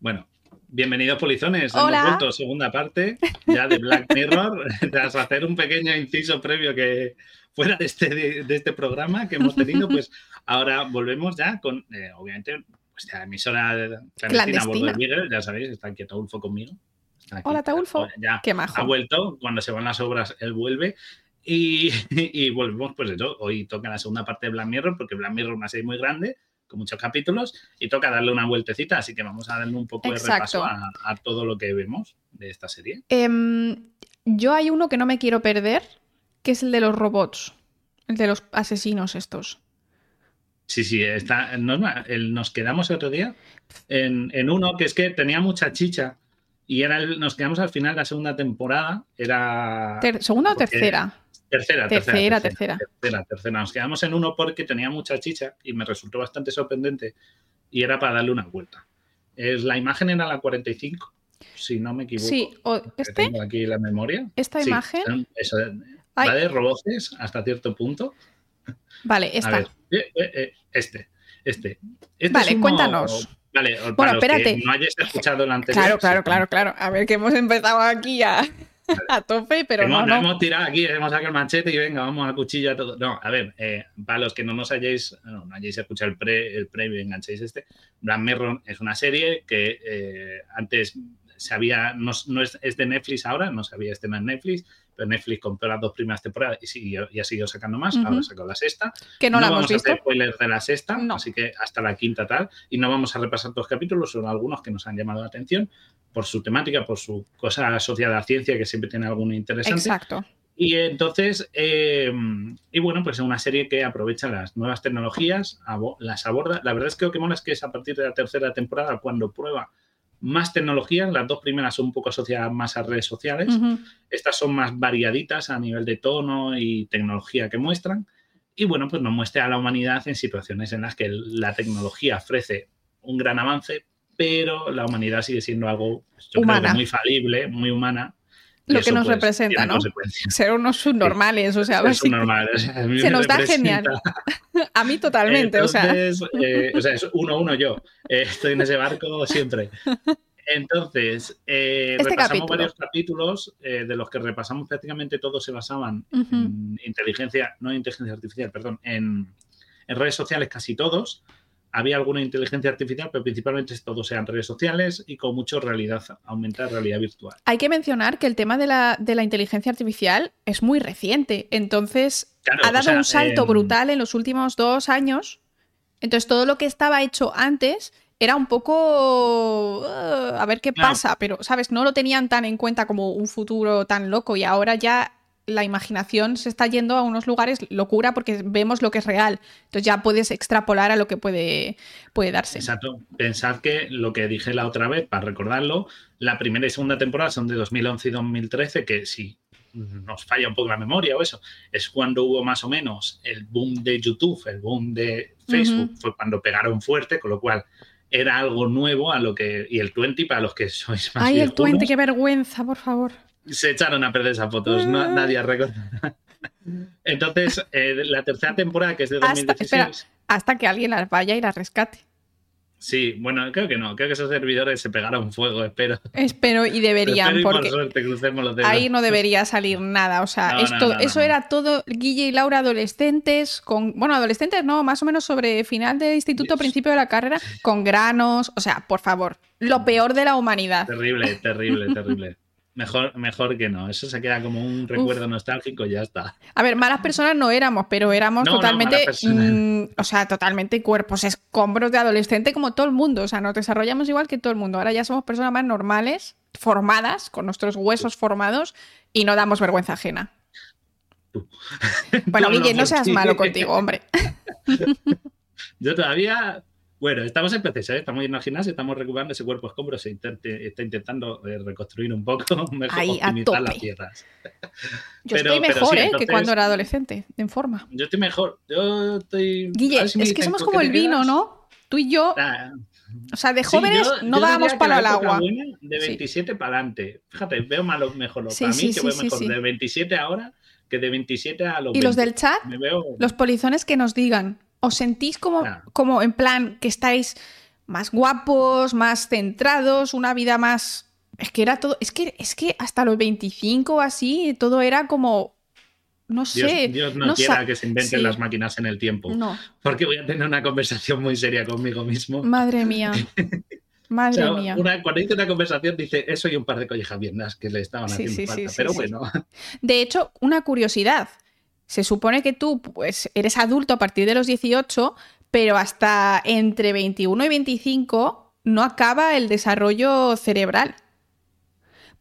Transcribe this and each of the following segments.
Bueno, bienvenidos polizones. Hola. Hemos vuelto segunda parte ya de Black Mirror. Tras hacer un pequeño inciso previo que fuera de este, de este programa que hemos tenido, pues ahora volvemos ya con, eh, obviamente, pues ya emisora clandestina Clandestina. Ya sabéis, está aquí Taulfo conmigo. Aquí. Hola, Taulfo. Ya Qué ha majo. vuelto. Cuando se van las obras, él vuelve. Y, y volvemos, pues eso. Hoy toca la segunda parte de Black Mirror, porque Black Mirror es una serie muy grande, con muchos capítulos, y toca darle una vueltecita. Así que vamos a darle un poco de repaso a, a todo lo que vemos de esta serie. Em, yo hay uno que no me quiero perder, que es el de los robots. El de los asesinos estos. Sí, sí, está, nos quedamos el otro día en, en uno que es que tenía mucha chicha. Y era el- nos quedamos al final de la segunda temporada. Era. Ter- ¿Segunda o porque- tercera? Tercera, Tercera, tercera, tercera, tercera. Nos quedamos en uno porque tenía mucha chicha y me resultó bastante sorprendente y era para darle una vuelta. Es, la imagen era la 45, si no me equivoco. Sí, o- este, Tengo aquí la memoria. esta Sí, imagen. eso, va de roboces hasta cierto punto. Vale, esta. ver, eh, eh, eh, este, este. Este Vale, es uno- cuéntanos. Vale, Bueno, para los que espérate. no hayáis escuchado el anterior. Claro, claro, claro, claro. A ver, que hemos empezado aquí a, a tope, pero hemos, no, no hemos tirado aquí, hemos sacado el machete y venga, vamos a todo. No, a ver, eh, para los que no nos hayáis, no, no hayáis escuchado el, pre, el previo y enganchéis este, Black Mirror es una serie que eh, antes se había, no, no es, es de Netflix ahora, no se había estrenado en Netflix, Netflix compró las dos primeras temporadas y, siguió- y ha seguido sacando más, Ujú. ahora sacó la sexta. Que no, la hemos vamos a hacer spoilers de la sexta, No. así que hasta la quinta tal. Y no vamos a repasar todos los capítulos, solo algunos que nos han llamado la atención por su temática, por su cosa asociada a la ciencia, que siempre tiene alguno interesante. Exacto. Y entonces, eh, y bueno, pues es una serie que aprovecha las nuevas tecnologías, las aborda. La verdad es que lo que mola es que es a partir de la tercera temporada cuando prueba más tecnologías. Las dos primeras son un poco asociadas más a redes sociales. Estas son más variaditas a nivel de tono y tecnología que muestran. Y bueno, pues nos muestra a la humanidad en situaciones en las que la tecnología ofrece un gran avance, pero la humanidad sigue siendo algo pues, yo creo que Humana. muy falible, muy humana. Lo que nos pues, representa, ¿no? Ser unos subnormales, o sea, Es básicamente- normal. o sea, a mí Se nos da genial. A mí totalmente, o sea. Eh, o sea, es uno uno yo. Eh, estoy en ese barco siempre. Entonces, eh, Este repasamos capítulo. varios capítulos de los que repasamos prácticamente todos se basaban en inteligencia, no en inteligencia artificial, perdón, en, en redes sociales casi todos. Había alguna inteligencia artificial, pero principalmente todos eran redes sociales y con mucho realidad, aumentar realidad virtual. Hay que mencionar que el tema de la, de la inteligencia artificial es muy reciente. Entonces, Claro, ha o dado sea, un salto em, brutal en los últimos dos años. Entonces, todo lo que estaba hecho antes era un poco. uh, a ver qué Claro. pasa, pero, ¿sabes? No lo tenían tan en cuenta como un futuro tan loco y ahora ya la imaginación se está yendo a unos lugares locura porque vemos lo que es real. Entonces ya puedes extrapolar a lo que puede, puede darse. Exacto. Pensad que lo que dije la otra vez, para recordarlo, la primera y segunda temporada son de 2011 y 2013, que si nos falla un poco la memoria o eso, es cuando hubo más o menos el boom de YouTube, el boom de Facebook, fue cuando pegaron fuerte, con lo cual era algo nuevo a lo que. Y el 20, para los que sois más Ay, el viejunos, 20, qué vergüenza, por favor. Se echaron a perder esas fotos, no- Ah. nadie recuerda. Entonces, eh, la tercera temporada, que es de Hasta- 2016. espera. Hasta que alguien las vaya y las rescate. Sí, bueno, creo que no. Creo que esos servidores se pegaron fuego, espero. Espero y deberían, Espero y por suerte crucemos los dedos. ahí no debería salir nada. O sea, No, esto, no, no, eso era todo Guille y Laura adolescentes, con. Bueno, adolescentes no, más o menos sobre final de instituto, Dios. principio de la carrera, con granos. O sea, por favor, lo peor de la humanidad. Terrible, terrible, terrible. Mejor, mejor que no. Eso se queda como un recuerdo nostálgico y ya está. A ver, malas personas no éramos, pero éramos No, totalmente. mm, o sea, totalmente cuerpos escombros de adolescente como todo el mundo. O sea, nos desarrollamos igual que todo el mundo. Ahora ya somos personas más normales, formadas, con nuestros huesos formados y no damos vergüenza ajena. Tú. Bueno, Guille, no seas malo contigo, hombre. Yo todavía. Bueno, estamos en proceso, ¿eh? estamos yendo al gimnasio, estamos recuperando ese cuerpo escombro, se intente- está intentando eh, reconstruir un poco, mejor Ahí, optimizar las piezas. Yo Pero- estoy mejor, sí, ¿eh? entonces- Que cuando era adolescente, en forma. Yo estoy mejor. Yo estoy. Guille, si es que somos ¿con como el vino? ¿no? Tú y yo, Ah, o sea, de sí, jóvenes yo- no yo dábamos palo al agua. de Sí. 27 para adelante. Fíjate, veo malo, mejor lo Sí, para mí, que veo mejor de 27 ahora que de 27 a los Y los 20. del chat, Me veo. los polizones que nos digan, ¿os sentís como, como en plan que estáis más guapos, más centrados, una vida más... Es que era todo, es que, es que hasta los 25 o así, todo era como no sé. Dios, no, quiera que se inventen las máquinas en el tiempo. No. Porque voy a tener una conversación muy seria conmigo mismo. Madre mía. Madre mía. cuando hice una conversación dice eso y un par de collejas viendas que le estaban haciendo falta. pero bueno. De hecho, una curiosidad. Se supone que tú pues, eres adulto a partir de los 18, pero hasta entre 21 y 25 no acaba el desarrollo cerebral.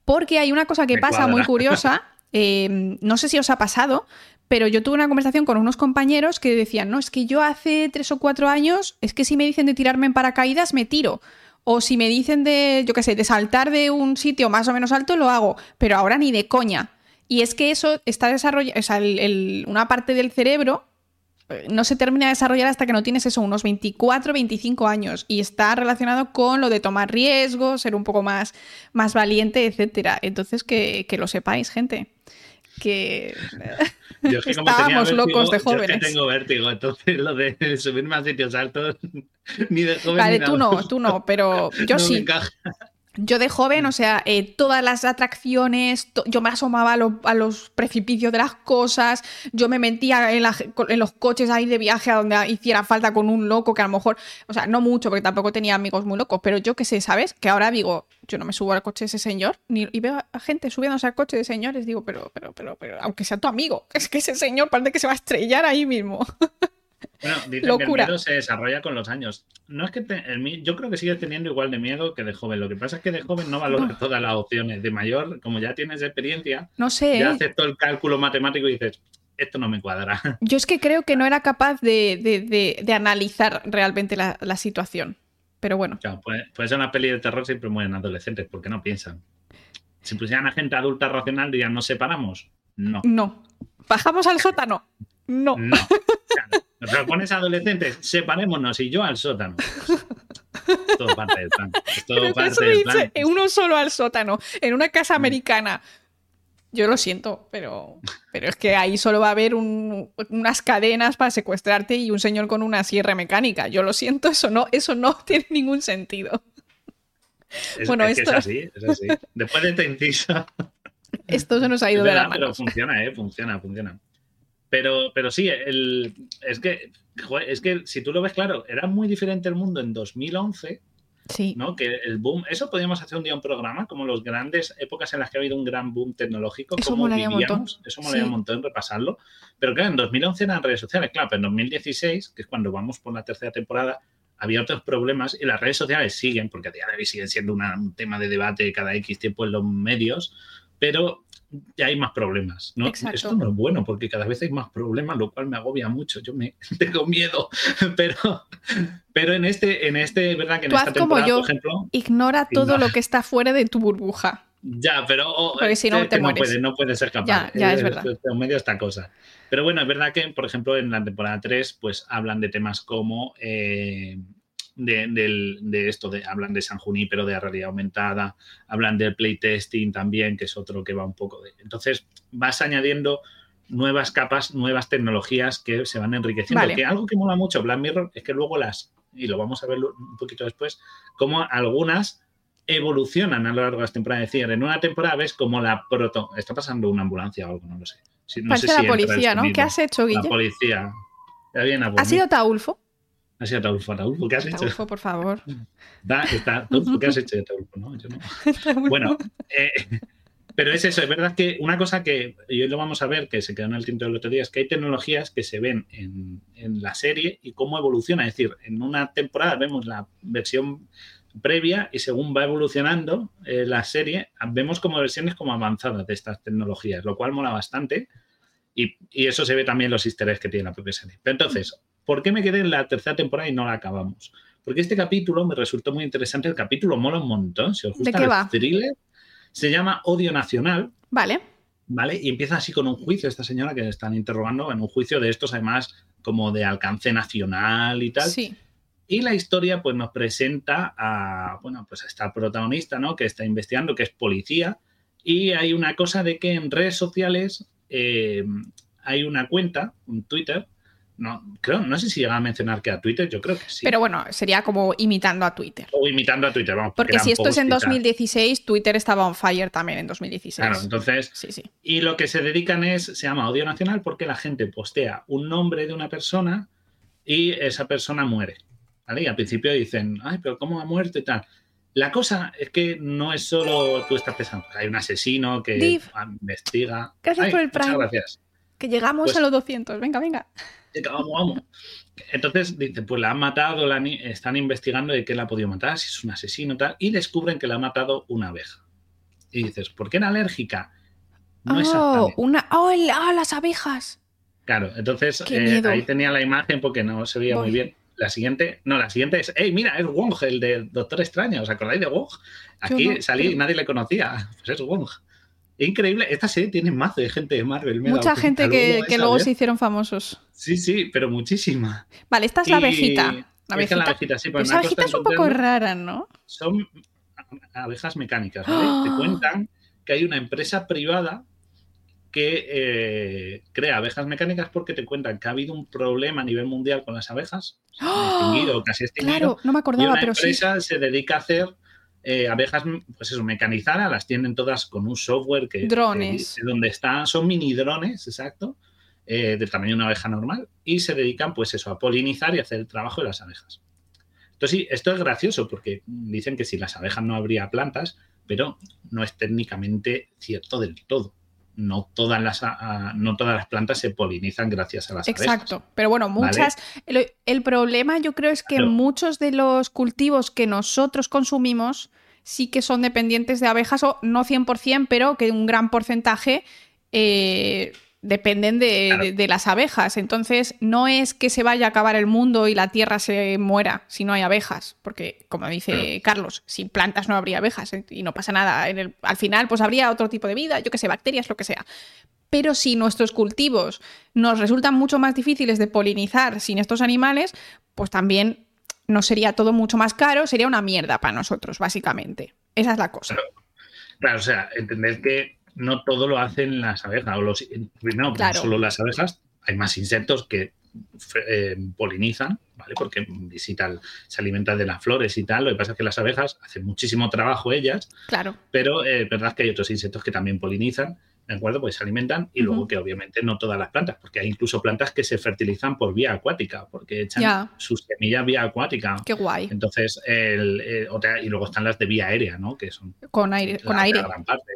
Porque hay una cosa que pasa muy curiosa Em, no sé si os ha pasado, pero yo tuve una conversación con unos compañeros que decían, no, es que yo hace tres o cuatro años, es que si me dicen de tirarme en paracaídas, me tiro. O si me dicen de, yo qué sé, de saltar de un sitio más o menos alto, lo hago. Pero ahora ni de coña. Y es que eso está desarrollado, o sea, una parte del cerebro eh, no se termina de desarrollar hasta que no tienes eso, unos 24, 25 años. Y está relacionado con lo de tomar riesgos, ser un poco más, más valiente, etc. Entonces, que, que lo sepáis, gente que estábamos locos de jóvenes. Yo que tengo vértigo, entonces lo de subirme a sitios altos, ni de joven. Vale, tú no, tú no, pero yo sí. Yo de joven, o sea, eh, todas las atracciones, yo me asomaba a, los precipicios de las cosas, yo me metía en, los coches ahí de viaje a donde hiciera falta con un loco que a lo mejor, o sea, no mucho, porque tampoco tenía amigos muy locos, pero yo qué sé, ¿sabes? Que ahora digo, yo no me subo al coche de ese señor, ni, y veo a gente subiéndose al coche de señores, digo, pero, pero, pero, pero, aunque sea tu amigo, es que ese señor parece que se va a estrellar ahí mismo. Bueno, dicen que el miedo se desarrolla con los años. No es que yo creo que sigue teniendo igual de miedo que de joven. Lo que pasa es que de joven no valora todas las opciones. De mayor, como ya tienes experiencia, no sé, ya haces todo el cálculo matemático y dices, esto no me cuadra. Yo es que creo que no era capaz de, analizar realmente la, situación. Pero bueno. puede, ser una peli de terror siempre mueren adolescentes porque no piensan. Si pusieran a gente adulta racional, dirían, ¿nos separamos? No. No. ¿Bajamos al sótano? No. No. Pones adolescentes, separémonos y yo al sótano. Todo parte del plan. Todo parte del plan. Uno solo al sótano, en una casa americana. Yo lo siento, pero, pero es que ahí solo va a haber unas cadenas para secuestrarte y un señor con una sierra mecánica. Yo lo siento, eso no, eso no tiene ningún sentido. bueno, esto... es así, es así. Después de este inciso. Esto se nos ha ido de la mano. Pero funciona, ¿eh? Funciona, funciona. Pero, pero sí, el, es, que, es que si tú lo ves claro, era muy diferente el mundo en 2011. Sí. ¿no? Que el boom, eso podríamos hacer un día un programa, como las grandes épocas en las que ha habido un gran boom tecnológico, eso como vivíamos, eso molaría un montón repasarlo. Pero claro, en 2011 eran redes sociales, claro, pero en 2016, que es cuando vamos por la tercera temporada, había otros problemas y las redes sociales siguen, porque a día de hoy siguen siendo un tema de debate cada X tiempo en los medios, pero ya hay más problemas. ¿no? Esto no es bueno porque cada vez hay más problemas, lo cual me agobia mucho. Yo me tengo miedo, pero, pero en este, en este, verdad que en esta temporada, como yo, por ejemplo, ignora todo lo que está fuera de tu burbuja. Ya, pero porque si no, te no, puede, no puede ser capaz. Ya, ya es, verdad. En medio esta cosa. Pero bueno, es verdad que, por ejemplo, en la temporada 3, pues hablan de temas como eh, de, esto, de, hablan de San Junípero, de realidad aumentada, hablan del playtesting también, que es otro que va un poco de... Entonces vas añadiendo nuevas capas, nuevas tecnologías que se van enriqueciendo. Que algo que mola mucho Black Mirror es que luego las, y lo vamos a ver un poquito después, como algunas evolucionan a lo largo de las temporadas. Es decir, en una temporada ves como la proto... Está pasando una ambulancia o algo, no lo sé. no sé la policía, ¿no? ¿Qué has hecho, Guille? La policía. ¿Ha sido Taulfo? Ha sido Taulfo. Taulfo, ¿qué has hecho? Taulfo, por favor. Da, está, ¿qué has hecho de Taulfo? No, yo no. Bueno, eh, pero es eso, es verdad que una cosa que hoy lo vamos a ver, que se quedó en el tinto del otro día, es que hay tecnologías que se ven en, en la serie y cómo evoluciona. Es decir, en una temporada vemos la versión previa y según va evolucionando eh, la serie, vemos como versiones como avanzadas de estas tecnologías, lo cual mola bastante. Y, y, eso se ve también en los easter eggs que tiene la propia serie. Pero entonces, ¿Por qué me quedé en la tercera temporada y no la acabamos? Porque este capítulo me resultó muy interesante. El capítulo mola un montón. Si os gusta el thriller, se llama Odio Nacional. Vale. ¿Vale? Y empieza así con un juicio, esta señora que están interrogando en un juicio de estos, además, como de alcance nacional y tal. Sí. Y la historia, pues, nos presenta a, bueno, pues a esta protagonista, ¿no? Que está investigando, que es policía. Y hay una cosa de que en redes sociales eh, hay una cuenta, un Twitter, no, creo, no sé si llega a mencionar que a Twitter, yo creo que sí. Pero bueno, sería como imitando a Twitter. O imitando a Twitter, vamos. Porque si esto es en 2016, Twitter estaba on fire también en 2016. Claro, entonces. Sí, sí. Y lo que se dedican es, se llama odio nacional porque la gente postea un nombre de una persona y esa persona muere. ¿Vale? Y al principio dicen, ay, pero ¿cómo ha muerto y tal? La cosa es que no es solo tú estás pensando, hay un asesino que investiga. Gracias por el Prime. Muchas gracias. Que llegamos pues a los 200. Venga, venga. Vamos, vamos. Entonces, dice, pues la han matado, la están investigando de qué la ha podido matar, si es un asesino tal, y descubren que la ha matado una abeja. Y dices, ¿por qué era alérgica? No oh, una, oh, oh, las abejas. Claro, entonces eh, ahí tenía la imagen porque no se veía muy bien. La siguiente, no, la siguiente es, hey, mira, es Wong, el de Doctor Extraño, ¿os acordáis de Wong? Aquí salí y nadie le conocía, pues es Wong. Increíble, esta serie tiene más de gente de Marvel. Mucha gente que, luego se hicieron famosos. Sí, sí, pero muchísima. Vale, esta es la abejita. La abejita, la abejita sí, Esa abejita es un poco rara, ¿no? Son abejas mecánicas, ¿vale? Te cuentan que hay una empresa privada que eh, crea abejas mecánicas porque te cuentan que ha habido un problema a nivel mundial con las abejas, ¡Ah! extinguido, casi extinguido. Claro, no me acordaba, y una pero empresa se dedica a hacer eh, abejas, pues eso, mecanizadas, las tienen todas con un software que... Drones. donde están, son mini drones, exacto, eh, del tamaño de una abeja normal, y se dedican, pues eso, a polinizar y hacer el trabajo de las abejas. Entonces, sí, esto es gracioso porque dicen que si las abejas no habría plantas, pero no es técnicamente cierto del todo no todas las, no todas las plantas se polinizan gracias a las abejas. Exacto, pero bueno, muchas. El, problema yo creo es que muchos de los cultivos que nosotros consumimos sí que son dependientes de abejas, o no 100%, pero que un gran porcentaje eh, dependen de, las abejas. Entonces, no es que se vaya a acabar el mundo y la tierra se muera si no hay abejas, porque, como dice Carlos, sin plantas no habría abejas ¿eh? y no pasa nada. al final, pues habría otro tipo de vida, yo que sé, bacterias, lo que sea. Pero si nuestros cultivos nos resultan mucho más difíciles de polinizar sin estos animales, pues también no sería todo mucho más caro, sería una mierda para nosotros, básicamente. Esa es la cosa. claro o sea, entender que no todo lo hacen las abejas. O los, primero, solo las abejas, hay más insectos que eh, polinizan, ¿vale? Porque visitan, se alimentan de las flores y tal. Lo que pasa es que las abejas hacen muchísimo trabajo ellas. Claro. Pero eh, es verdad que hay otros insectos que también polinizan ¿de acuerdo? Pues se alimentan y luego que obviamente no todas las plantas, porque hay incluso plantas que se fertilizan por vía acuática, porque echan sus semillas vía acuática. Qué guay. Entonces, el, y luego están las de vía aérea, ¿no? Que son con aire, con aire,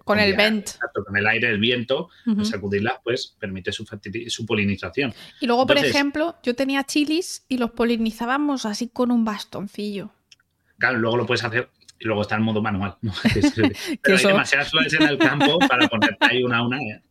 con, el vent. Exacto, con el aire, el viento, sacudirlas, pues permite su, su polinización. Y luego, por ejemplo, yo tenía chilis y los polinizábamos así con un bastoncillo. Claro, luego lo puedes hacer y luego está el modo manual. Pero hay demasiadas flores en el campo para ponerte ahí una a una. ¿eh?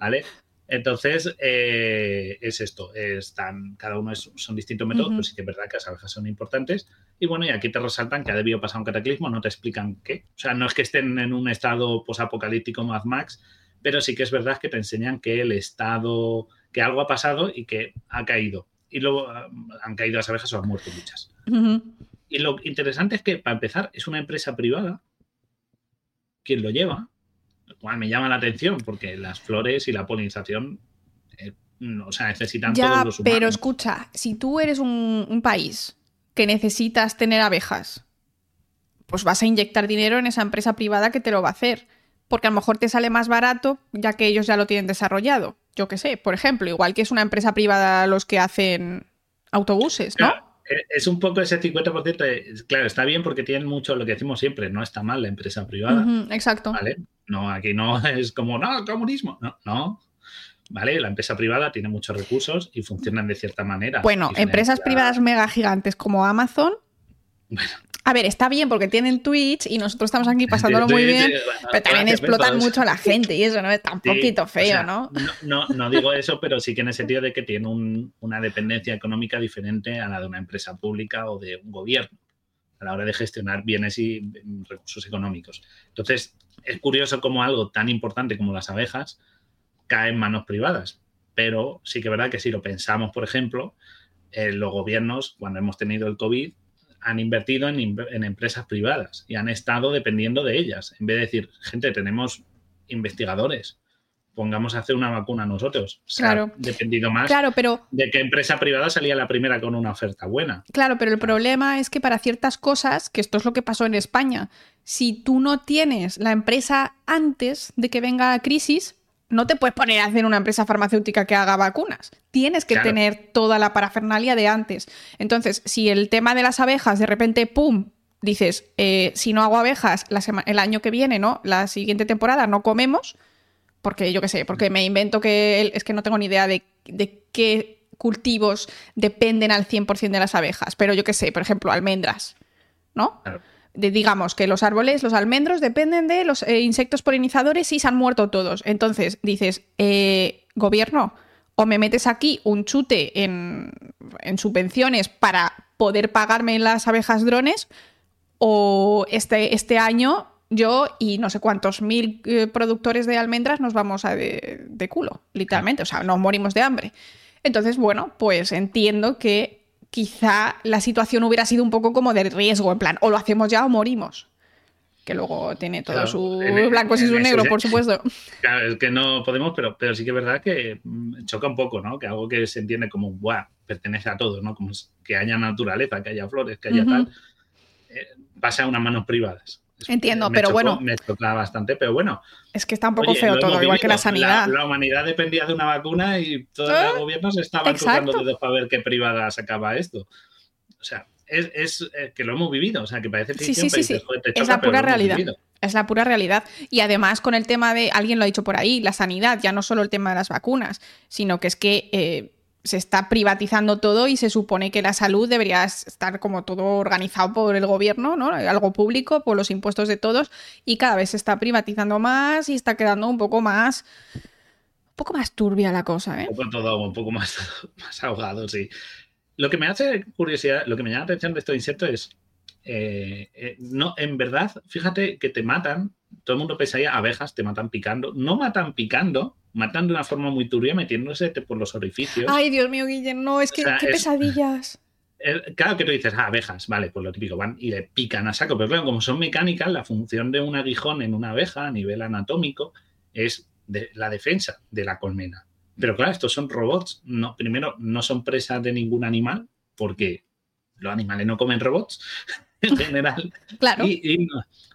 ¿Vale? Entonces, eh, es esto. Están, cada uno son distintos métodos, pero sí que es verdad que las abejas son importantes. Y bueno, y aquí te resaltan que ha debido pasar un cataclismo, no te explican qué. O sea, no es que estén en un estado posapocalíptico Mad Max, pero sí que es verdad que te enseñan que el estado, que algo ha pasado y que ha caído. Y luego ah, han caído las abejas o han muerto muchas. Y lo interesante es que, para empezar, es una empresa privada quien lo lleva, lo cual me llama la atención porque las flores y la polinización, eh, o sea, necesitan todos los humanos. Pero escucha, si tú eres un, país que necesitas tener abejas, pues vas a inyectar dinero en esa empresa privada que te lo va a hacer. Porque a lo mejor te sale más barato ya que ellos ya lo tienen desarrollado. Yo qué sé, por ejemplo, igual que es una empresa privada los que hacen autobuses, ¿no? Es un poco ese 50%, claro, está bien porque tienen mucho lo que decimos siempre, no está mal la empresa privada. exacto. ¿Vale? No, aquí no es como, no, comunismo. No, no. ¿Vale? La empresa privada tiene muchos recursos y funcionan de cierta manera. Bueno, empresas privadas mega gigantes como Amazon. Bueno, a ver, está bien porque tienen Twitch y nosotros estamos aquí pasándolo muy bien, pero también explotan mucho a la gente y eso no es tan poquito feo, ¿no? ¿no? ¿no? digo eso, pero sí que en el sentido de que tiene una dependencia económica diferente a la de una empresa pública o de un gobierno a la hora de gestionar bienes y recursos económicos. Entonces, es curioso cómo algo tan importante como las abejas cae en manos privadas, pero sí que es verdad que si lo pensamos, por ejemplo, en los gobiernos, cuando hemos tenido el COVID, han invertido en, empresas privadas y han estado dependiendo de ellas. En vez de decir, gente, tenemos investigadores, pongamos a hacer una vacuna nosotros. claro. dependido más claro, pero, de qué empresa privada salía la primera con una oferta buena. Claro, pero el problema es que para ciertas cosas, que esto es lo que pasó en España, si tú no tienes la empresa antes de que venga la crisis, no te puedes poner a hacer una empresa farmacéutica que haga vacunas. Tienes que tener toda la parafernalia de antes. Entonces, si el tema de las abejas de repente, ¡pum! Dices, eh, si no hago abejas el año que viene, ¿no? La siguiente temporada no comemos, porque yo qué sé, porque me invento que es que no tengo ni idea de, qué cultivos dependen al 100% de las abejas, pero yo qué sé, por ejemplo, almendras, ¿no? Digamos que los árboles, los almendros dependen de los eh, insectos polinizadores y se han muerto todos. Entonces dices, eh, gobierno, o me metes aquí un chute en, subvenciones para poder pagarme las abejas drones, o este, este año yo y no sé cuántos mil eh, productores de almendras nos vamos a de, de culo, literalmente, o sea, nos morimos de hambre. Entonces, bueno, pues entiendo que quizá la situación hubiera sido un poco como de riesgo, en plan, o lo hacemos ya o morimos. Que luego tiene todos sus blancos y sus negros, por supuesto. Claro, es que no podemos, pero, pero sí que es verdad que mm, choca un poco, ¿no? Que algo que se entiende como, ¡buah! pertenece a todo, ¿no? Como que haya naturaleza, que haya flores, que haya tal, eh, pasa a unas manos privadas. Entiendo, pero bueno. Me toca bastante, pero bueno. Es que está un poco feo todo, igual que la sanidad. La, humanidad dependía de una vacuna y todos los ¿Eh? gobiernos estaban cruzando dedos para ver qué privada sacaba esto. O sea, es, eh, que lo hemos vivido, o sea, que parece ficción, sí, sí, sí, es la pura realidad. Es la pura realidad. Y además con el tema de, alguien lo ha dicho por ahí, la sanidad, ya no solo el tema de las vacunas, sino que es que eh, se está privatizando todo y se supone que la salud debería estar como todo organizado por el gobierno, ¿no? Algo público, por los impuestos de todos, y cada vez se está privatizando más y está quedando un poco más. Un poco más turbia la cosa, ¿eh? Un poco todo, un poco más, más ahogado, sí. Lo que me hace curiosidad, lo que me llama la atención de estos insectos es. Eh, eh, no, en verdad, fíjate que te matan. Todo el mundo pensaría abejas, te matan picando. No matan picando, matan de una forma muy turbia metiéndose por los orificios. Ay, Dios mío, Guillermo, no, es que qué pesadillas. Claro que tú dices, ah, abejas, vale, pues lo típico, van y le pican a saco, pero claro, como son mecánicas, la función de un aguijón en una abeja a nivel anatómico es de la defensa de la colmena. Pero claro, estos son robots, no, primero no son presas de ningún animal, porque los animales no comen robots en general. claro. Y,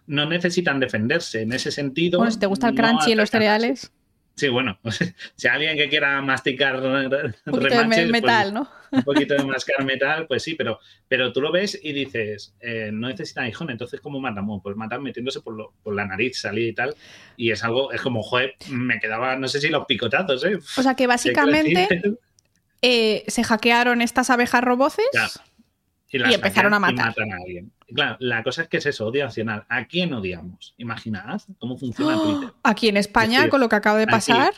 no, necesitan defenderse en ese sentido. Bueno, si te gusta el crunchy y los cereales. Sí, bueno, si alguien que quiera masticar un poquito de pues, metal, ¿no? Un poquito de mascar metal, pues sí, pero, pero tú lo ves y dices, eh, no necesita aguijón, entonces ¿cómo matamos? Pues matan metiéndose por, por, la nariz, salir y tal, y es algo, es como, joder, me quedaba, no sé si los picotazos, ¿eh? O sea que básicamente eh, se hackearon estas abejas roboces y, empezaron a matar. a alguien. Claro, la cosa es que es eso, odio nacional. ¿A quién odiamos? Imaginad cómo funciona Twitter. Aquí en España, con lo que acaba de pasar.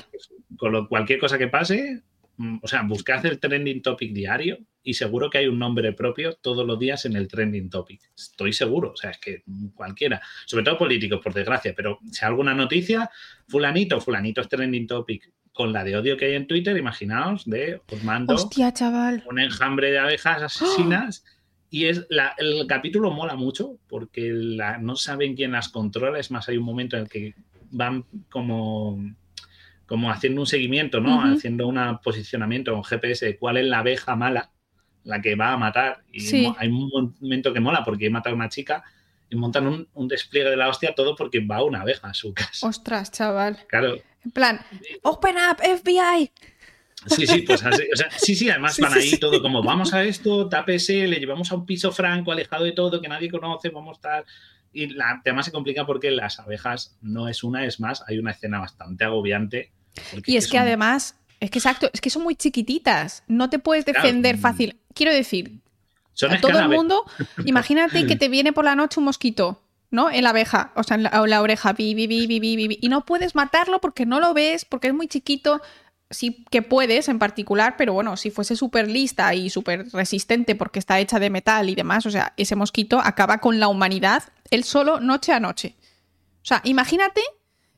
con lo, cualquier cosa que pase, mm, o sea, buscad el trending topic diario y seguro que hay un nombre propio todos los días en el trending topic. Estoy seguro, o sea, es que cualquiera, sobre todo políticos, por desgracia, pero si hay alguna noticia, fulanito, fulanito es trending topic. Con la de odio que hay en Twitter, imaginaos de os mando Hostia, chaval. un enjambre de abejas asesinas. Y es el capítulo mola mucho porque no saben quién las controla. Es más, hay un momento en el que van como, como haciendo un seguimiento, ¿no? Haciendo un posicionamiento con GPS de cuál es la abeja mala, la que va a matar. Y hay un momento que mola porque mata a una chica y montan un, un, despliegue de la hostia todo porque va una abeja a su casa. Ostras, chaval. Claro. En plan, Open up, FBI. Sí, sí, pues así, o sea, sí, sí, además van ahí todo como, vamos a esto, tápese, le llevamos a un piso franco, alejado de todo, que nadie conoce, vamos a estar... Y la tema se complica porque las abejas no es una, es más, hay una escena bastante agobiante. Y es que además, es que exacto, es que son muy chiquititas, no te puedes defender fácil. Quiero decir, a todo el mundo, imagínate que te viene por la noche un mosquito. ¿no? En la abeja, o sea, en la, oreja, bi, bi, bi, bi, y no puedes matarlo porque no lo ves, porque es muy chiquito sí que puedes en particular, pero bueno, si fuese súper lista y súper resistente porque está hecha de metal y demás, o sea, ese mosquito acaba con la humanidad él solo noche a noche. O sea, imagínate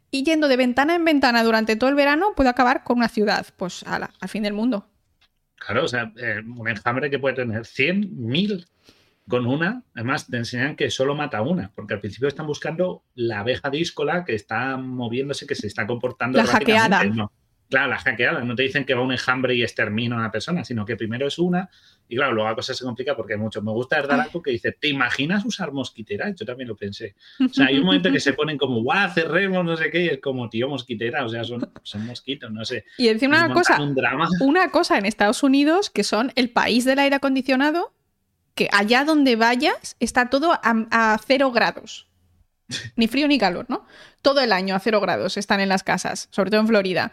y yendo de ventana en ventana durante todo el verano puede acabar con una ciudad, pues al fin del mundo. Claro, o sea, eh, un enjambre que puede tener 100, 1000 con una, además te enseñan que solo mata una, porque al principio están buscando la abeja díscola que está moviéndose, que se está comportando. La hackeada. No. Claro, la hackeada. No te dicen que va un enjambre y extermina a una persona, sino que primero es una. Y claro, luego la cosa se complica porque hay mucho. Me gusta algo que dice, ¿te imaginas usar mosquitera? Yo también lo pensé. O sea, hay un momento que se ponen como, guau, cerremos, no sé qué, y es como, tío, mosquitera. O sea, son, son mosquitos, no sé. Y encima una cosa, un drama. una cosa en Estados Unidos que son el país del aire acondicionado que allá donde vayas está todo a, cero grados. Ni frío ni calor, ¿no? Todo el año a cero grados están en las casas, sobre todo en Florida.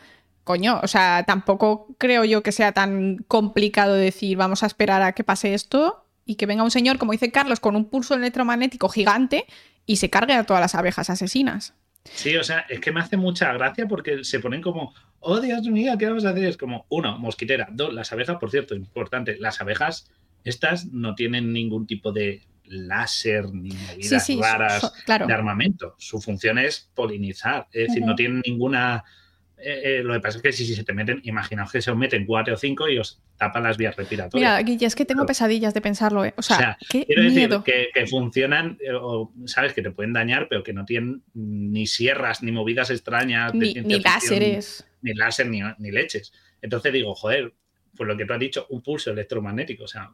Coño, o sea, tampoco creo yo que sea tan complicado decir vamos a esperar a que pase esto y que venga un señor, como dice Carlos, con un pulso electromagnético gigante y se cargue a todas las abejas asesinas. Sí, o sea, es que me hace mucha gracia porque se ponen como, oh Dios mío, ¿qué vamos a hacer? Es como, uno, mosquitera, dos, las abejas, por cierto, importante, las abejas estas no tienen ningún tipo de láser ni medidas raras de armamento. Su función es polinizar, es decir, no tienen ninguna... Eh, eh, lo que pasa es que si, se te meten, imaginaos que se os meten cuatro o cinco y os tapan las vías respiratorias. Mira, Guille, es que tengo pesadillas de pensarlo, ¿eh? O sea, quiero decir que, funcionan, o sabes que te pueden dañar, pero que no tienen ni sierras, ni movidas extrañas. Ni, ni láseres. Ni láser, ni, ni leches. Entonces digo, joder, por lo que tú has dicho, un pulso electromagnético. O sea,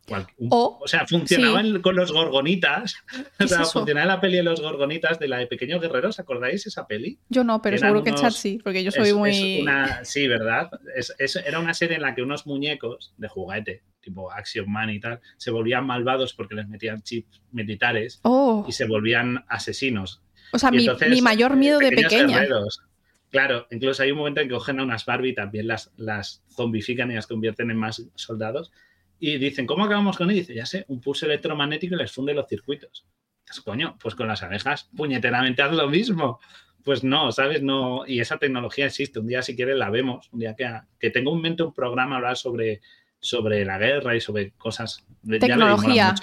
o, sea funcionaban con los gorgonitas. O sea, funcionaba la peli de los gorgonitas de la de Pequeños Guerreros. ¿Acordáis esa peli? Yo no, pero seguro que Chat sí, porque yo soy muy. sí, ¿verdad? era una serie en la que unos muñecos de juguete, tipo Action Man y tal, se volvían malvados porque les metían chips militares oh. y se volvían asesinos. O sea, mi, mayor miedo de pequeña. Claro, incluso hay un momento en que cogen a unas Barbie también las, las zombifican y las convierten en más soldados. Y dicen, ¿cómo acabamos con él? dice, ya sé, un pulso electromagnético y les funde los circuitos. Pues, coño, pues con las abejas, puñeteramente haz lo mismo. Pues no, ¿sabes? No, y esa tecnología existe. Un día, si quieres, la vemos. Un día que, que tengo en mente un programa hablar sobre, sobre la guerra y sobre cosas. Tecnología.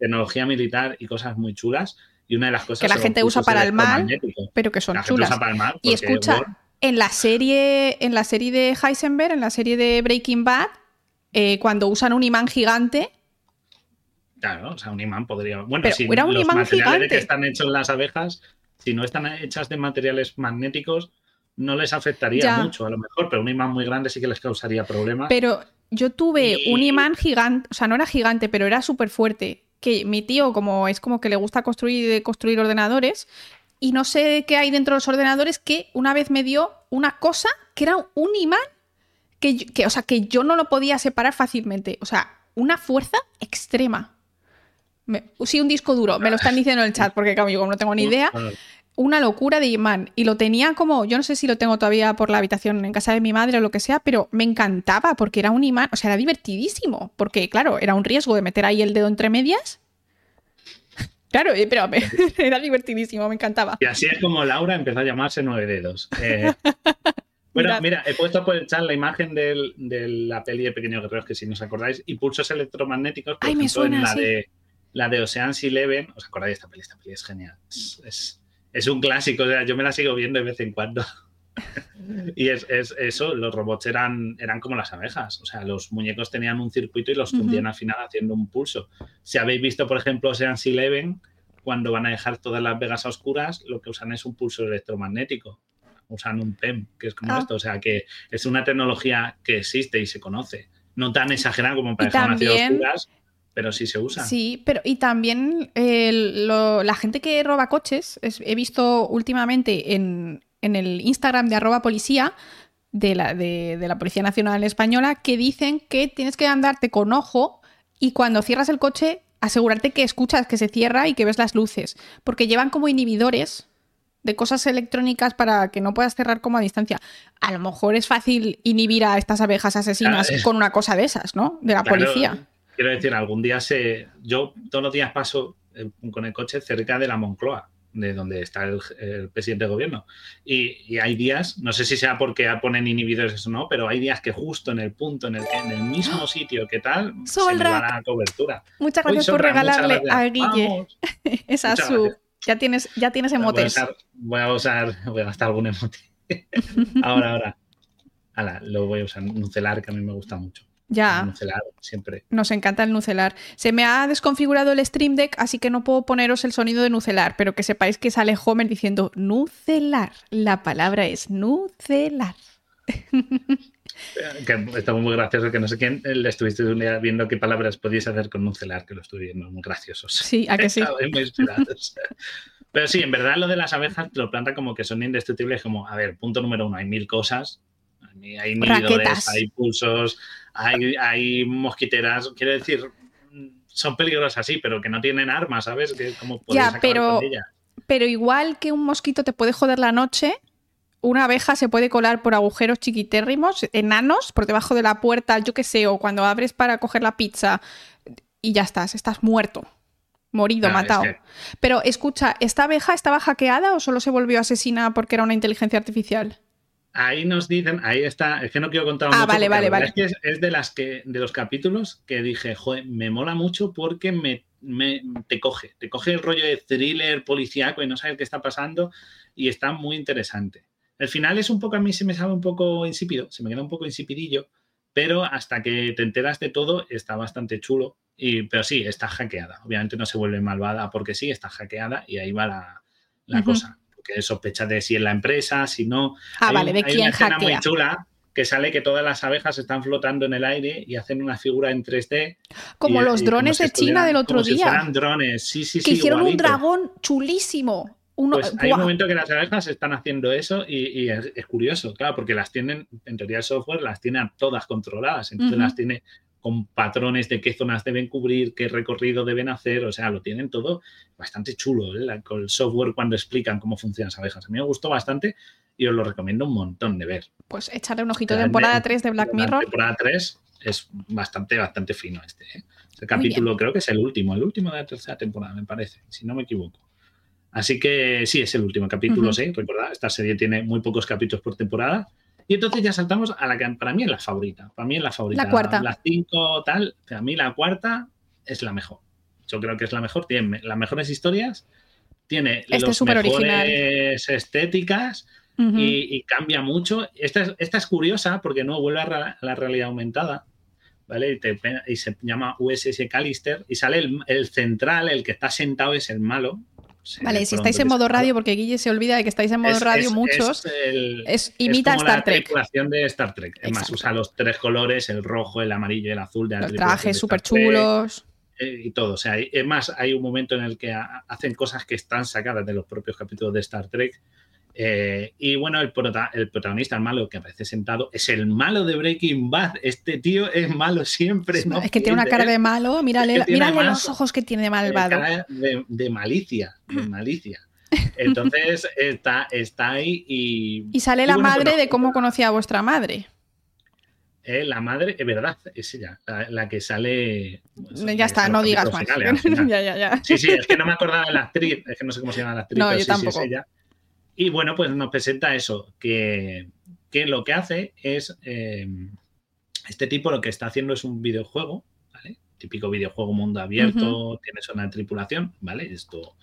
tecnología militar y cosas muy chulas y una de las cosas que la gente usa para el mal, pero que son chulas. y escucha, en la serie, en la serie de Heisenberg, en la serie de Breaking Bad, eh, cuando usan un imán gigante. Claro, o sea, un imán podría. Bueno, si era un los imán materiales que están hechos las abejas, si no están hechas de materiales magnéticos, no les afectaría mucho, a lo mejor, pero un imán muy grande sí que les causaría problemas. Pero yo tuve un imán gigante, o sea, no era gigante, pero era súper fuerte que mi tío, como es como que le gusta construir, construir ordenadores, y no sé qué hay dentro de los ordenadores, que una vez me dio una cosa que era un imán que, que, o sea, que yo no lo podía separar fácilmente. O sea, una fuerza extrema. sí, un disco duro, me lo están diciendo en el chat, porque claro, yo como no tengo ni idea una locura de imán. Y lo tenía como, yo no sé si lo tengo todavía por la habitación en casa de mi madre o lo que sea, pero me encantaba porque era un imán, o sea, era divertidísimo. Porque, claro, era un riesgo de meter ahí el dedo entre medias. Claro, eh, pero era divertidísimo, me encantaba. Y así es como Laura empezó a llamarse Nueve Dedos. Eh, bueno, mira, he puesto por el chat la imagen de la peli de Pequeños Guerreros, que si no os acordáis, y pulsos electromagnéticos, por ejemplo, en la de la de Ocean's Eleven. ¿Os acordáis de esta peli? Esta peli es genial. es es un clásico, o sea, yo me la sigo viendo de vez en cuando. y es, eso, los robots eran, eran como las abejas, o sea, los muñecos tenían un circuito y los fundían al final haciendo un pulso. Si habéis visto, por ejemplo, Ocean's Eleven, cuando van a dejar todas las vegas a oscuras, lo que usan es un pulso electromagnético. Usan un PEM, que es como ah. esto, o sea, que es una tecnología que existe y se conoce. No tan exagerada como para dejar ciudad oscuras, pero sí se usa. Sí, pero y también la gente que roba coches, he visto últimamente en, el Instagram de arroba policía de la, de, la Policía Nacional Española que dicen que tienes que andarte con ojo y cuando cierras el coche asegurarte que escuchas que se cierra y que ves las luces, porque llevan como inhibidores de cosas electrónicas para que no puedas cerrar como a distancia. A lo mejor es fácil inhibir a estas abejas asesinas con una cosa de esas, ¿no? De la policía. Quiero decir, algún día se. Yo todos los días paso eh, con el coche cerca de la Moncloa, de donde está el, presidente de gobierno. Y, hay días, no sé si sea porque ponen inhibidores o no, pero hay días que justo en el punto, en el, en el mismo sitio que tal, se se va la cobertura. Muchas gracias por regalarle a Guille esa su. Ya tienes, ya tienes emotes. Voy a, usar, voy a gastar algún emote. ahora, ahora. Ahora, lo voy a usar. Un celar que a mí me gusta mucho. Ya. Nucelar, siempre. Nos encanta el nucelar. Se me ha desconfigurado el Stream Deck, así que no puedo poneros el sonido de nucelar, pero que sepáis que sale Homer diciendo nucelar. La palabra es nucelar. Que está muy gracioso, que no sé quién le estuviste un día viendo qué palabras podíais hacer con nucelar, que lo estuve viendo, muy graciosos. Sí, a que sí. muy. Pero sí, en verdad lo de las abejas lo planta como que son indestructibles, como, a ver, punto número uno, hay mil cosas, hay inhibidores, hay pulsos, hay, hay mosquiteras, quiero decir, son peligrosas sí, pero que no tienen armas, ¿sabes? Que como ya, pero, pero igual que un mosquito te puede joder la noche, una abeja se puede colar por agujeros chiquitérrimos, enanos, por debajo de la puerta, yo qué sé, o cuando abres para coger la pizza y ya estás, estás muerto. Morido, matado. Pero escucha, ¿esta abeja estaba hackeada o solo se volvió asesina porque era una inteligencia artificial? Ahí nos dicen, ahí está, es que no quiero contar ah, vale, vale, vale. Es que es, de las que, de los capítulos que dije, joder, me mola mucho porque me, me, te coge, te coge el rollo de thriller policíaco y no sabes qué está pasando y está muy interesante. El final es un poco, a mí se me sabe un poco insípido, se me queda un poco insipidillo, pero hasta que te enteras de todo está bastante chulo. Y, pero sí, está hackeada. Obviamente no se vuelve malvada porque sí, está hackeada y ahí va la, cosa. Porque sospecha de si es la empresa, si no. Ah, vale, de quién una escena muy chula que sale que todas las abejas están flotando en el aire y hacen una figura en 3D. Como los drones de China del otro día. Si drones, sí, sí, que hicieron un dragón chulísimo pues hay un momento que las abejas están haciendo eso y, es, curioso, claro, porque las tienen, en teoría el software las tiene todas controladas, entonces las tiene con patrones de qué zonas deben cubrir, qué recorrido deben hacer, o sea, lo tienen todo bastante chulo, ¿eh? con el software cuando explican cómo funcionan las abejas. A mí me gustó bastante y os lo recomiendo un montón de ver. Pues echarle un ojito. Temporada 3 de Black Mirror. Temporada 3 es bastante, bastante fino este. ¿eh? Este capítulo creo que es el último, el último de la tercera temporada, me parece, si no me equivoco. Así que sí, es el último capítulo, sí, recordad, esta serie tiene muy pocos capítulos por temporada. Y entonces ya saltamos a la que para mí es la favorita. Para mí es la favorita. La cuarta. La cinco, tal. Para mí la cuarta es la mejor. Yo creo que es la mejor. Tiene las mejores historias. Tiene este las mejores estéticas. y, cambia mucho. Esta es, curiosa porque no vuelve a la, realidad aumentada. ¿Vale? Y, se llama USS Callister. Y sale el, el central, el que está sentado es el malo, vale, si estáis en modo radio, porque Guille se olvida de que estáis en modo radio muchos, es, imita es Star Trek. tripulación de Star Trek. Además, usa los tres colores, el rojo, el amarillo y el azul de Los trajes súper chulos. Eh, y todo. O sea, es más, hay un momento en el que hacen cosas que están sacadas de los propios capítulos de Star Trek eh, y bueno, el, el, protagonista, el malo que aparece sentado, es el malo de Breaking Bad. Este tío es malo siempre. Es, que tiene una cara de malo. Mírale, los ojos que tiene de malvado. De, malicia, de malicia. Entonces está, está ahí y. Y sale la madre de cómo conocía a vuestra madre. Eh, la madre, es verdad, es ella, la, que sale. ya está, no digas más. ya, ya, ya. Sí, sí, es que no me acordaba de la actriz, es que no sé cómo se llama la actriz. No, yo tampoco. es ella. Y bueno, pues nos presenta eso, que, lo que hace es, eh, este tipo lo que está haciendo es un videojuego, ¿vale? Típico videojuego mundo abierto, tiene zona de tripulación, ¿vale? Esto,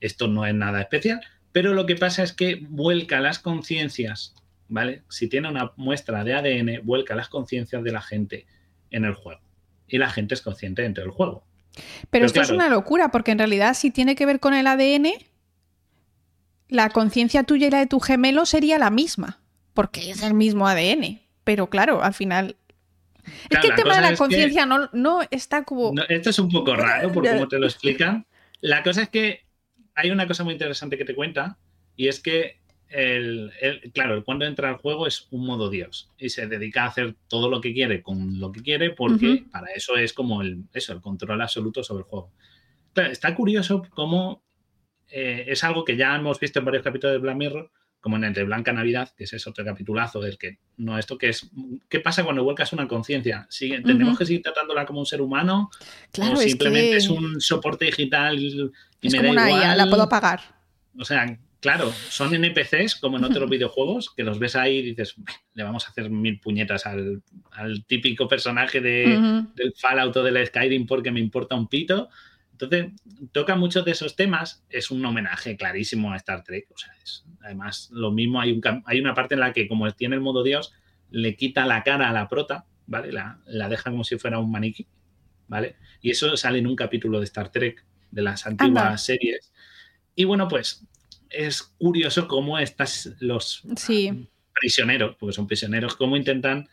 esto no es nada especial, pero lo que pasa es que vuelca las conciencias, ¿vale? Si tiene una muestra de ADN, vuelca las conciencias de la gente en el juego. Y la gente es consciente dentro del juego. Pero, esto es una locura, porque en realidad si tiene que ver con el ADN, la conciencia tuya y la de tu gemelo sería la misma, porque es el mismo ADN. Pero claro, al final. es que el tema de la conciencia no, no, está como. esto es un poco raro por cómo te lo explican. La cosa es que hay una cosa muy interesante que te cuenta, y es que el, claro, cuando entra al juego es un modo Dios y se dedica a hacer todo lo que quiere con lo que quiere porque para eso es como el, eso, el control absoluto sobre el juego. está curioso cómo eh, es algo que ya hemos visto en varios capítulos de Black Mirror, como en el de Blanca Navidad, que es ese otro capitulazo del que no esto que es qué pasa cuando vuelcas una conciencia tenemos que seguir tratándola como un ser humano claro, o simplemente es, un soporte digital y es como una IA, la puedo pagar o sea claro son NPCs como en otros videojuegos que los ves ahí y dices le vamos a hacer mil puñetas al, típico personaje de, del Fallout o del Skyrim porque me importa un pito entonces, toca muchos de esos temas, es un homenaje clarísimo a Star Trek. O sea, además, lo mismo, hay, un, hay una parte en la que, como tiene el modo Dios, le quita la cara a la prota, ¿vale? La, la deja como si fuera un maniquí, ¿vale? Y eso sale en un capítulo de Star Trek, de las antiguas Anda. series. Y bueno, pues es curioso cómo estas, los Sí. prisioneros, porque son prisioneros, cómo intentan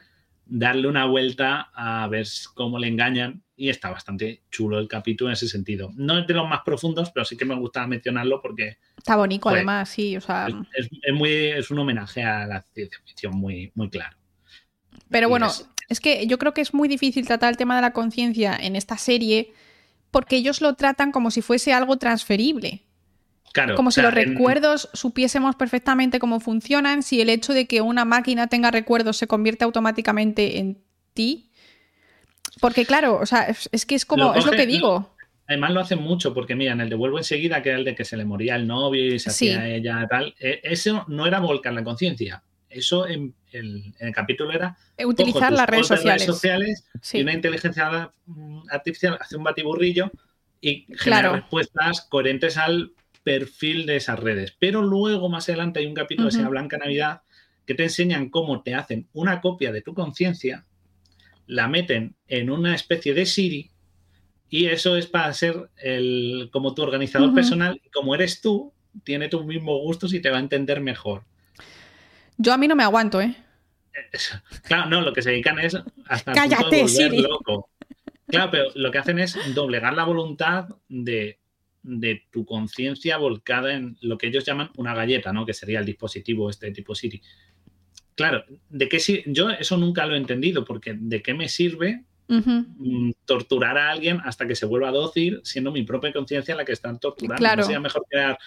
darle una vuelta a ver cómo le engañan. Y está bastante chulo el capítulo en ese sentido. No es de los más profundos, pero sí que me gusta mencionarlo porque Está bonito, Joder. además, sí. O sea, es, muy, es un homenaje a la ciencia ficción muy, muy claro. pero y bueno, es- es que yo creo que es muy difícil tratar el tema de la conciencia en esta serie porque ellos lo tratan como si fuese algo transferible. Claro, Como o si sea, los en- recuerdos supiésemos perfectamente cómo funcionan, si el hecho de que una máquina tenga recuerdos se convierte automáticamente en ti. Porque claro, o sea, es, que es como, Lo es lo que digo. Además lo hacen mucho, porque mira, en el Devuelvo enseguida, que era el de que se le moría el novio y se Sí. hacía ella tal, eh, eso no era volcar la conciencia. Eso en el, en el capítulo era Eh, Utilizar las redes sociales. sociales Sí. y una inteligencia mm, artificial hace un batiburrillo y genera Claro. respuestas coherentes al perfil de esas redes. Pero luego, más adelante, hay un capítulo que se Ujú. llama Blanca Navidad que te enseñan cómo te hacen una copia de tu conciencia, la meten en una especie de Siri y eso es para ser el, como tu organizador personal. Como eres tú, tiene tus mismos gustos y te va a entender mejor. Yo a mí no me aguanto, ¿eh? Claro, no, lo que se dedican es hasta el punto Cállate, de Siri. loco. Claro, pero lo que hacen es doblegar la voluntad de, de tu conciencia volcada en lo que ellos llaman una galleta, ¿no? Que sería el dispositivo este tipo Siri. Claro, ¿de qué si- Yo eso nunca lo he entendido, porque ¿de qué me sirve mm, torturar a alguien hasta que se vuelva dócil, siendo mi propia conciencia la que están torturando? Claro. ¿No sería mejor crear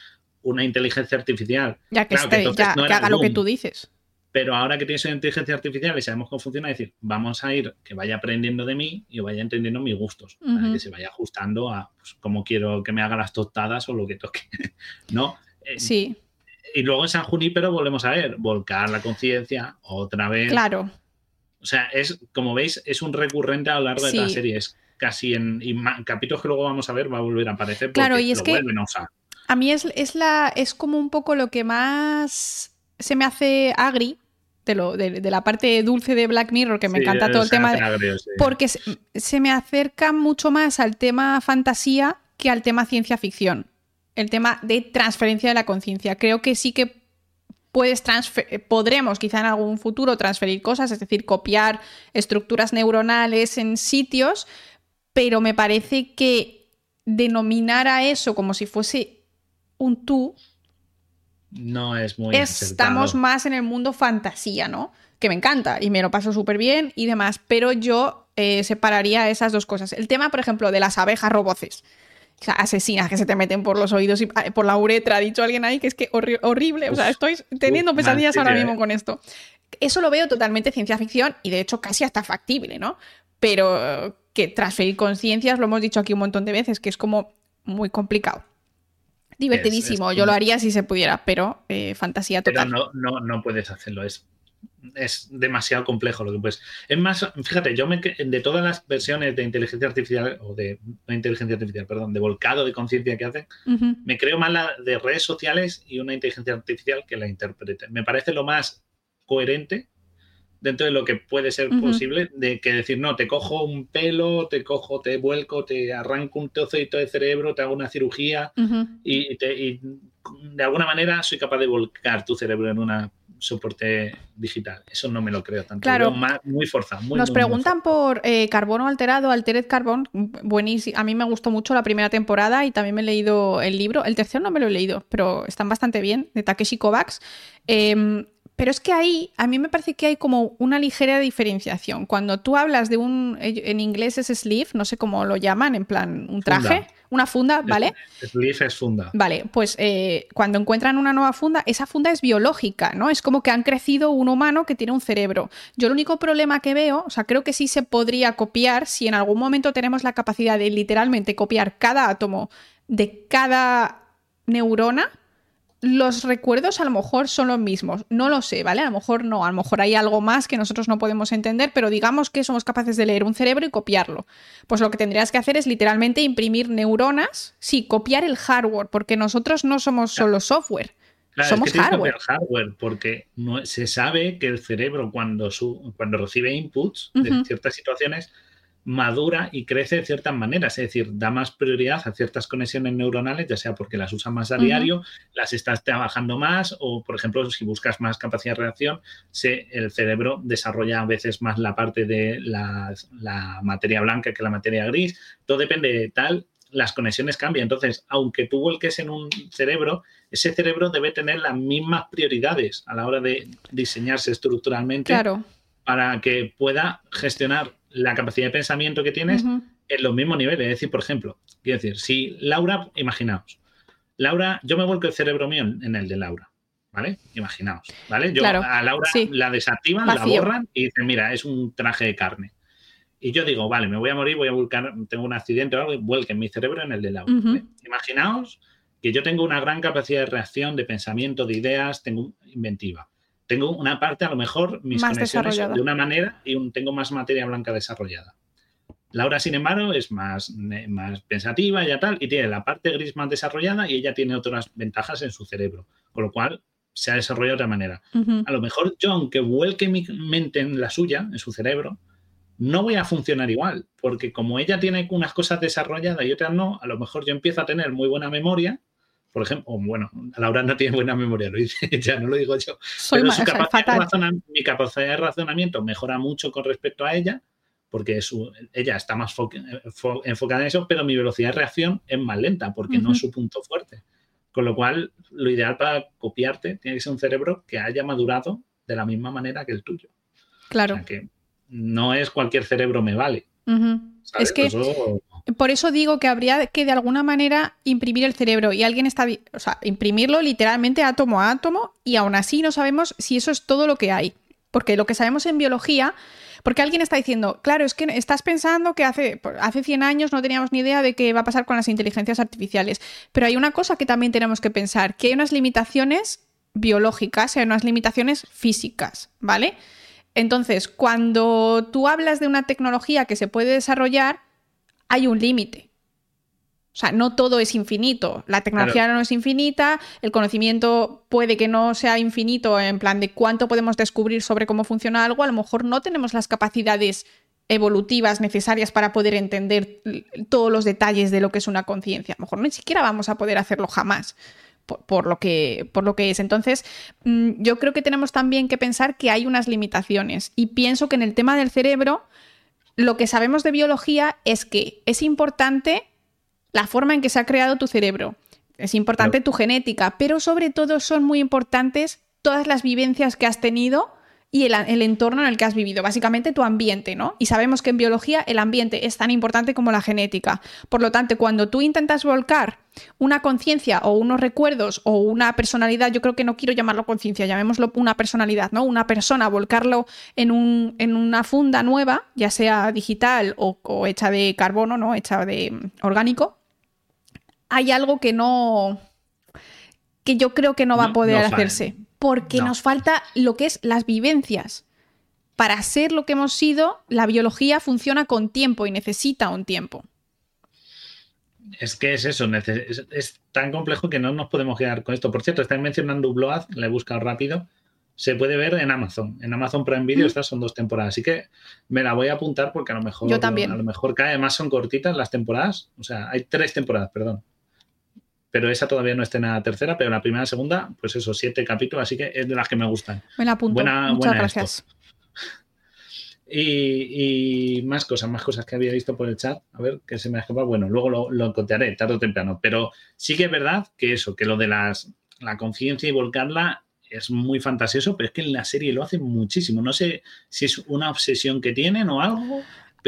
una inteligencia artificial Ya que, Claro, esté- ya, no que haga lo que tú dices. pero ahora que tienes una inteligencia artificial y sabemos cómo funciona, es decir, vamos a ir que vaya aprendiendo de mí y vaya entendiendo mis gustos, para que se vaya ajustando a pues, cómo quiero que me haga las tostadas o lo que toque. ¿No? Eh, Sí, Y luego en San Junípero volvemos a ver, volcar la conciencia otra vez. claro. O sea, es, como veis, es un recurrente a lo largo de la serie. Es casi en y capítulos que luego vamos a ver va a volver a aparecer. Claro, y es lo que- vuelven a usar. A mí es, es, la, es como un poco lo que más se me hace agri de, lo, de, de la parte dulce de Black Mirror, que me Sí, encanta todo el tema, sí. porque se, se me acerca mucho más al tema fantasía que al tema ciencia ficción. El tema de transferencia de la conciencia. Creo que sí que puedes podremos quizá en algún futuro transferir cosas, es decir, copiar estructuras neuronales en sitios, pero me parece que denominar a eso como si fuese un tú, No es muy estamos acertado. más en el mundo fantasía, ¿no? Que me encanta y me lo paso súper bien y demás, pero yo eh, separaría esas dos cosas. El tema, por ejemplo, de las abejas roboces. O sea, asesinas que se te meten por los oídos y ah, por la uretra, ha dicho alguien ahí que es que horri- horrible. O sea, estoy teniendo uf, pesadillas ahora mismo con esto. Eso lo veo totalmente ciencia ficción y de hecho casi hasta factible, ¿no? Pero que transferir conciencias, lo hemos dicho aquí un montón de veces, que es como muy complicado. Divertidísimo, es yo lo haría si se pudiera, pero eh, fantasía Pero total. no, no, no puedes hacerlo. Es, es demasiado complejo lo que puedes. Es más, fíjate, yo me, de todas las versiones de inteligencia artificial, o de no inteligencia artificial, perdón, de volcado de conciencia que hacen, me creo más la de redes sociales y una inteligencia artificial que la interprete. Me parece lo más coherente dentro de lo que puede ser posible de que decir, no, te cojo un pelo, te cojo, te vuelco, te arranco un trocito de cerebro, te hago una cirugía, y, te- y de alguna manera soy capaz de volcar tu cerebro en un soporte digital. Eso no me lo creo tanto. Claro. Más- muy forzado. Muy, Nos muy, muy preguntan por eh, Carbono Alterado, Altered Carbon. Buenísimo. A mí me gustó mucho la primera temporada y también me he leído el libro. El tercero no me lo he leído, pero están bastante bien, de Takeshi Kovacs. Em, pero es que ahí, a mí me parece que hay como una ligera diferenciación. Cuando tú hablas de un, en inglés es sleeve, no sé cómo lo llaman, en plan un traje, Funda. Una funda, ¿vale? Es- Sleeve es funda. Vale, pues eh, cuando encuentran una nueva funda, esa funda es biológica, ¿no? Es como que han crecido un humano que tiene un cerebro. Yo el único problema que veo, o sea, creo que sí se podría copiar si en algún momento tenemos la capacidad de literalmente copiar cada átomo de cada neurona. Los recuerdos a lo mejor son los mismos, no lo sé, ¿vale? A lo mejor no, a lo mejor hay algo más que nosotros no podemos entender, pero digamos que somos capaces de leer un cerebro y copiarlo. Pues lo que tendrías que hacer es literalmente imprimir neuronas, sí, copiar el hardware, porque nosotros no somos solo software. Somos hardware. hardware. Porque no, se sabe que el cerebro cuando, su, cuando recibe inputs de ciertas situaciones madura y crece de ciertas maneras, es decir, da más prioridad a ciertas conexiones neuronales, ya sea porque las usas más a diario, las estás trabajando más o, por ejemplo, si buscas más capacidad de reacción, se, el cerebro desarrolla a veces más la parte de la, la, materia blanca que la materia gris. Todo depende de tal, las conexiones cambian. Entonces, aunque tú vuelques en un cerebro, ese cerebro debe tener las mismas prioridades a la hora de diseñarse estructuralmente para que pueda gestionar la capacidad de pensamiento que tienes en los mismos niveles. Es decir, por ejemplo, quiero decir, si Laura, imaginaos, Laura, yo me vuelco el cerebro mío en el de Laura, ¿vale? Imaginaos, ¿vale? Yo a Laura la desactivan, la borran y dicen, mira, es un traje de carne. Y yo digo, vale, me voy a morir, voy a volcar, tengo un accidente o algo, y vuelquen mi cerebro en el de Laura. Imaginaos que yo tengo una gran capacidad de reacción, de pensamiento, de ideas, tengo inventiva tengo una parte, a lo mejor, mis conexiones de una manera y tengo más materia blanca desarrollada. Laura, sin embargo, es más, más pensativa y ya tal, y tiene la parte gris más desarrollada y ella tiene otras ventajas en su cerebro, con lo cual se ha desarrollado de otra manera. A lo mejor yo, aunque vuelque mi mente en la suya, en su cerebro, no voy a funcionar igual, porque como ella tiene unas cosas desarrolladas y otras no, a lo mejor yo empiezo a tener muy buena memoria por ejemplo, bueno, Laura no tiene buena memoria, lo dice, ya no lo digo yo. pero su capacidad de mi capacidad de razonamiento mejora mucho con respecto a ella, porque ella está más enfocada en eso, pero mi velocidad de reacción es más lenta, porque no es su punto fuerte. Con lo cual, lo ideal para copiarte tiene que ser un cerebro que haya madurado de la misma manera que el tuyo. Claro. O sea que no es cualquier cerebro me vale. Es que por eso digo que habría que de alguna manera imprimir el cerebro y alguien está, o sea, imprimirlo literalmente átomo a átomo y aún así no sabemos si eso es todo lo que hay. Porque lo que sabemos en biología, porque alguien está diciendo, claro, es que estás pensando que hace, hace 100 años no teníamos ni idea de qué va a pasar con las inteligencias artificiales. Pero hay una cosa que también tenemos que pensar, que hay unas limitaciones biológicas hay unas limitaciones físicas, ¿vale? Entonces, cuando tú hablas de una tecnología que se puede desarrollar, hay un límite. O sea, no todo es infinito. La tecnología no es infinita, el conocimiento puede que no sea infinito en plan de cuánto podemos descubrir sobre cómo funciona algo. A lo mejor no tenemos las capacidades evolutivas necesarias para poder entender todos los detalles de lo que es una conciencia. A lo mejor ni siquiera vamos a poder hacerlo jamás por, lo, que, por lo que es. Entonces, mm, yo creo que tenemos también que pensar que hay unas limitaciones y pienso que en el tema del cerebro, lo que sabemos de biología es que es importante la forma en que se ha creado tu cerebro, es importante tu genética, pero sobre todo son muy importantes todas las vivencias que has tenido y el, entorno en el que has vivido, básicamente tu ambiente, ¿no? Y sabemos que en biología el ambiente es tan importante como la genética. Por lo tanto, cuando tú intentas volcar una conciencia o unos recuerdos o una personalidad, yo creo que no quiero llamarlo conciencia, llamémoslo una personalidad, ¿no? Una persona, volcarlo en, un, en una funda nueva, ya sea digital o, hecha de carbono, ¿no? Hecha de mm, orgánico, hay algo que no... que yo creo que no va a poder hacerse porque nos falta lo que es las vivencias. Para ser lo que hemos sido, la biología funciona con tiempo y necesita un tiempo. Es que es eso, es, tan complejo que no nos podemos quedar con esto. Por cierto, están mencionando Blood, la he buscado rápido. Se puede ver en Amazon. En Amazon Prime Video mm. estas son dos temporadas. Así que me la voy a apuntar porque a lo mejor. Yo también. A lo mejor cae. Además son cortitas las temporadas. O sea, hay tres temporadas, perdón pero esa todavía no está en la tercera, pero la primera segunda, pues eso, siete capítulos, así que es de las que me gustan. Me la apunto. Muchas gracias. Y, más cosas, más cosas que había visto por el chat, a ver, que se me ha escapado. Bueno, luego lo, lo encontraré tarde o temprano, pero sí que es verdad que eso, que lo de las, la conciencia y volcarla es muy fantasioso, pero es que en la serie lo hacen muchísimo. No sé si es una obsesión que tienen o algo,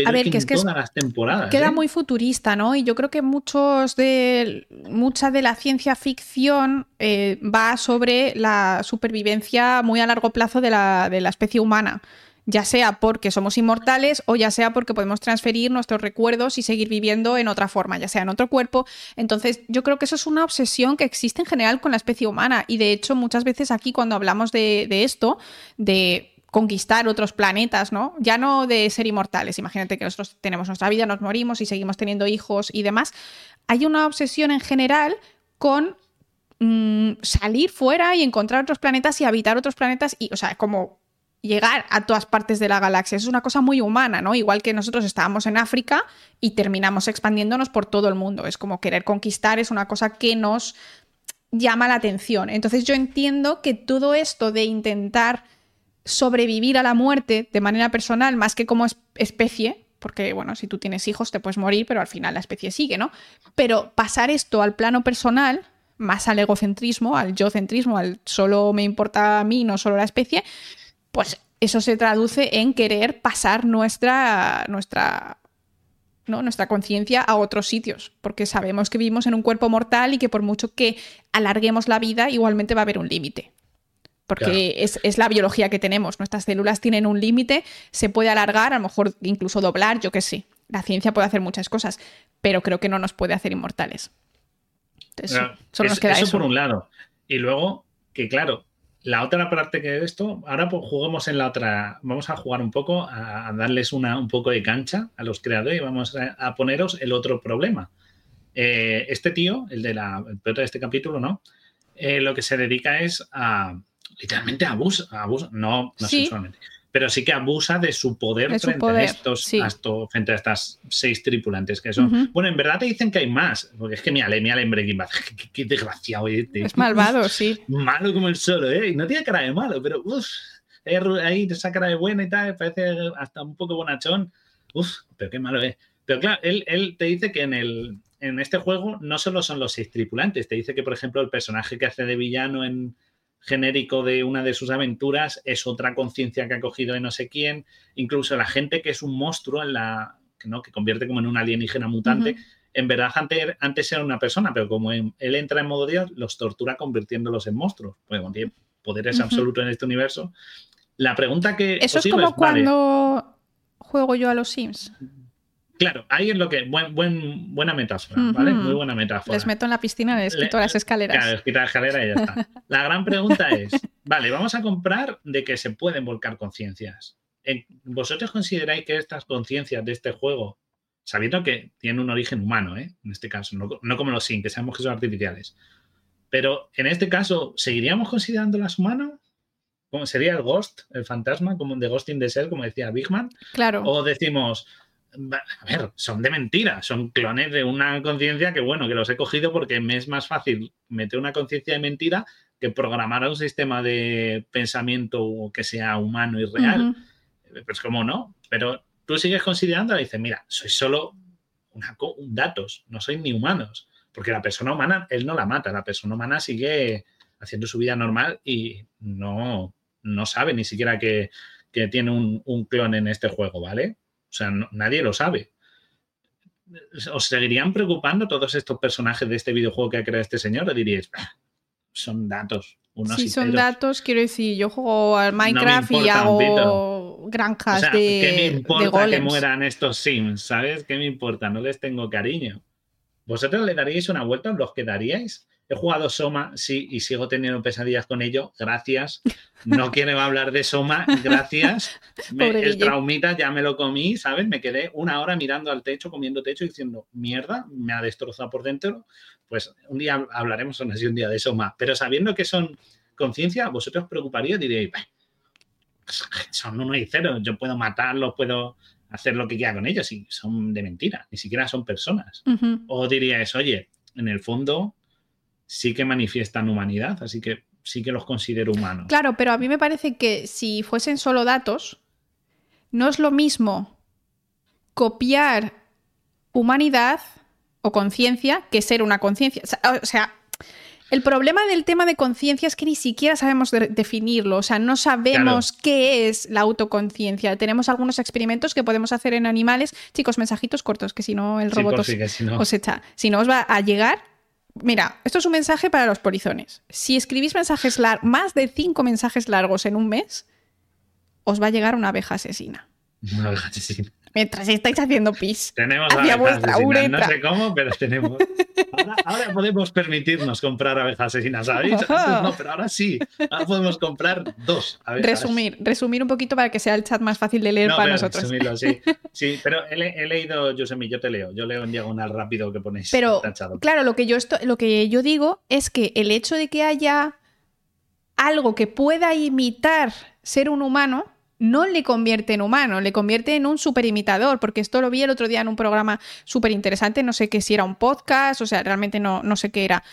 a ver, que es que todas las temporadas. Queda ¿eh? muy futurista, ¿no? Y yo creo que muchos de mucha de la ciencia ficción eh, va sobre la supervivencia muy a largo plazo de la, de la especie humana ya sea porque somos inmortales o ya sea porque podemos transferir nuestros recuerdos y seguir viviendo en otra forma, ya sea en otro cuerpo. Entonces, yo creo que eso es una obsesión que existe en general con la especie humana y de hecho muchas veces aquí cuando hablamos de, de esto, de conquistar otros planetas, ¿no? Ya no de ser inmortales, imagínate que nosotros tenemos nuestra vida, nos morimos y seguimos teniendo hijos y demás. Hay una obsesión en general con mm, salir fuera y encontrar otros planetas y habitar otros planetas y, o sea, como llegar a todas partes de la galaxia. Es una cosa muy humana, ¿no? Igual que nosotros estábamos en África y terminamos expandiéndonos por todo el mundo. Es como querer conquistar, es una cosa que nos llama la atención. Entonces yo entiendo que todo esto de intentar sobrevivir a la muerte de manera personal más que como especie, porque bueno, si tú tienes hijos te puedes morir, pero al final la especie sigue, ¿no? Pero pasar esto al plano personal, más al egocentrismo, al yo-centrismo, al solo me importa a mí, no solo la especie, pues eso se traduce en querer pasar nuestra, nuestra, ¿no? nuestra conciencia a otros sitios, porque sabemos que vivimos en un cuerpo mortal y que por mucho que alarguemos la vida, igualmente va a haber un límite porque es, la biología que tenemos. Nuestras células tienen un límite, se puede alargar, a lo mejor incluso doblar, yo qué sé. La ciencia puede hacer muchas cosas, pero creo que no nos puede hacer inmortales. solo nos queda eso, por un lado. Y luego, que claro, la otra parte que esto, ahora pues juguemos en la otra, vamos a jugar un poco, a, darles una, un poco de cancha a los creadores y vamos a, poneros el otro problema. Eh, este tío, el de la el de este capítulo, ¿no? Eh, lo que se dedica es a, literalmente abusa, abusa no, no sexualmente, pero sí que abusa de su poder, frente, A estos, frente a estas seis tripulantes que son. Bueno, en verdad te dicen que hay más, porque es que mi Ale, mi Ale en Breaking Bad, qué, desgraciado. Es malvado, sí. Malo como el solo, ¿eh? Y no tiene cara de malo, pero uff, ahí esa cara de buena y tal, parece hasta un poco bonachón. Uf, pero qué malo es. Pero claro, él, él te dice que en el, en este juego no solo son los seis tripulantes, te dice que, por ejemplo, el personaje que hace de villano en, genérico de una de sus aventuras, es otra conciencia que ha cogido de no sé quién, incluso la gente que es un monstruo en la que no que convierte como en un alienígena mutante, en verdad antes, antes, era una persona, pero como él entra en modo Dios, los tortura convirtiéndolos en monstruos, porque tiene poderes absolutos en este universo. La pregunta que Eso es como cuando juego yo a los Sims. Claro, ahí es lo que. Buen, buen, buena metáfora, ¿vale? Muy buena metáfora. Les meto en la piscina, les quito las escaleras. Claro, les quito la escalera y ya está. La gran pregunta es: vale, vamos a comprar de que se pueden volcar conciencias. ¿Vosotros consideráis que estas conciencias de este juego, sabiendo que tienen un origen humano, ¿eh? en este caso, no, como los SIM, que sabemos que son artificiales, pero en este caso, ¿seguiríamos considerándolas humanas? ¿Cómo sería el Ghost, el fantasma, como de Ghost in the Shell, como decía Bigman? Claro. O decimos, a ver, son de mentira, son clones de una conciencia que, bueno, que los he cogido porque me es más fácil meter una conciencia de mentira que programar a un sistema de pensamiento que sea humano y real. Pues como no, pero tú sigues considerando y dices, mira, soy solo una, datos, no soy ni humanos, porque la persona humana, él no la mata, la persona humana sigue haciendo su vida normal y no, no sabe ni siquiera que, tiene un, un clon en este juego, ¿vale? O sea, nadie lo sabe. ¿Os seguirían preocupando todos estos personajes de este videojuego que ha creado este señor? ¿O diríais, son datos? Unos sí, son datos, quiero decir, yo juego al Minecraft y hago granjas de. ¿Qué me importa que mueran estos Sims? ¿Sabes? ¿Qué me importa? No les tengo cariño. ¿Vosotros le daríais una vuelta? ¿Los quedaríais? He jugado Soma, sí, y sigo teniendo pesadillas con ello. Gracias. No quiero hablar de Soma, gracias. el traumita ya me lo comí, ¿sabes? Me quedé una hora mirando al techo, comiendo techo y diciendo, mierda, me ha destrozado por dentro. Pues un día hablaremos aún así un día de Soma. Pero sabiendo que son conciencia, vosotros os preocuparíais, diréis, son uno y cero, yo puedo matarlos, puedo hacer lo que quiera con ellos y son de mentira, ni siquiera son personas. O diríais, oye, en el fondo sí que manifiestan humanidad, así que sí que los considero humanos. Claro, pero a mí me parece que si fuesen solo datos, no es lo mismo copiar humanidad o conciencia que ser una conciencia. O sea, el problema del tema de conciencia es que ni siquiera sabemos definirlo, o sea, no sabemos qué es la autoconciencia. Tenemos algunos experimentos que podemos hacer en animales. Chicos, mensajitos cortos, que si no el robot os, os, echa. Si no os va a llegar, Mira, esto es un mensaje para los polizones. Si escribís mensajes más de cinco mensajes largos en un mes, os va a llegar una abeja asesina. Una abeja asesina. Mientras estáis haciendo pis tenemos hacia vuestra asesinas. No sé cómo, pero tenemos. Ahora, ahora podemos permitirnos comprar abejas asesinas, ¿sabéis? Antes no, pero ahora sí. Ahora podemos comprar dos abejas. Resumir, resumir un poquito para que sea el chat más fácil de leer No, para nosotros. resumirlo, sí. Sí, pero he, he leído, Josemi, yo te leo. Yo leo en diagonal rápido que ponéis Pero, tachado. claro, lo que, yo esto, lo que yo digo es que el hecho de que haya algo que pueda imitar ser un humano no le convierte en humano, le convierte en un superimitador, porque esto lo vi el otro día en un programa súper interesante, no sé qué si era un podcast, o sea, realmente no, no sé qué era.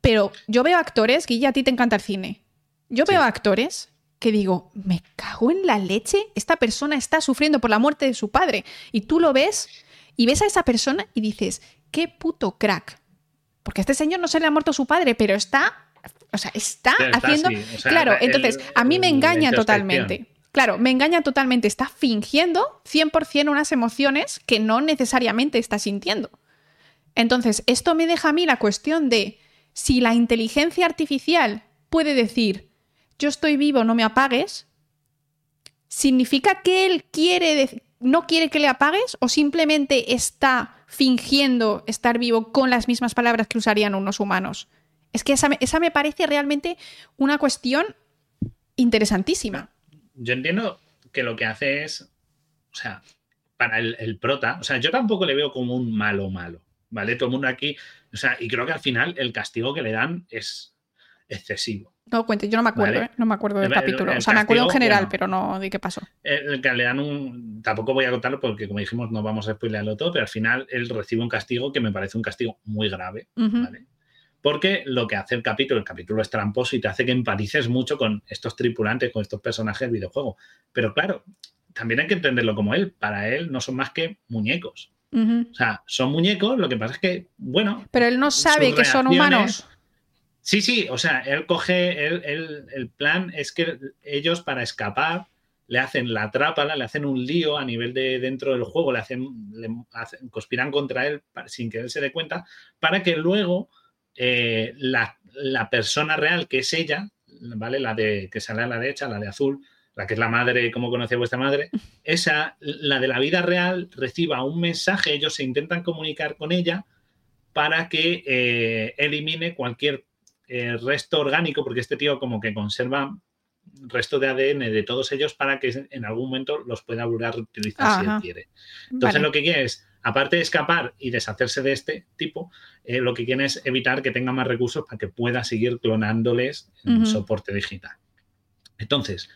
Pero yo veo actores, Guilla, a ti te encanta el cine. Yo veo actores que digo, me cago en la leche, esta persona está sufriendo por la muerte de su padre. Y tú lo ves y ves a esa persona y dices, qué puto crack. Porque a este señor no se le ha muerto su padre, pero está, o sea, está, haciendo... así, o sea, claro, el- entonces, a mí me engaña totalmente. Claro, me engaña totalmente. Está fingiendo 100% unas emociones que no necesariamente está sintiendo. Entonces, esto me deja a mí la cuestión de si la inteligencia artificial puede decir, yo estoy vivo, no me apagues, ¿significa que él quiere no quiere que le apagues o simplemente está fingiendo estar vivo con las mismas palabras que usarían unos humanos? Es que esa esa me parece realmente una cuestión interesantísima. Yo entiendo que lo que hace es, o sea, para el, el prota, o sea, yo tampoco le veo como un malo malo, ¿vale? Todo el mundo aquí, o sea, y creo que al final el castigo que le dan es excesivo. No cuente, yo no me acuerdo, Vale. ¿eh? no me acuerdo del El- capítulo. el o sea, me acuerdo en general, bueno. pero no de qué pasó. El que le dan un. Tampoco voy a contarlo porque, como dijimos, no vamos a spoilearlo todo, pero al final él recibe un castigo que me parece un castigo muy grave. ¿vale? Porque lo que hace el capítulo, el capítulo es tramposo y te hace que empatices mucho con estos tripulantes, con estos personajes del videojuego. Pero claro, también hay que entenderlo como él. Para él no son más que muñecos. O sea, son muñecos, lo que pasa es que, bueno. Pero él no sabe que son humanos. Sí, sí, o sea, él coge, él- él- el plan es que ellos para escapar le hacen la trápala, le hacen un lío a nivel de dentro del juego, le hacen, le hacen- conspiran contra él sin que él se dé cuenta, para que luego eh, la, la persona real, que es ella, ¿vale? La de que sale a la derecha, la de azul, la que es la madre, como conoce vuestra madre, esa, la de la vida real, reciba un mensaje, ellos se intentan comunicar con ella para que eh, elimine cualquier eh, resto orgánico, porque este tío como que conserva resto de ADN de todos ellos para que en algún momento los pueda volver a reutilizar si él quiere. Entonces Vale. lo que quiere es, aparte de escapar y deshacerse de este tipo, eh, lo que quiere es evitar que tenga más recursos para que pueda seguir clonándoles en soporte digital. Entonces,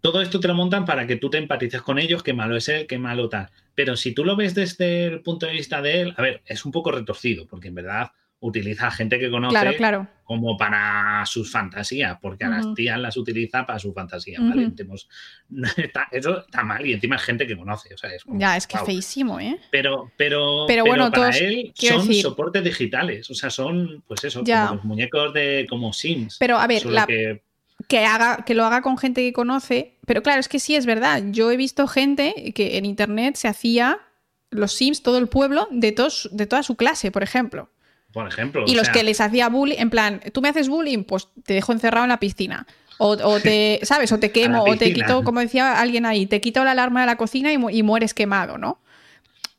todo esto te lo montan para que tú te empatices con ellos, qué malo es él, qué malo tal. Pero si tú lo ves desde el punto de vista de él, a ver, es un poco retorcido, porque en verdad utiliza a gente que conoce Claro, claro. como para sus fantasías, porque a las tías las utiliza para su fantasía, ¿vale? Está- eso está mal y encima es gente que conoce, o sea, es como, Ya, es que guau. feísimo, ¿eh? Pero, pero, Pero bueno, para todos- él son decir- soportes digitales, o sea, son, pues eso, Ya. como los muñecos de como Sims. Pero a ver, la- que- que haga, que lo haga con gente que conoce. Pero claro, es que sí es verdad. Yo he visto gente que en internet se hacía los Sims, todo el pueblo, de, todos, de toda su clase, por ejemplo. Por ejemplo, Y los sea, que les hacía bullying, en plan, tú me haces bullying, pues te dejo encerrado en la piscina. O, o te, ¿sabes? O te quemo, o te quito, como decía alguien ahí, te quito la alarma de la cocina y, mu- y mueres quemado, ¿no?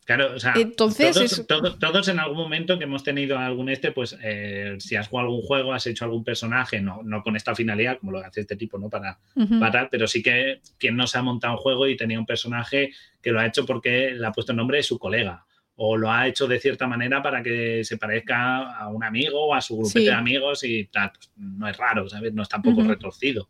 Claro, o sea, Entonces todos, es- todos- todos en algún momento que hemos tenido algún este, pues eh, si has jugado algún juego, has hecho algún personaje, no, no con esta finalidad, como lo hace este tipo, ¿no? Para, Ujú. para pero sí que quien no se ha montado un juego y tenía un personaje que lo ha hecho porque le ha puesto el nombre de su colega. O lo ha hecho de cierta manera para que se parezca a un amigo o a su grupete Sí. de amigos y tal. Pues no es raro, ¿sabes? No es tampoco retorcido.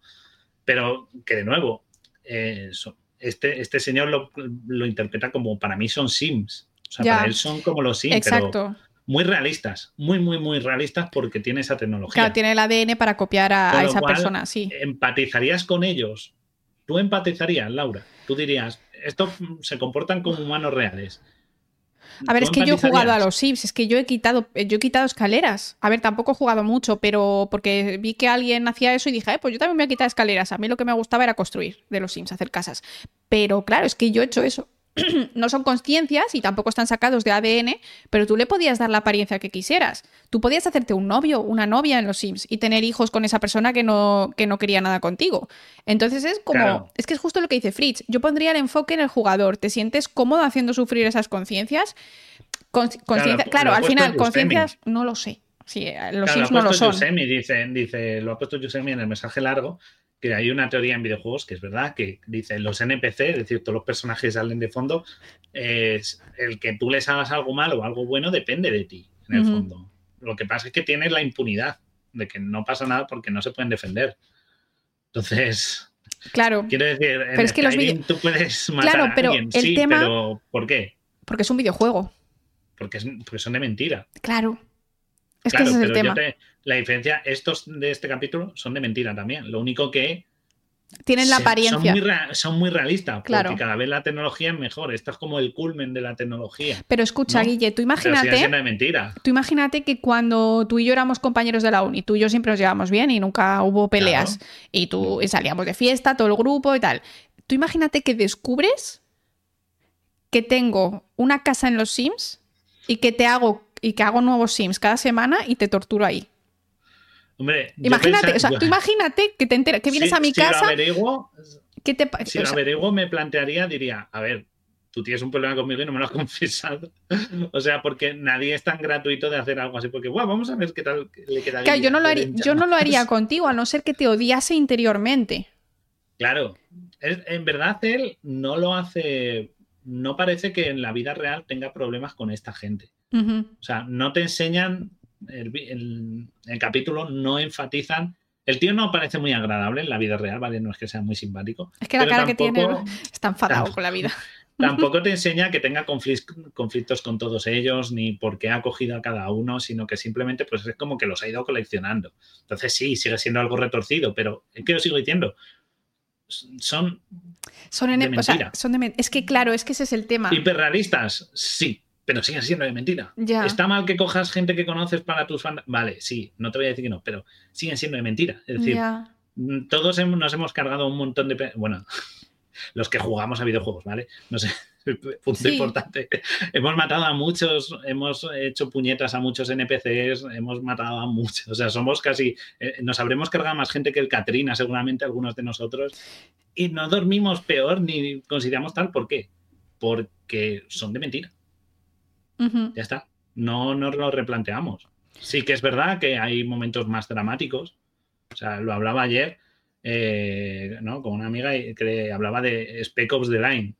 Pero que de nuevo, eh, este, este señor lo, lo interpreta como para mí son Sims. O sea, Ya. para él son como los Sims, pero Exacto. muy realistas, muy, muy, muy realistas porque tiene esa tecnología. Claro, tiene el ADN para copiar a, Con a lo esa cual, persona, sí. ¿Empatizarías con ellos? ¿Tú empatizarías, Laura? Tú dirías, estos se comportan como humanos reales. A ver, ¿Tú es que yo he jugado a los Sims, es que yo he quitado, yo he quitado escaleras. A ver, tampoco he jugado mucho, pero porque vi que alguien hacía eso y dije, "Ay, pues yo también me voy a quitar escaleras. A mí lo que me gustaba era construir de los Sims, hacer casas. Pero claro, es que yo he hecho eso. no son conciencias y tampoco están sacados de ADN, pero tú le podías dar la apariencia que quisieras. Tú podías hacerte un novio, una novia en los Sims y tener hijos con esa persona que no, que no quería nada contigo. Entonces es como, es que es justo lo que dice Fritz. Yo pondría el enfoque en el jugador. ¿Te sientes cómodo haciendo sufrir esas conciencias? claro, al final, conciencias, no lo sé. Sí, los Sims no lo son. dice, dice, lo ha puesto Yusemi en el mensaje largo que hay una teoría en videojuegos que es verdad, que dice los NPC, es decir, todos los personajes salen de fondo, es el que tú les hagas algo malo o algo bueno depende de ti, en el fondo. Lo que pasa es que tienes la impunidad de que no pasa nada porque no se pueden defender. Entonces, claro. Quiero decir, pero es que los tú puedes matar claro, pero a alguien, el sí, tema... pero ¿por qué? Porque es un videojuego. Porque, es, porque son de mentira. Claro. Es que ese es el tema. La diferencia, estos de este capítulo son de mentira también. Lo único que. Tienen la apariencia. Son muy, realistas, porque cada vez la tecnología es mejor. Esto es como el culmen de la tecnología. Pero escucha, Guille, tú imagínate. de mentira. Tú imagínate que cuando tú y yo éramos compañeros de la uni, tú y yo siempre nos llevamos bien y nunca hubo peleas. Y tú y salíamos de fiesta, todo el grupo y tal. Tú imagínate que descubres que tengo una casa en los Sims y que te hago y que hago nuevos Sims cada semana y te torturo ahí. Hombre, imagínate, o sea, tú imagínate que te enteras, que vienes a mi casa. Lo averiguo, te, si lo averiguo, me plantearía, diría, a ver, tú tienes un problema conmigo y no me lo has confesado. o sea, porque nadie es tan gratuito de hacer algo así, porque, bueno, vamos a ver qué tal le queda. Claro, yo no, lo haría, yo no lo haría contigo, a no ser que te odiase interiormente. Claro, en verdad él no lo hace, no parece que en la vida real tenga problemas con esta gente. O sea, no te enseñan, el, el, capítulo no enfatizan. El tío no parece muy agradable en la vida real, ¿vale? No es que sea muy simpático. Es que la cara que tiene está enfadado con la vida. Tampoco te enseña que tenga conflictos con todos ellos, ni por qué ha cogido a cada uno, sino que simplemente pues es como que los ha ido coleccionando. Entonces sí, sigue siendo algo retorcido, pero es que lo sigo diciendo. Son, son, de mentira. son de, es que claro, es que ese es el tema. Hiperrealistas, sí, pero siguen siendo de mentira. Está mal que cojas gente que conoces para tus fans. Vale, sí, no te voy a decir que no, pero siguen siendo de mentira. Es decir, mm, todos nos hemos cargado un montón de. Bueno, los que jugamos a videojuegos, ¿vale? No sé, punto importante. Hemos matado a muchos, hemos hecho puñetas a muchos NPCs, hemos matado a muchos. O sea, somos casi. Eh, nos habremos cargado más gente que el Katrina, seguramente, algunos de nosotros. Y no dormimos peor ni consideramos tal. ¿Por qué? Porque son de mentira. Ya está. No nos lo replanteamos. Sí que es verdad que hay momentos más dramáticos. O sea, lo hablaba ayer eh, ¿no? con una amiga que hablaba de Spec Ops The Line.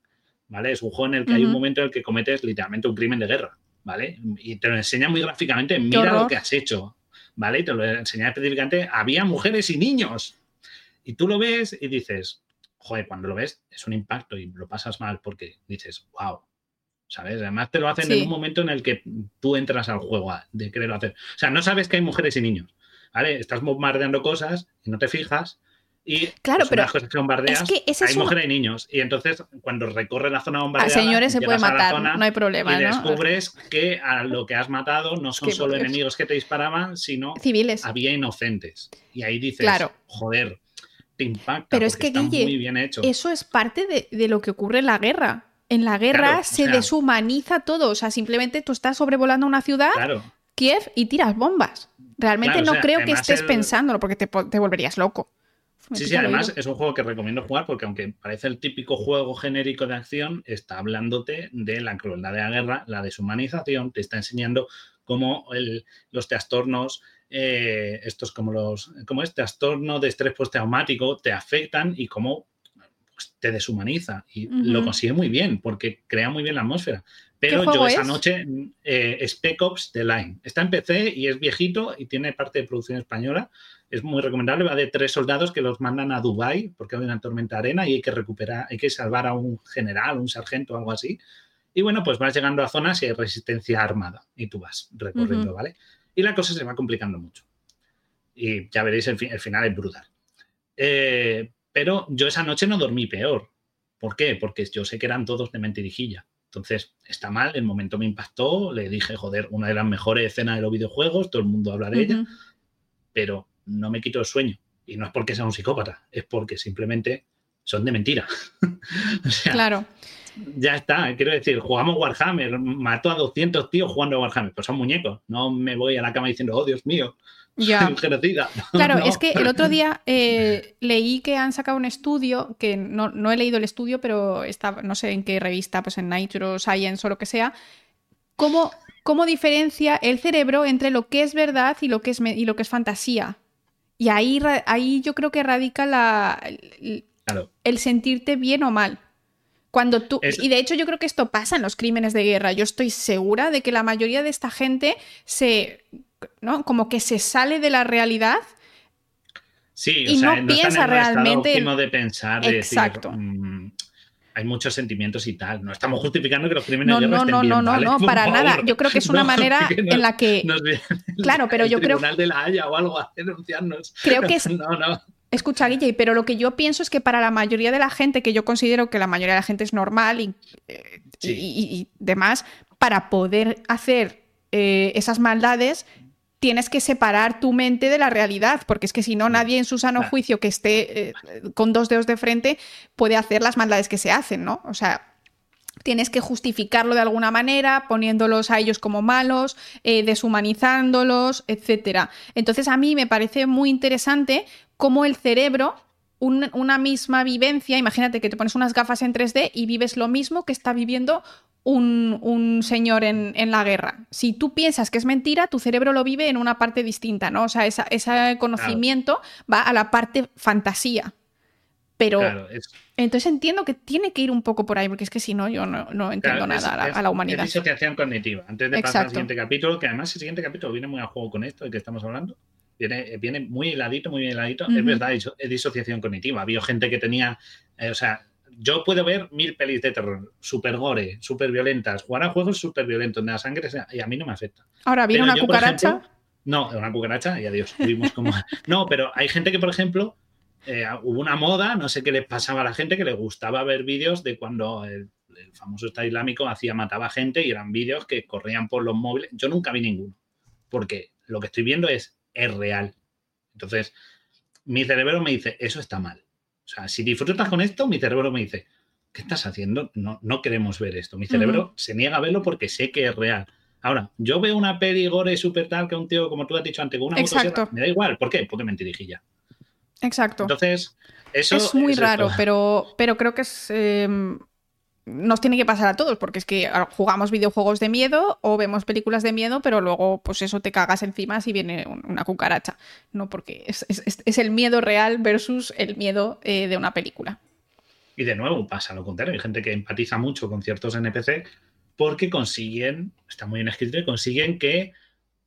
¿Vale? Es un juego en el que hay un momento en el que cometes literalmente un crimen de guerra. ¿Vale? Y te lo enseña muy gráficamente. Mira lo que has hecho. ¿Vale? Y te lo enseña específicamente. Había mujeres y niños. Y tú lo ves y dices, joder, cuando lo ves es un impacto y lo pasas mal porque dices, wow, ¿sabes? Además te lo hacen en un momento en el que tú entras al juego de quererlo hacer. O sea, no sabes que hay mujeres y niños, ¿vale? Estás bombardeando cosas y no te fijas y claro, pues, pero las cosas que bombardeas, hay mujeres y niños. Y entonces, cuando recorre la zona bombardeada, a señores se puede matar, no hay problema. Y descubres que a lo que has matado no son solo enemigos que te disparaban, sino civiles. Había inocentes. Y ahí dices, claro. joder, te impacta. Pero es que, Guille, muy bien hecho. eso es parte de, de lo que ocurre en la guerra. En la guerra se deshumaniza todo. O sea, simplemente tú estás sobrevolando una ciudad, Kiev, y tiras bombas. Realmente no creo que estés pensándolo porque te, volverías loco. Sí, sí, además es un juego que recomiendo jugar porque aunque parece el típico juego genérico de acción, está hablándote de la crueldad de la guerra, la deshumanización, te está enseñando cómo los trastornos, eh, estos como los, como es trastorno de estrés postraumático, te afectan y cómo te deshumaniza y lo consigue muy bien porque crea muy bien la atmósfera. Pero yo esa noche, eh, Spec Ops The Line, está en PC y es viejito y tiene parte de producción española. Es muy recomendable. Va de tres soldados que los mandan a Dubai porque hay una tormenta arena y hay que recuperar, hay que salvar a un general, un sargento algo así. Y bueno, pues vas llegando a zonas y hay resistencia armada y tú vas recorriendo, ¿vale? Y la cosa se va complicando mucho. Y ya veréis, el, el final es brutal. Eh, pero yo esa noche no dormí peor. ¿Por qué? Porque yo sé que eran todos de mentirijilla. Entonces, está mal, el momento me impactó, le dije, joder, una de las mejores escenas de los videojuegos, todo el mundo habla de ella, pero no me quito el sueño. Y no es porque sea un psicópata, es porque simplemente son de mentira. claro. Ya está, quiero decir, jugamos Warhammer, mató a 200 tíos jugando a Warhammer, pues son muñecos. No me voy a la cama diciendo, oh Dios mío, Ya. genocida. Claro, es que el otro día eh, leí que han sacado un estudio, que no, no he leído el estudio, pero está, no sé en qué revista, pues en Nature o Science o lo que sea, cómo, cómo diferencia el cerebro entre lo que es verdad y lo que es, y lo que es fantasía. Y ahí, ahí yo creo que radica la, el, Claro. el sentirte bien o mal. Cuando tú, Es- y de hecho yo creo que esto pasa en los crímenes de guerra. Yo estoy segura de que la mayoría de esta gente se, ¿no? Como que se sale de la realidad Sí, o Y sea, no piensa en realmente en- óptimo de pensar, de Exacto. decir, mm, hay muchos sentimientos y tal. No estamos justificando que los crímenes No, de guerra no, estén no, bien, no, no, ¿vale? no, para favor. nada. Yo creo que es una No, manera nos- en la que, nos Claro, pero el yo creo- de la Haya o algo a denunciarnos. Creo que es- No, no. escucha, Guille, pero lo que yo pienso es que para la mayoría de la gente, que yo considero que la mayoría de la gente es normal y, eh, Sí. y- y- y demás, para poder hacer eh, esas maldades, tienes que separar tu mente de la realidad, porque es que si no, nadie en su sano Claro. juicio que esté eh, con dos dedos de frente puede hacer las maldades que se hacen, ¿no? O sea, tienes que justificarlo de alguna manera, poniéndolos a ellos como malos, eh, deshumanizándolos, etc. Entonces a mí me parece muy interesante cómo el cerebro, un- una misma vivencia, imagínate que te pones unas gafas en 3D y vives lo mismo que está viviendo un, un señor en, en la guerra. Si tú piensas que es mentira, tu cerebro lo vive en una parte distinta, ¿no? O sea, esa- ese conocimiento va a la parte fantasía. Pero Claro, es, entonces entiendo que tiene que ir un poco por ahí, porque es que si no, yo no, no entiendo claro, es- nada a, la, es- a la humanidad. Es disociación cognitiva. Antes de pasar Exacto. al siguiente capítulo, que además el siguiente capítulo viene muy a juego con esto de que estamos hablando. Viene, viene muy heladito, muy heladito. Es Ujú. verdad, es, es disociación cognitiva. Había gente que tenía, eh, o sea, yo puedo ver mil pelis de terror, súper gore, súper violentas, jugar a juegos súper violentos, donde la sangre y a mí no me afecta. Ahora viene una yo, cucaracha. ejemplo, no, una cucaracha y adiós. Vimos como... No, pero hay gente que, por ejemplo, eh, hubo una moda, no sé qué les pasaba a la gente, que le gustaba ver vídeos de cuando el, el famoso Estado Islámico hacía, mataba gente y eran vídeos que corrían por los móviles. Yo nunca vi ninguno, porque lo que estoy viendo es, es real. Entonces, mi cerebro me dice, eso está mal. O sea, si disfrutas con esto, mi cerebro me dice, ¿qué estás haciendo? No, no queremos ver esto. Mi cerebro se niega a verlo porque sé que es real. Ahora, yo veo una peli gore súper tal que un tío, como tú has dicho antes, con una Exacto. me da igual. ¿Por qué? Porque me. Exacto. Entonces, eso es muy es raro, esto. pero, pero creo que es. eh, nos tiene que pasar a todos, porque es que ah, jugamos videojuegos de miedo o vemos películas de miedo, pero luego, pues eso te cagas encima si viene un- una cucaracha. No, porque es, es- el miedo real versus el miedo eh, de una película. Y de nuevo pasa lo contrario. Hay gente que empatiza mucho con ciertos NPC porque consiguen, está muy bien escrito, y consiguen que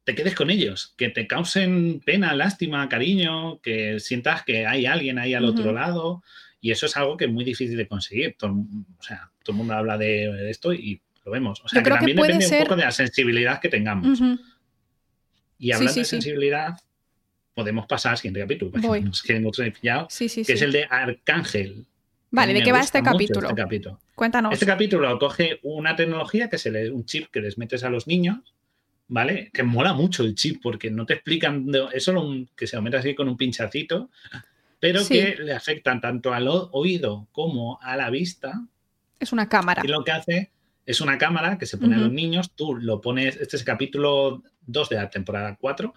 te quedes con ellos, que te causen pena, lástima, cariño, que sientas que hay alguien ahí al otro lado. Y eso es algo que es muy difícil de conseguir. Todo, o sea, todo el mundo habla de esto y lo vemos. O sea, Yo que creo que también puede depende ser- un poco de la sensibilidad que tengamos. Y hablando sí, de sí. sensibilidad, podemos pasar al siguiente capítulo. porque Voy. Nos pillado, que es el de Arcángel. Vale, ¿de qué va este capítulo? Este capítulo. Cuéntanos. Este capítulo coge una tecnología que se le, un chip que les metes a los niños, ¿vale? Que mola mucho el chip porque no te explican, es solo un, que se lo metes así con un pinchacito, pero que le afectan tanto al oído como a la vista. Es una cámara. Y lo que hace es una cámara que se pone a los niños, tú lo pones, este es el capítulo 2 de la temporada 4,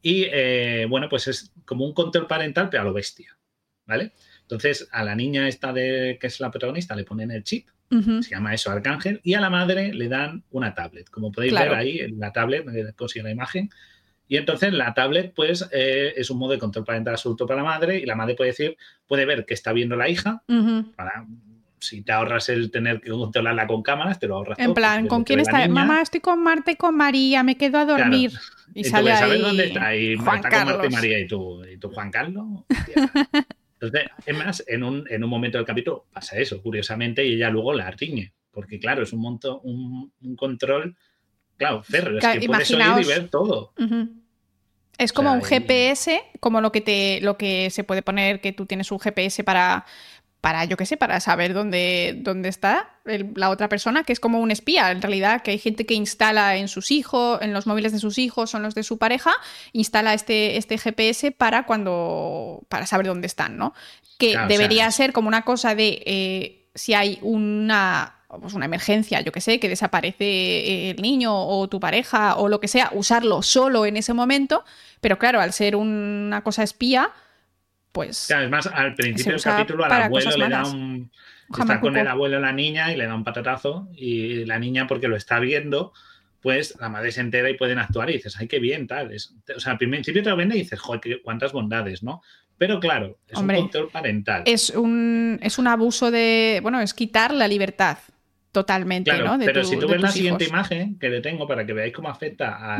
y eh, bueno, pues es como un control parental, pero a lo bestia, ¿vale? Entonces a la niña esta de que es la protagonista le ponen el chip Ujú. se llama eso Arcángel, y a la madre le dan una tablet. Como podéis Claro. ver ahí, en la tablet consigue la imagen. Y entonces la tablet, pues, eh, es un modo de control parental absoluto para la madre, y la madre puede decir, puede ver que está viendo la hija, para si te ahorras el tener que controlarla con cámaras, te lo ahorras En todo, plan, ¿con quién está? Mamá, estoy con Marta y con María, me quedo a dormir. Y y tú sale ahí dónde está, y Juan con Marta y Carlos. María, y tú, y tú Juan Carlos. Entonces, es más, en un, en un momento del capítulo pasa eso, curiosamente, y ella luego la riñe, porque claro, es un monto, un, un control, claro, férreo, es que puedes oír y imaginaos- ver todo. Es como sea, un GPS, como lo que te, lo que se puede poner que tú tienes un GPS para, para yo qué sé, para saber dónde, dónde está el- la otra persona, que es como un espía, en realidad, que hay gente que instala en sus hijos, en los móviles de sus hijos, son los de su pareja, instala este, este GPS para cuando, para saber dónde están, ¿no? Que Claro, o debería sea, ser como una cosa de eh, si hay una pues una emergencia, yo que sé, que desaparece el niño o tu pareja o lo que sea, usarlo solo en ese momento, pero claro, al ser una cosa espía, pues... además, al principio del capítulo al abuelo le da un... Está con el abuelo la niña y le da un patatazo y la niña porque lo está viendo pues la madre se entera y pueden actuar y dices, ay, qué bien, tal. o sea, al principio te lo vende y dices, joder, cuántas bondades, ¿no? Pero claro, es un control parental. Es un, es un abuso de, bueno, es quitar la libertad totalmente, ¿no? pero si tú ves la siguiente imagen que le tengo para que veáis cómo afecta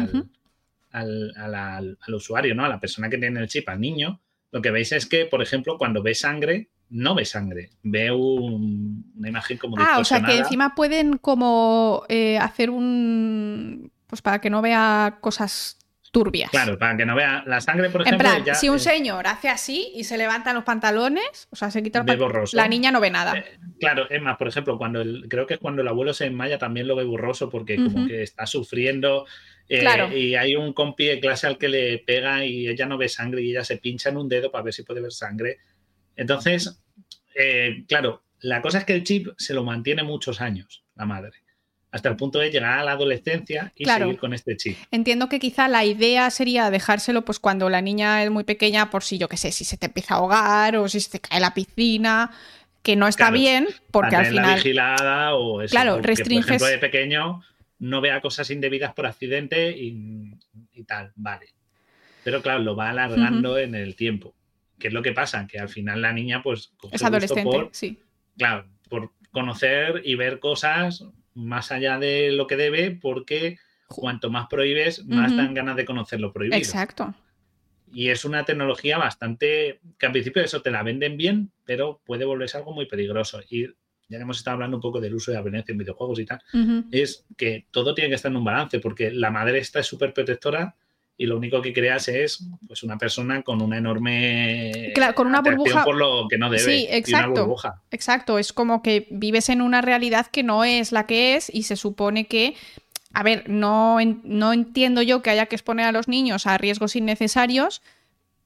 al, al, usuario, ¿no? A la persona que tiene el chip, al niño, lo que veis es que, por ejemplo, cuando ve sangre, no ve sangre, ve una imagen como Ah, o sea que encima pueden como eh, hacer un... pues para que no vea cosas turbias. Claro, para que no vea la sangre, por ejemplo. En plan, si un señor hace así y se levantan los pantalones, o sea, se quita el pantalón, la niña no ve nada. Eh, claro, es más, por ejemplo, cuando creo que es cuando el abuelo se enmaya también lo ve borroso porque como que está sufriendo. Eh, y hay un compi de clase al que le pega y ella no ve sangre y ella se pincha en un dedo para ver si puede ver sangre entonces, eh, claro, la cosa es que el chip se lo mantiene muchos años, la madre, hasta el punto de llegar a la adolescencia y seguir con este chip. Entiendo que quizá la idea sería dejárselo pues cuando la niña es muy pequeña, por si yo qué sé, si se te empieza a ahogar o si se te cae la piscina, que no está bien, porque al final. vigilada o eso, claro, restringes. Por ejemplo, de pequeño no vea cosas indebidas por accidente y, tal, vale. Pero claro, lo va alargando en el tiempo. ¿Qué es lo que pasa? Que al final la niña, pues. Es adolescente, sí. Claro, por conocer y ver cosas más allá de lo que debe, porque cuanto más prohíbes, más dan ganas de conocer lo prohibido. Exacto. Y es una tecnología bastante. que al principio eso te la venden bien, pero puede volverse algo muy peligroso. Y ya que hemos estado hablando un poco del uso de la violencia en videojuegos y tal, es que todo tiene que estar en un balance, porque la madre está súper protectora y lo único que creas es pues una persona con una enorme claro, con una burbuja. por lo que no debe sí exacto. exacto es como que vives en una realidad que no es la que es y se supone que a ver no, no entiendo yo que haya que exponer a los niños a riesgos innecesarios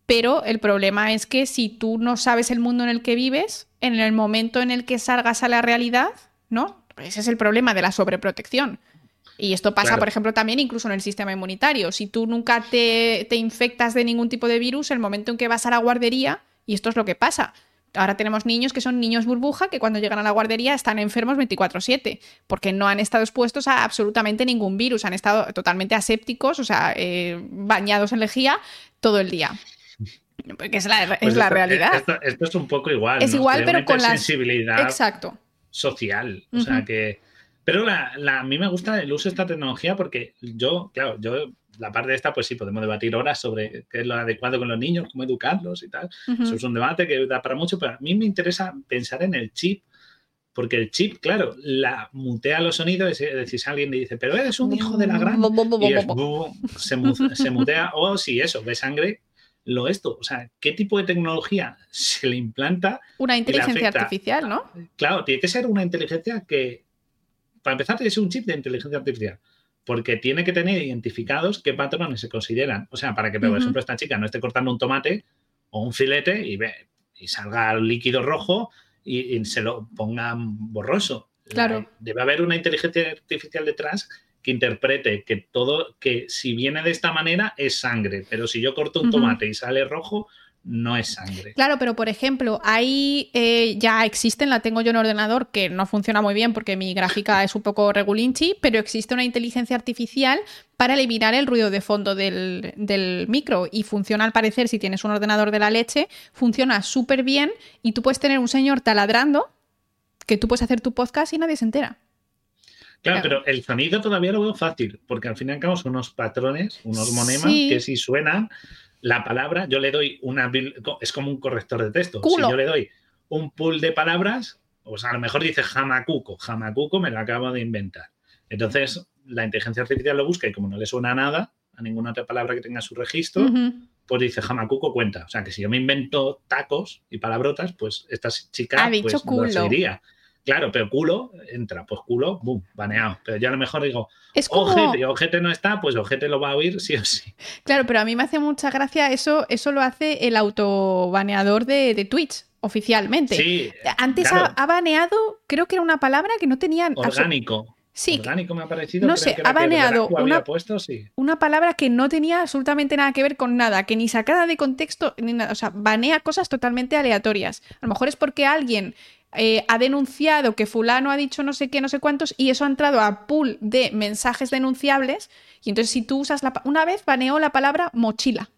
pero el problema es que si tú no sabes el mundo en el que vives en el momento en el que salgas a la realidad no ese es el problema de la sobreprotección y esto pasa, por ejemplo, también incluso en el sistema inmunitario. Si tú nunca te, infectas de ningún tipo de virus, el momento en que vas a la guardería, y esto es lo que pasa. Ahora tenemos niños que son niños burbuja que cuando llegan a la guardería están enfermos 24/7 porque no han estado expuestos a absolutamente ningún virus, han estado totalmente asépticos, o sea, eh, bañados en lejía todo el día. Porque es la, pues realidad. Esto, es un poco igual. Es igual, pero con la sensibilidad Exacto. social. O sea que pero la, a mí me gusta el uso de esta tecnología porque yo, claro, yo, la parte de esta, pues sí, podemos debatir horas sobre qué es lo adecuado con los niños, cómo educarlos y tal. Eso es un debate que da para mucho, pero a mí me interesa pensar en el chip. Porque el chip, claro, la mutea los sonidos, es decir, si alguien le dice, pero eres un hijo de la gran. y se, se mutea, o si eso, ve sangre, lo esto. O sea, ¿qué tipo de tecnología se le implanta? Una inteligencia artificial, ¿no? Claro, tiene que ser una inteligencia que para empezar, es un chip de inteligencia artificial, porque tiene que tener identificados qué patrones se consideran. O sea, para que, por ejemplo, esta chica no esté cortando un tomate o un filete y, ve, y salga el líquido rojo y, se lo pongan borroso. Claro. debe haber una inteligencia artificial detrás que interprete que todo, que si viene de esta manera es sangre, pero si yo corto un tomate y sale rojo, no es sangre. Claro, pero por ejemplo, ahí eh, ya existen, la tengo yo en ordenador, que no funciona muy bien porque mi gráfica es un poco regulinchi, pero existe una inteligencia artificial para eliminar el ruido de fondo del, del micro y funciona al parecer, si tienes un ordenador de la leche, funciona súper bien y tú puedes tener un señor taladrando que tú puedes hacer tu podcast y nadie se entera. Claro, pero el sonido todavía lo veo fácil, porque al fin y al cabo son unos patrones, unos monemas que si suenan, la palabra, yo le doy una. Es como un corrector de texto. Si yo le doy un pool de palabras, pues a lo mejor dice jamacuco. Jamacuco me lo acabo de inventar. Entonces, la inteligencia artificial lo busca y como no le suena nada, a ninguna otra palabra que tenga su registro, pues dice jamacuco cuenta. O sea, que si yo me invento tacos y palabrotas, pues esta chica pues, lo diría. Claro, pero culo entra, pues culo, boom, baneado. Pero yo a lo mejor digo, es ojete, ojete no está, pues ojete lo va a oír sí o sí. Claro, pero a mí me hace mucha gracia eso, eso lo hace el autobaneador de, de Twitch oficialmente. Sí, Antes ha, baneado, creo que era una palabra que no tenían... Orgánico. Sí. Orgánico me ha parecido. No sé, ha baneado una, puesto, sí. una palabra que no tenía absolutamente nada que ver con nada, que ni sacada de contexto, ni nada. O sea, banea cosas totalmente aleatorias. A lo mejor es porque alguien eh, ha denunciado que fulano ha dicho no sé qué, no sé cuántos, y eso ha entrado a pool de mensajes denunciables. Y entonces si tú usas la... Una vez baneó la palabra mochila.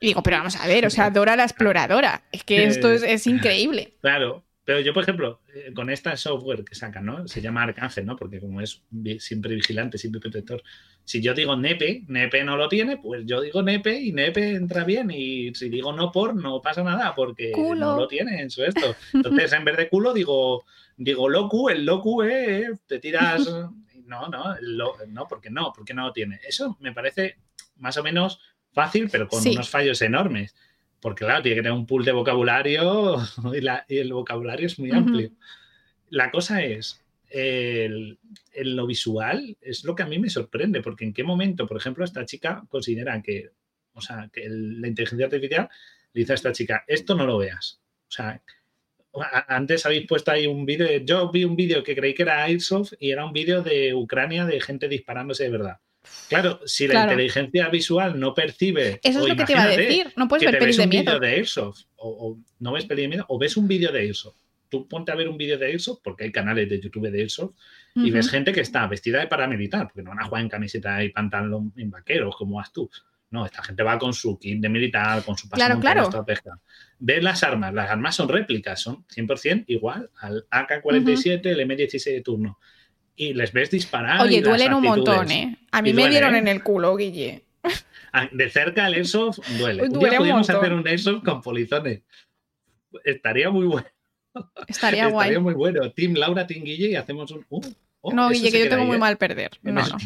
Y digo, pero vamos a ver, o sea, Dora la exploradora. Es que esto es, es increíble. Claro, pero yo, por ejemplo, eh, con esta software que sacan, ¿no? Se llama Arcángel, ¿no? Porque como es siempre vigilante, siempre protector. Si yo digo nepe, nepe no lo tiene, pues yo digo nepe y nepe entra bien. Y si digo no por, no pasa nada, porque no lo tiene en su esto. Entonces, en vez de culo, digo, digo locu, el locu, eh, te tiras. No, no, no, porque no, porque no lo tiene. Eso me parece más o menos fácil, pero con unos fallos enormes porque claro, tiene que tener un pool de vocabulario y, el vocabulario es muy amplio. La cosa es, el, lo visual es lo que a mí me sorprende, porque en qué momento, por ejemplo, esta chica considera que, o sea, que la inteligencia artificial le dice a esta chica, esto no lo veas. O sea, antes habéis puesto ahí un vídeo, yo vi un vídeo que creí que era Airsoft y era un vídeo de Ucrania de gente disparándose de verdad. Claro, si la inteligencia visual no percibe. Eso es lo que te iba a decir. No puedes ver pelis de miedo. de Airsoft, o, no ves peli de miedo, o ves un vídeo de Airsoft. Tú ponte a ver un vídeo de Airsoft, porque hay canales de YouTube de Airsoft, y ves gente que está vestida de paramilitar, porque no van a jugar en camiseta y pantalón en vaqueros, como vas tú. No, esta gente va con su kit de militar, con su claro, claro. Ves las armas, las armas son réplicas, son 100% igual al AK-47, el M16 de turno y les ves disparar. Oye, duelen un montón, ¿eh? A mí me dieron ¿eh? en el culo, Guille. Ah, de cerca el airsoft duele. día podríamos hacer un airsoft con polizones. Estaría muy bueno. Estaría guay. Estaría muy bueno. Team Laura, Team Guille y hacemos un... Uh, oh, no, Guille, que yo tengo muy mal perder. No, no.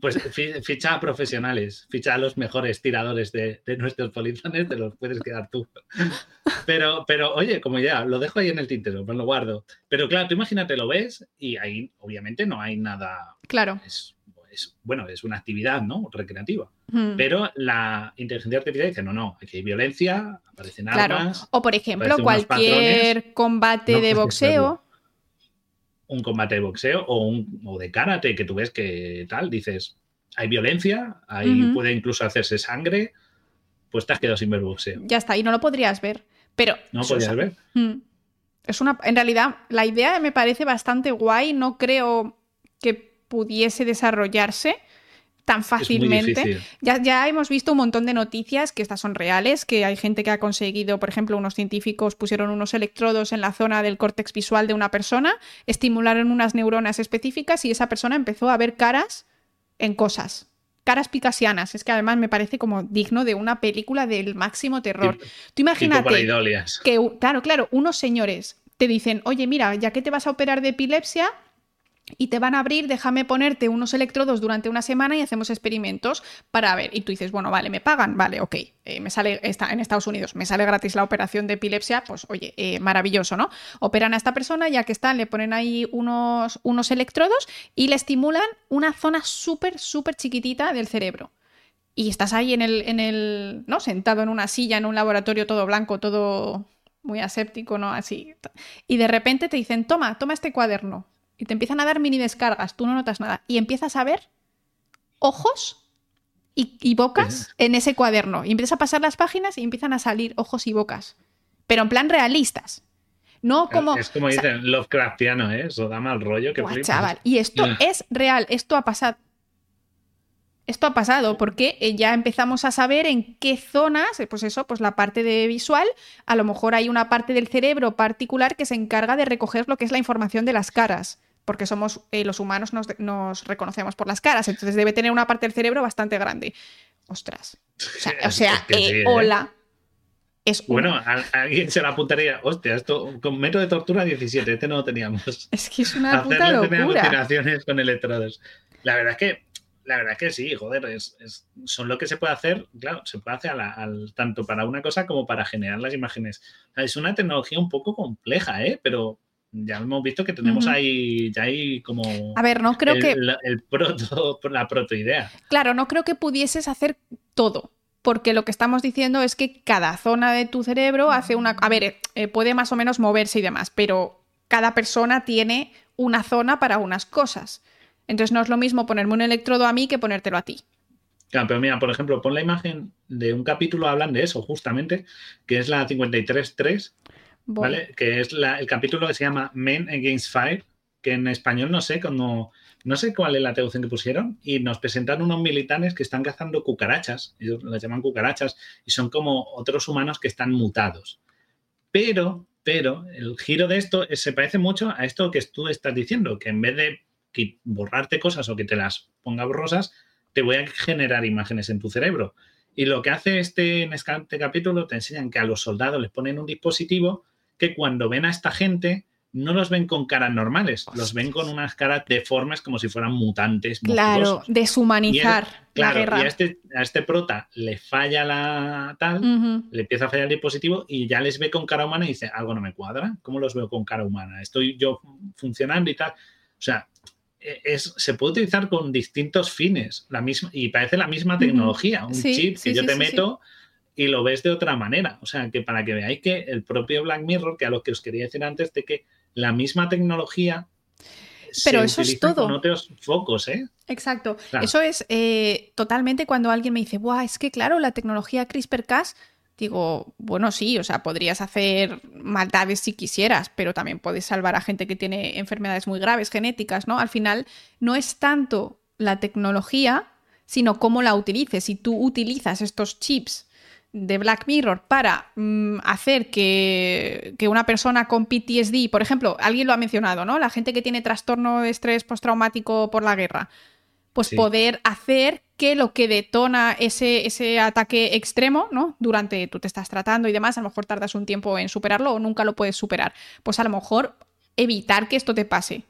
Pues ficha a profesionales, ficha a los mejores tiradores de, nuestros polizones, te los puedes quedar tú. Pero, pero, oye, como ya, lo dejo ahí en el tintero, pues lo guardo. Pero claro, tú imagínate, lo ves y ahí obviamente no hay nada. Claro. Es, bueno, es una actividad, ¿no? Recreativa. Pero la inteligencia artificial dice, no, no, aquí hay violencia, aparecen claro. armas. O por ejemplo, cualquier combate de boxeo un combate de boxeo o, un, o de karate que tú ves que tal, dices, hay violencia, ahí puede incluso hacerse sangre, pues te has quedado sin ver boxeo. Ya está, y no lo podrías ver. Pero. No podrías ver. Mm, es una. En realidad, la idea me parece bastante guay. No creo que pudiese desarrollarse tan fácilmente. Ya, ya hemos visto un montón de noticias que estas son reales, que hay gente que ha conseguido, por ejemplo, unos científicos pusieron unos electrodos en la zona del córtex visual de una persona, estimularon unas neuronas específicas y esa persona empezó a ver caras en cosas. Caras picasianas. Es que además me parece como digno de una película del máximo terror. Tú imagínate que, claro, claro, unos señores te dicen, oye, mira, ya que te vas a operar de epilepsia, y te van a abrir, déjame ponerte unos electrodos durante una semana y hacemos experimentos para ver. Y tú dices, bueno, vale, me pagan, vale, ok, eh, me sale está en Estados Unidos, me sale gratis la operación de epilepsia, pues oye, eh, maravilloso, ¿no? Operan a esta persona, ya que están, le ponen ahí unos, unos electrodos y le estimulan una zona súper, súper chiquitita del cerebro. Y estás ahí en el, en el, ¿no? Sentado en una silla, en un laboratorio todo blanco, todo muy aséptico, ¿no? Así. Y de repente te dicen, toma, toma este cuaderno y te empiezan a dar mini descargas, tú no notas nada, y empiezas a ver ojos y, bocas en ese cuaderno. Y empiezas a pasar las páginas y empiezan a salir ojos y bocas. Pero en plan realistas. No como. Es como dicen Lovecraftiano, ¿eh? Eso da mal rollo que chaval. Y esto es real, esto ha pasado. Esto ha pasado porque eh, ya empezamos a saber en qué zonas, eh, pues eso, pues la parte de visual, a lo mejor hay una parte del cerebro particular que se encarga de recoger lo que es la información de las caras porque somos eh, los humanos nos, reconocemos por las caras, entonces debe tener una parte del cerebro bastante grande. Ostras. O sea, eh, ¿eh? hola. Es bueno, a, alguien se la apuntaría, hostia, esto con método de tortura 17, este no lo teníamos. Es que es una puta locura. alucinaciones con electrodos. La verdad es que, la verdad es que sí, joder, es, son lo que se puede hacer, claro, se puede hacer tanto para una cosa como para generar las imágenes. es una tecnología un poco compleja, ¿eh? Pero, ya hemos visto que tenemos ahí, ya hay como... A ver, no creo que... La, el proto, la protoidea. Claro, no creo que pudieses hacer todo. porque lo que estamos diciendo es que cada zona de tu cerebro hace una... A ver, eh, puede más o menos moverse y demás, pero cada persona tiene una zona para unas cosas. Entonces no es lo mismo ponerme un electrodo a mí que ponértelo a ti. Claro, pero mira, por ejemplo, pon la imagen de un capítulo, hablan de eso justamente, que es la 53.3, ¿vale? Que es el capítulo que se llama Men Against Fire, que en español no sé cómo, no sé cuál es la traducción que pusieron, y nos presentan unos militares que están cazando cucarachas, ellos las llaman cucarachas, y son como otros humanos que están mutados. Pero, pero, el giro de esto se parece mucho a esto que tú estás diciendo, que en vez de borrarte cosas o que te las ponga borrosas, te voy a generar imágenes en tu cerebro. Y lo que hace este, en este capítulo, te enseñan que a los soldados les ponen un dispositivo que cuando ven a esta gente, no los ven con caras normales, los ven con unas caras deformes como si fueran mutantes. Claro, deshumanizar la guerra. Y a este, a este prota le falla la tal, le empieza a fallar el dispositivo y ya les ve con cara humana y dice, algo no me cuadra, ¿cómo los veo con cara humana? Estoy yo funcionando y tal. O sea, e, es, se puede utilizar con distintos fines la misma, y parece la misma tecnología, un chip que yo te meto y lo ves de otra manera. O sea, que para que veáis que el propio Black Mirror, que a lo que os quería decir antes, de que la misma tecnología pero eso es todo. Con otros focos, ¿eh? Exacto. Eso es eh, totalmente cuando alguien me dice, Buah, es que claro, la tecnología CRISPR-Cas Digo, bueno, sí, o sea, podrías hacer maldades si quisieras, pero también puedes salvar a gente que tiene enfermedades muy graves genéticas, ¿no? Al final, no es tanto la tecnología, sino cómo la utilices. Si tú utilizas estos chips de Black Mirror para mm, hacer que, que, una persona con PTSD, por ejemplo, alguien lo ha mencionado, ¿no? La gente que tiene trastorno de estrés postraumático por la guerra pues poder hacer que lo que detona ese, ese ataque extremo, ¿no? Durante tú te estás tratando y demás, a lo mejor tardas un tiempo en superarlo o nunca lo puedes superar. Pues a lo mejor evitar que esto te pase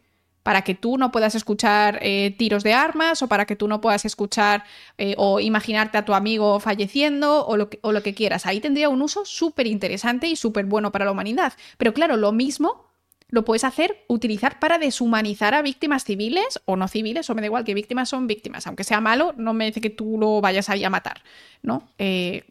para que tú no puedas escuchar eh, tiros de armas o para que tú no puedas escuchar eh, o imaginarte a tu amigo falleciendo o lo que, quieras. Ahí tendría un uso súper interesante y súper bueno para la humanidad. Pero claro, lo mismo lo puedes hacer, utilizar para deshumanizar a víctimas civiles o no civiles, o me da igual que víctimas son víctimas. Aunque sea malo, no me dice que tú lo vayas ahí a matar, ¿no? Eh,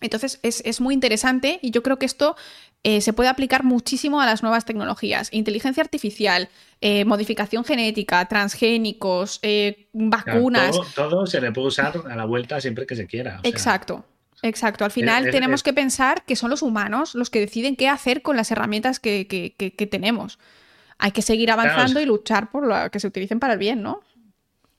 entonces es, muy interesante y yo creo que esto se puede aplicar muchísimo a las nuevas tecnologías. Inteligencia artificial, eh, modificación genética, transgénicos, vacunas. todo, todo, se le puede usar a la vuelta siempre que se quiera. Exacto. Exacto, al final tenemos que pensar que son los humanos los que deciden qué hacer con las herramientas que, tenemos. Hay que seguir avanzando y luchar por lo que se utilicen para el bien, ¿no?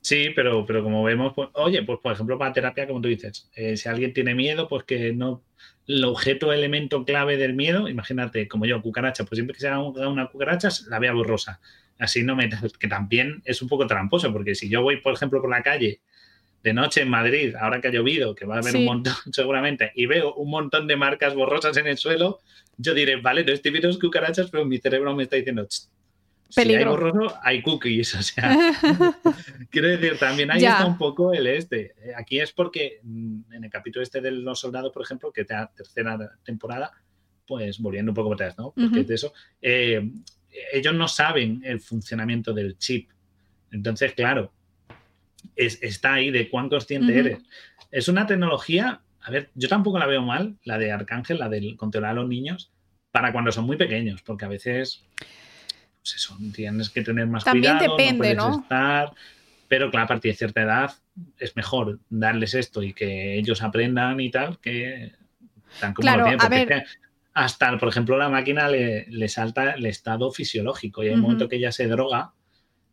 Sí, pero, pero como vemos, pues, oye, pues por ejemplo para terapia, como tú dices, eh, si alguien tiene miedo, pues que no, el objeto, elemento clave del miedo, imagínate, como yo, cucaracha, pues siempre que se haga una cucaracha, la vea borrosa. Así no me, que también es un poco tramposo, porque si yo voy, por ejemplo, por la calle de noche en Madrid, ahora que ha llovido, que va a haber un montón seguramente, y veo un montón de marcas borrosas en el suelo, yo diré, vale, no estoy viendo cucarachas, pero mi cerebro me está diciendo, si hay borroso, hay cookies. O sea, quiero decir, también ahí está un poco el este. Aquí es porque mm, en el capítulo este de los soldados, por ejemplo, que la tercera temporada, pues volviendo un poco atrás, ¿no? Porque de eso, eh, ellos no saben el funcionamiento del chip. Entonces, claro, está ahí de cuán consciente eres. Es una tecnología, a ver, yo tampoco la veo mal, la de Arcángel, la del controlar a los niños, para cuando son muy pequeños, porque a veces pues eso, tienes que tener más También cuidado, depende, ¿no? Estar, pero claro, a partir de cierta edad es mejor darles esto y que ellos aprendan y tal, que tan como claro, a ver... hasta, por ejemplo, la máquina le, le, salta el estado fisiológico y hay un momento que ella se droga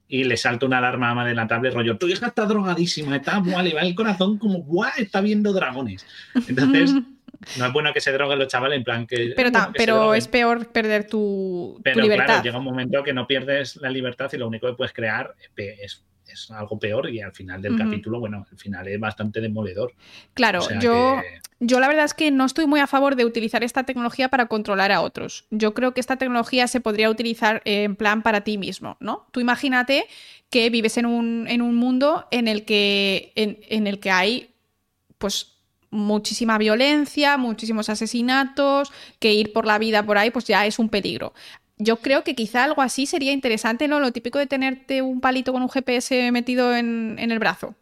y le salta una alarma de la tablet, rollo, tu hija está drogadísima, está, buah, le va el corazón como, buah, está viendo dragones. Entonces, no es bueno que se droguen los chavales, en plan que... Pero, pero es peor perder tu, pero, libertad. Claro, llega un momento que no pierdes la libertad y lo único que puedes crear es, es algo peor y al final del capítulo, bueno, al final es bastante demoledor. Claro, yo... Yo la verdad es que no estoy muy a favor de utilizar esta tecnología para controlar a otros. Yo creo que esta tecnología se podría utilizar en plan para ti mismo, ¿no? Tú imagínate que vives en un, en un mundo en el que, en, el que hay, pues, muchísima violencia, muchísimos asesinatos, que ir por la vida por ahí, pues ya es un peligro. Yo creo que quizá algo así sería interesante, ¿no? Lo típico de tenerte un palito con un GPS metido en, en el brazo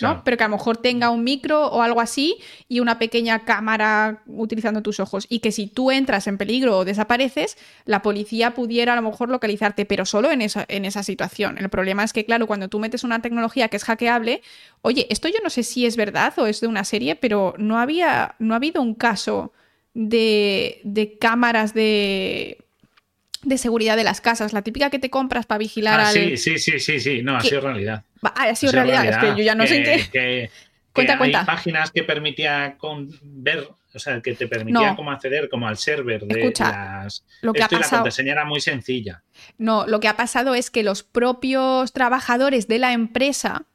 ¿no? Pero que a lo mejor tenga un micro o algo así y una pequeña cámara utilizando tus ojos. Y que si tú entras en peligro o desapareces, la policía pudiera a lo mejor localizarte, pero solo en esa, en esa situación. El problema es que, claro, cuando tú metes una tecnología que es hackeable, oye, esto yo no sé si es verdad o es de una serie, pero no había, no ha habido un caso de, de cámaras de de seguridad de las casas, la típica que te compras para vigilar ah, al... Sí, sí, sí, sí, sí, no, ha sido realidad. ha sido realidad, es que yo ya no sé qué... Que, cuenta, cuenta. Hay páginas que permitía con, ver, o sea, que te permitía como acceder como al server de Escucha, las... Lo que Esto ha pasado... la contraseña era muy sencilla. No, lo que ha pasado es que los propios trabajadores de la empresa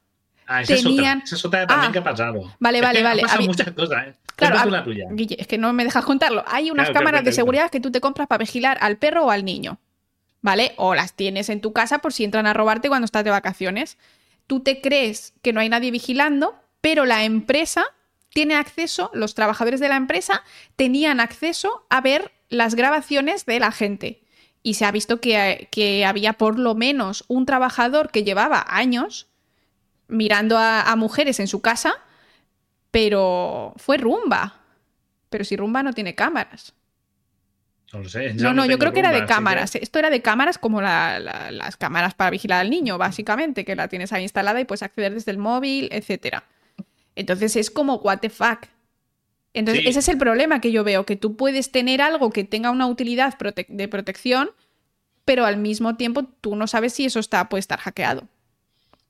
Ah, esa tenían... es otra, esa es otra también Ah, que ha pasado. vale, Es vale, que vale. Han pasado muchas cosas, ¿eh? Claro, tuya. Guille, es que no me dejas contarlo. Hay unas Claro, cámaras de seguridad que tú te compras para vigilar al perro o al niño, ¿vale? O las tienes en tu casa por si entran a robarte cuando estás de vacaciones. Tú te crees que no hay nadie vigilando, pero la empresa tiene acceso, los trabajadores de la empresa tenían acceso a ver las grabaciones de la gente. Y se ha visto que, que había por lo menos un trabajador que llevaba años mirando a, a mujeres en su casa, pero fue Rumba. Pero si Rumba no tiene cámaras. No lo sé. No, no, yo creo que era de cámaras. Esto era de cámaras como la- la- las cámaras para vigilar al niño, básicamente, que la tienes ahí instalada y puedes acceder desde el móvil, etcétera. Entonces es como, what the fuck. Entonces, Sí. ese es el problema que yo veo, que tú puedes tener algo que tenga una utilidad prote- de protección, pero al mismo tiempo tú no sabes si eso está, puede estar hackeado.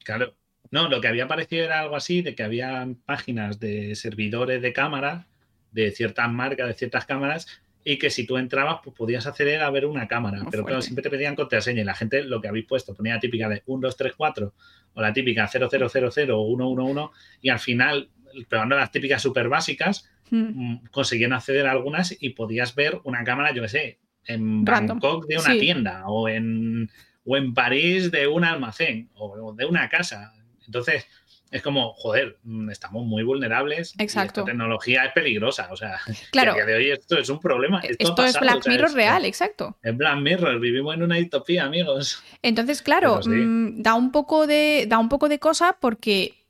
Claro. No, lo que había parecido era algo así, de que había páginas de servidores de cámara, de ciertas marcas, de ciertas cámaras, y que si tú entrabas, pues podías acceder a ver una cámara. Muy pero claro, siempre te pedían contraseña y la gente lo que habéis puesto ponía la típica de 1, 2, 3, 4 o la típica 0000 o 111 y al final, probando las típicas súper básicas, Mm. mm, conseguían acceder a algunas y podías ver una cámara, yo qué sé, en Random. Bangkok de una Sí. tienda o en, o en París de un almacén o, o de una casa. Entonces, es como, joder, mm, estamos muy vulnerables. y Exacto. esta tecnología es peligrosa. O sea, Claro. que a día de hoy esto es un problema. Esto, Esto es Black o sea, Mirror es- real, exacto. Es Black Mirror, vivimos en una distopía, amigos. Entonces, claro, sí. mm, da, un poco de, da un poco de cosa porque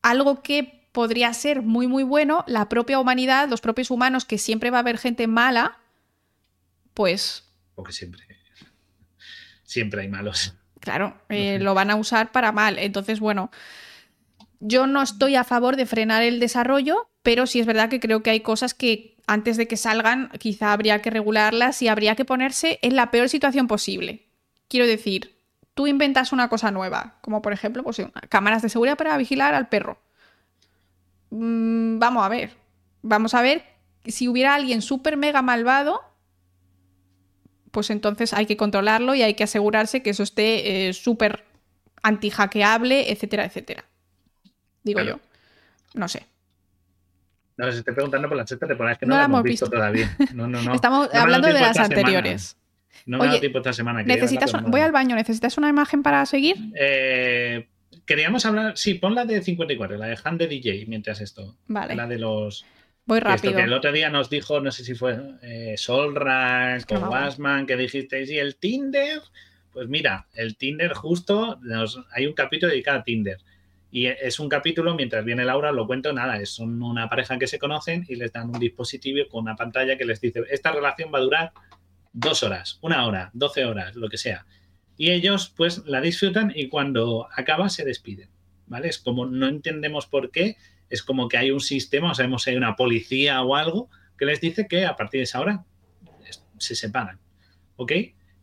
algo que podría ser muy, muy bueno, la propia humanidad, los propios humanos, que siempre va a haber gente mala, pues, Porque siempre, siempre hay malos. Claro, eh, lo van a usar para mal. Entonces, bueno, yo no estoy a favor de frenar el desarrollo, pero sí es verdad que creo que hay cosas que antes de que salgan quizá habría que regularlas y habría que ponerse en la peor situación posible. Quiero decir, tú inventas una cosa nueva, como por ejemplo, pues, cámaras de seguridad para vigilar al perro. Mm, vamos a ver. Vamos a ver si hubiera alguien súper mega malvado, pues entonces hay que controlarlo y hay que asegurarse que eso esté eh, súper anti-hackeable, etcétera, etcétera. Digo Claro. yo. No sé. No, os estoy preguntando por la sexta temporada, es que no, No la hemos visto, visto. todavía. No, no, no. Estamos No hablando de las semana. anteriores. No me Oye, tiempo esta semana. Necesitas, un- voy al baño, ¿necesitas una imagen para seguir? Eh, queríamos hablar, sí, pon la de 54, la de Han de DJ, mientras esto. Vale, La de los. Voy Esto rápido. que el otro día nos dijo, no sé si fue eh, no o. Basman, que dijisteis, ¿y el Tinder? Pues mira, el Tinder justo, nos- hay un capítulo dedicado a Tinder. Y es un capítulo, mientras viene Laura, lo cuento nada, es son una pareja que se conocen y les dan un dispositivo con una pantalla que les dice, esta relación va a durar dos horas, una hora, doce horas, lo que sea. Y ellos pues la disfrutan y cuando acaba se despiden, ¿vale? Es como no entendemos por qué, es como que hay un sistema, o sabemos si hay una policía o algo que les dice que a partir de esa hora se separan, ¿ok?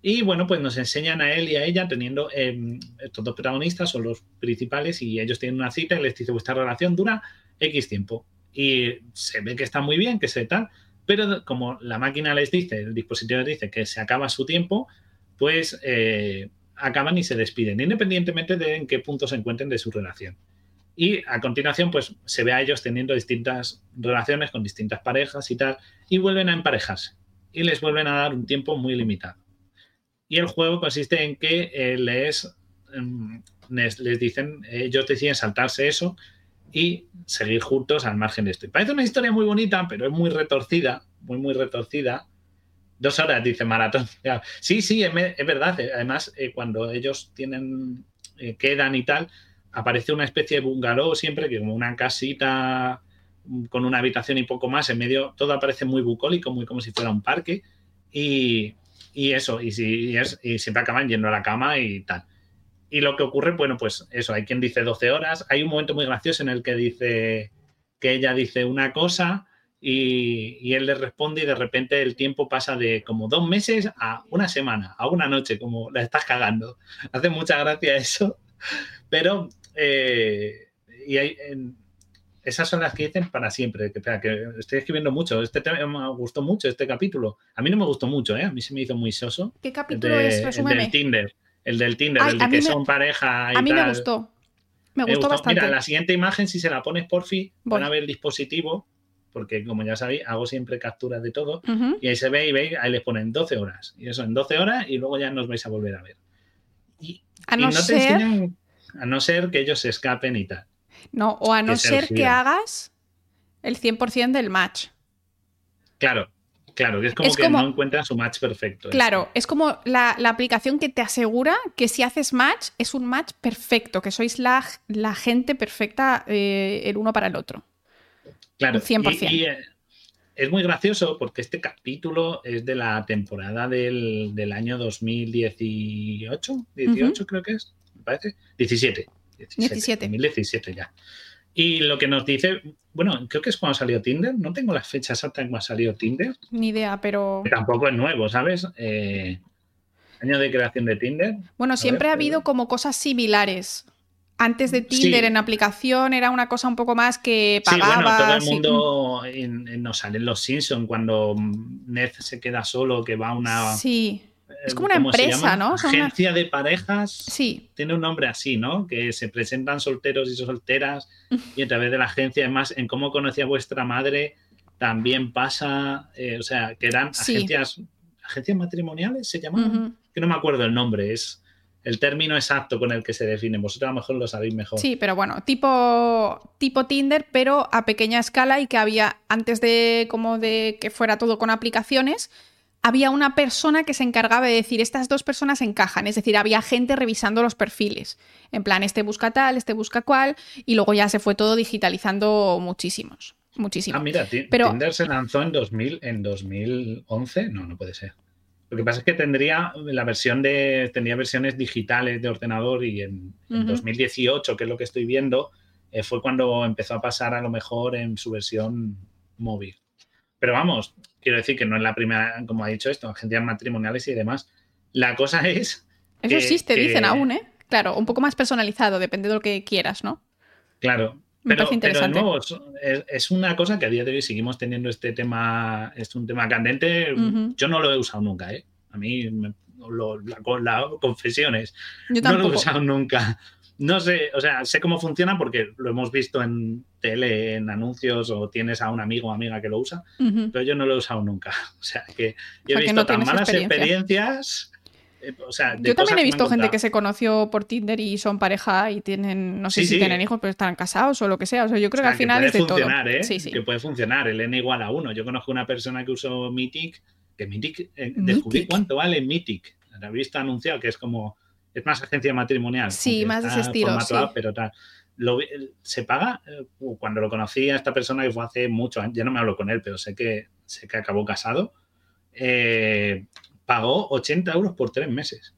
Y bueno, pues nos enseñan a él y a ella teniendo eh, estos dos protagonistas son los principales y ellos tienen una cita y les dice vuestra relación dura X tiempo. Y se ve que está muy bien, que se tal, pero como la máquina les dice, el dispositivo les dice que se acaba su tiempo, pues eh, acaban y se despiden, independientemente de en qué punto se encuentren de su relación. Y a continuación, pues se ve a ellos teniendo distintas relaciones con distintas parejas y tal, y vuelven a emparejarse. Y les vuelven a dar un tiempo muy limitado. Y el juego consiste en que eh, les, em, les, les dicen, ellos deciden saltarse eso y seguir juntos al margen de esto. Y parece una historia muy bonita, pero es muy retorcida, muy, muy retorcida. Dos horas, dice Maratón. Sí, sí, es, es verdad. Además, eh, cuando ellos tienen, eh, quedan y tal, aparece una especie de bungalow siempre, que como una casita con una habitación y poco más, en medio todo aparece muy bucólico, muy como si fuera un parque. Y, eso, y, si, es, y siempre acaban yendo a la cama y tal. Y lo que ocurre, bueno, pues eso, hay quien dice 12 horas. Hay un momento muy gracioso en el que dice que ella dice una cosa y, él le responde y de repente el tiempo pasa de como dos meses a una semana, a una noche, como la estás cagando. Hace mucha gracia eso, pero eh, y hay, esas son las que dicen para siempre. Que, que estoy escribiendo mucho. Este tema me gustó mucho, este capítulo. A mí no me gustó mucho, ¿eh? A mí se me hizo muy soso. ¿Qué capítulo es? El del Tinder. El del Tinder, el de que son pareja. Y a mí me gustó. Me gustó, bastante. Mira, la siguiente imagen, si se la pones por fin, van a ver el dispositivo porque como ya sabéis, hago siempre capturas de todo y ahí se ve y veis, ahí les ponen 12 horas y eso en 12 horas y luego ya nos vais a volver a ver. Y, a no, ser... a no ser que ellos se escapen y tal. No, o a no ser que hagas el 100% del match. Claro, claro, que es como que no encuentran su match perfecto. Claro, es como la, aplicación que te asegura que si haces match es un match perfecto, que sois la, la gente perfecta eh, el uno para el otro. Claro, 100%. Y, eh, es muy gracioso porque este capítulo es de la temporada del, año 2018, 18 creo que es, parece, 17. 17. 2017 ya. Y lo que nos dice, bueno, creo que es cuando salió Tinder, no tengo la fecha exacta en cuando salió Tinder. Ni idea, pero... tampoco es nuevo, ¿sabes? Eh, año de creación de Tinder. Bueno, siempre ha habido como cosas similares antes de Tinder en aplicación era una cosa un poco más que pagabas. Sí, bueno, todo el mundo nos sale en los Simpsons cuando Ned se queda solo, que va a una. Sí. Es como una empresa, ¿no? Agencia de parejas. Sí. Tiene un nombre así, ¿no? Que se presentan solteros y solteras y a través de la agencia, además, en cómo conocía vuestra madre, también pasa, eh, o sea, que eran agencias, agencias matrimoniales, se llamaban, que no me acuerdo el nombre, es el término exacto con el que se define. Vosotros a lo mejor lo sabéis mejor. Sí, pero bueno, tipo, tipo Tinder, pero a pequeña escala y que había, antes de como de que fuera todo con aplicaciones, había una persona que se encargaba de decir, estas dos personas encajan, es decir, había gente revisando los perfiles, en plan, este busca tal, este busca cual, y luego ya se fue todo digitalizando muchísimos, muchísimo. Ah, mira, pero... Tinder se lanzó en, 2000, en 2011, no, no puede ser. Lo que pasa es que tendría la versión de tendría versiones digitales de ordenador y en, 2018, que es lo que estoy viendo, eh, fue cuando empezó a pasar a lo mejor en su versión móvil. Pero vamos, quiero decir que no es la primera, como ha dicho esto, agencias matrimoniales y demás. La cosa es. Eso existe, dicen aún, ¿eh? Claro, un poco más personalizado, depende de lo que quieras, ¿no? Claro, pero, es, una cosa que a día de hoy seguimos teniendo este tema, es un tema candente. Yo no lo he usado nunca, ¿eh? A mí, la, confesiones, no lo he usado nunca. No sé, o sea, sé cómo funciona porque lo hemos visto en tele, en anuncios, o tienes a un amigo o amiga que lo usa, pero yo no lo he usado nunca. O sea, que yo he visto tan malas experiencias eh, Yo también he visto gente que se conoció por Tinder y son pareja y tienen, no sé si tienen hijos, pero están casados o lo que sea. O sea, yo creo que al final es de todo. ¿eh? Que puede funcionar, el N igual a 1. Yo conozco una persona que usó Mythic, que Mythic, eh, descubrí cuánto vale Mythic. La visto anunciado que es como, es más agencia matrimonial. Sí, más de ese estilo. Pero tal. se paga uh, cuando lo conocí a esta persona que fue hace mucho ya no me hablo con él pero sé que sé que acabó casado eh, pagó 80 euros por tres meses.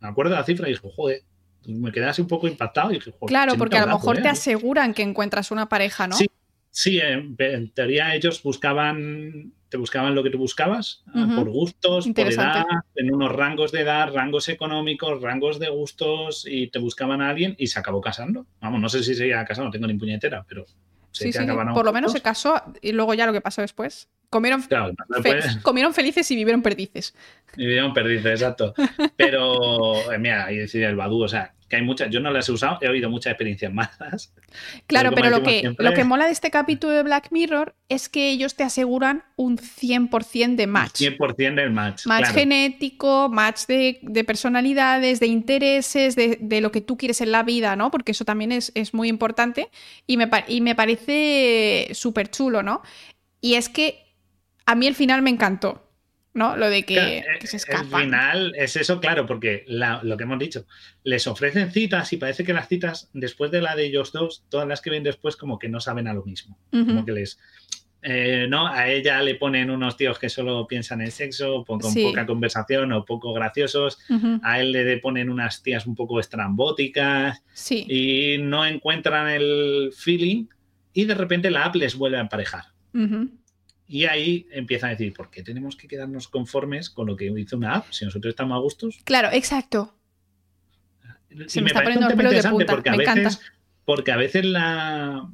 Me acuerdo de la cifra y dije, joder, me quedé así un poco impactado. Y dije, joder, claro, porque a lo mejor te aseguran que encuentras una pareja, ¿no? Sí, sí en, teoría ellos buscaban, te buscaban lo que tú buscabas, ah, por gustos, por edad, en unos rangos de edad, rangos económicos, rangos de gustos, y te buscaban a alguien y se acabó casando. Vamos, no sé si se iba casado, no tengo ni puñetera, pero sí, sí, por lo menos se casó y luego ya lo que pasó después. Comieron, comieron felices y vivieron perdices. Y vivieron perdices, exacto. Pero, eh, mira, ahí decía el Badu, o sea, que hay muchas, yo no las he usado, he oído muchas experiencias malas. Claro, pero, lo, que, lo que mola de este capítulo de Black Mirror es que ellos te aseguran un 100% de match. 100% del match. Match genético, match de, personalidades, de intereses, de, lo que tú quieres en la vida, ¿no? Porque eso también es, muy importante y me, y me parece súper chulo, ¿no? Y es que a mí el final me encantó. ¿no? Lo de que, se escapan. Al final es eso, claro, porque lo que hemos dicho, les ofrecen citas y parece que las citas, después de la de ellos dos, todas las que ven después, como que no saben a lo mismo. Como que les. Eh, ¿no? A ella le ponen unos tíos que solo piensan en sexo, con poca conversación o poco graciosos. A él le ponen unas tías un poco estrambóticas. Y no encuentran el feeling. Y de repente la app les vuelve a emparejar. Y ahí empieza a decir, ¿por qué tenemos que quedarnos conformes con lo que hizo una app si nosotros estamos a gustos? Claro, exacto. Se me, está poniendo el pelo de punta. Porque a veces, porque a veces la,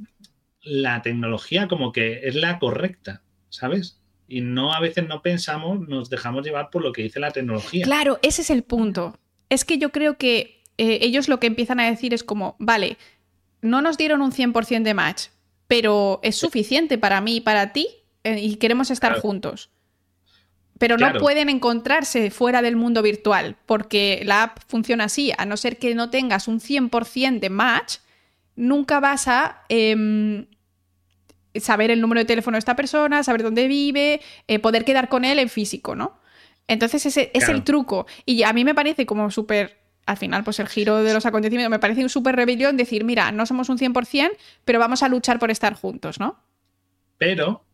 la tecnología como que es la correcta, ¿sabes? Y no a veces no pensamos, nos dejamos llevar por lo que dice la tecnología. Claro, ese es el punto. Es que yo creo que eh, ellos lo que empiezan a decir es como, vale, no nos dieron un 100% de match, pero es suficiente para mí y para ti y queremos estar juntos. Pero no pueden encontrarse fuera del mundo virtual, porque la app funciona así, a no ser que no tengas un 100% de match, nunca vas a em, saber el número de teléfono de esta persona, saber dónde vive, eh, poder quedar con él en físico, ¿no? Entonces ese es el truco. Y a mí me parece como súper, al final, pues el giro de los acontecimientos, me parece un súper rebelión decir, mira, no somos un 100%, pero vamos a luchar por estar juntos, ¿no? Pero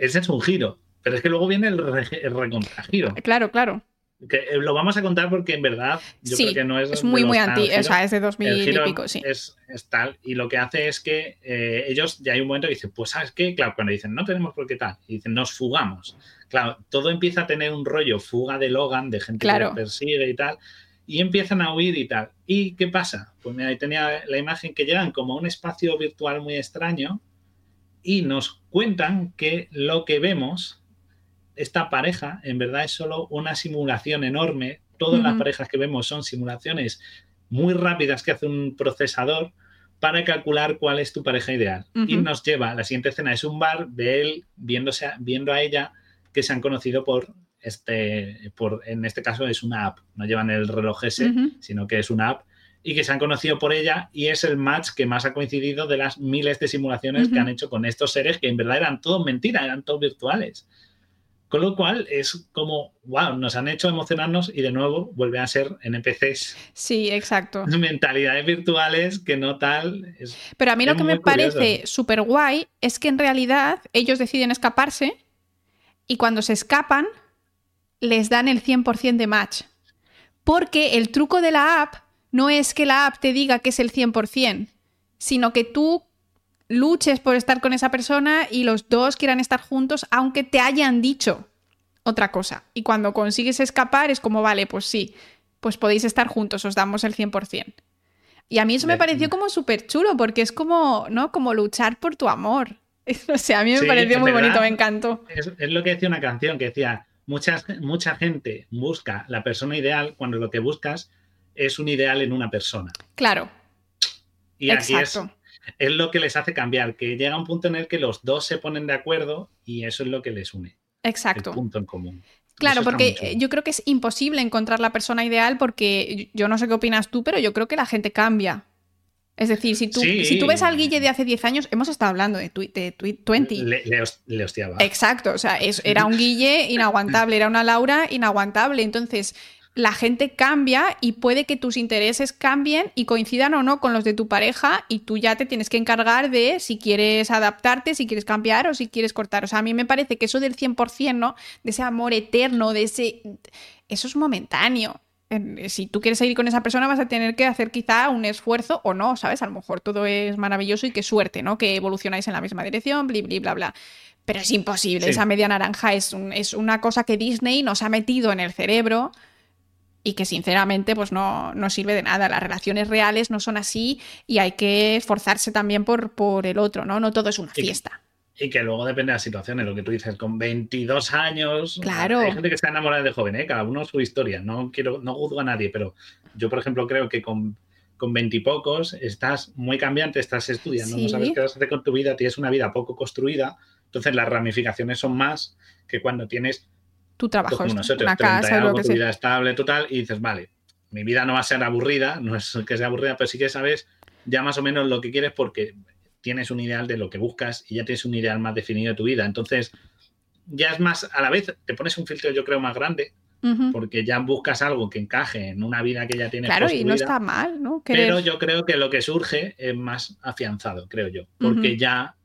ese es un giro. Pero es que luego viene el, recontragiro. Claro, claro. Que eh, lo vamos a contar porque en verdad yo creo que no es. Es muy, muy anti. O sea, es de 2000 y pico, sí. Es, tal. Y lo que hace es que eh, ellos ya hay un momento que dicen, pues, ¿sabes qué? Claro, cuando dicen, no tenemos por qué tal, y dicen, nos fugamos. Claro, todo empieza a tener un rollo fuga de Logan, de gente que persigue y tal. Y empiezan a huir y tal. ¿Y qué pasa? Pues mira, ahí tenía la imagen que llegan como a un espacio virtual muy extraño y nos cuentan que lo que vemos, esta pareja, en verdad es solo una simulación enorme. Todas las parejas que vemos son simulaciones muy rápidas que hace un procesador para calcular cuál es tu pareja ideal. Y nos lleva, la siguiente escena. Es un bar de él viéndose, viendo a ella que se han conocido por este, por, en este caso es una app, no llevan el reloj ese, sino que es una app y que se han conocido por ella y es el match que más ha coincidido de las miles de simulaciones que han hecho con estos seres que en verdad eran todo mentira, eran todos virtuales. Con lo cual es como, wow, nos han hecho emocionarnos y de nuevo vuelve a ser NPCs. Sí, exacto. Mentalidades virtuales que no tal. Pero a mí lo que me parece súper guay es que en realidad ellos deciden escaparse y cuando se escapan les dan el 100% de match. Porque el truco de la app no es que la app te diga que es el 100%, sino que tú luches por estar con esa persona y los dos quieran estar juntos aunque te hayan dicho otra cosa. Y cuando consigues escapar es como, vale, pues sí, pues podéis estar juntos, os damos el 100%. Y a mí eso me pareció como súper chulo porque es como, ¿no? Como luchar por tu amor. O sea, a mí me pareció muy bonito, me encantó. Es, es, lo que decía una canción que decía, mucha, mucha gente busca la persona ideal cuando lo que buscas es un ideal en una persona. Claro. Y aquí es, es, lo que les hace cambiar, que llega un punto en el que los dos se ponen de acuerdo y eso es lo que les une. Exacto. El punto en común. Claro, porque yo creo que es imposible encontrar la persona ideal porque yo no sé qué opinas tú, pero yo creo que la gente cambia. Es decir, si tú, si tú ves al Guille de hace 10 años, hemos estado hablando de, de 20. Le, le, hostiaba. Exacto, o sea, era un Guille inaguantable, era una Laura inaguantable. Entonces, la gente cambia y puede que tus intereses cambien y coincidan o no con los de tu pareja y tú ya te tienes que encargar de si quieres adaptarte, si quieres cambiar o si quieres cortar. O sea, a mí me parece que eso del 100%, ¿no? De ese amor eterno, de ese... Eso es momentáneo. Si tú quieres seguir con esa persona vas a tener que hacer quizá un esfuerzo o no, ¿sabes? A lo mejor todo es maravilloso y qué suerte, ¿no? Que evolucionáis en la misma dirección, bla, bla, bla, bla. Pero es imposible, esa media naranja es, es una cosa que Disney nos ha metido en el cerebro y que sinceramente pues no, no, sirve de nada. Las relaciones reales no son así y hay que esforzarse también por, por el otro, ¿no? No todo es una fiesta. Y que luego depende de las situaciones, lo que tú dices, con 22 años, claro. hay gente que se enamorada de joven, ¿eh? cada uno su historia, no quiero, no juzgo a nadie, pero yo, por ejemplo, creo que con, con 20 pocos estás muy cambiante, estás estudiando, no sabes qué vas a hacer con tu vida, tienes una vida poco construida, entonces las ramificaciones son más que cuando tienes tu trabajo es una casa, lo que tu vida estable, total, y dices, vale, mi vida no va a ser aburrida, no es que sea aburrida, pero sí que sabes ya más o menos lo que quieres porque tienes un ideal de lo que buscas y ya tienes un ideal más definido de tu vida. Entonces, ya es más, a la vez te pones un filtro yo creo más grande, porque ya buscas algo que encaje en una vida que ya tienes. Claro, y no está mal, ¿no? Pero yo creo que lo que surge es más afianzado, creo yo, porque ya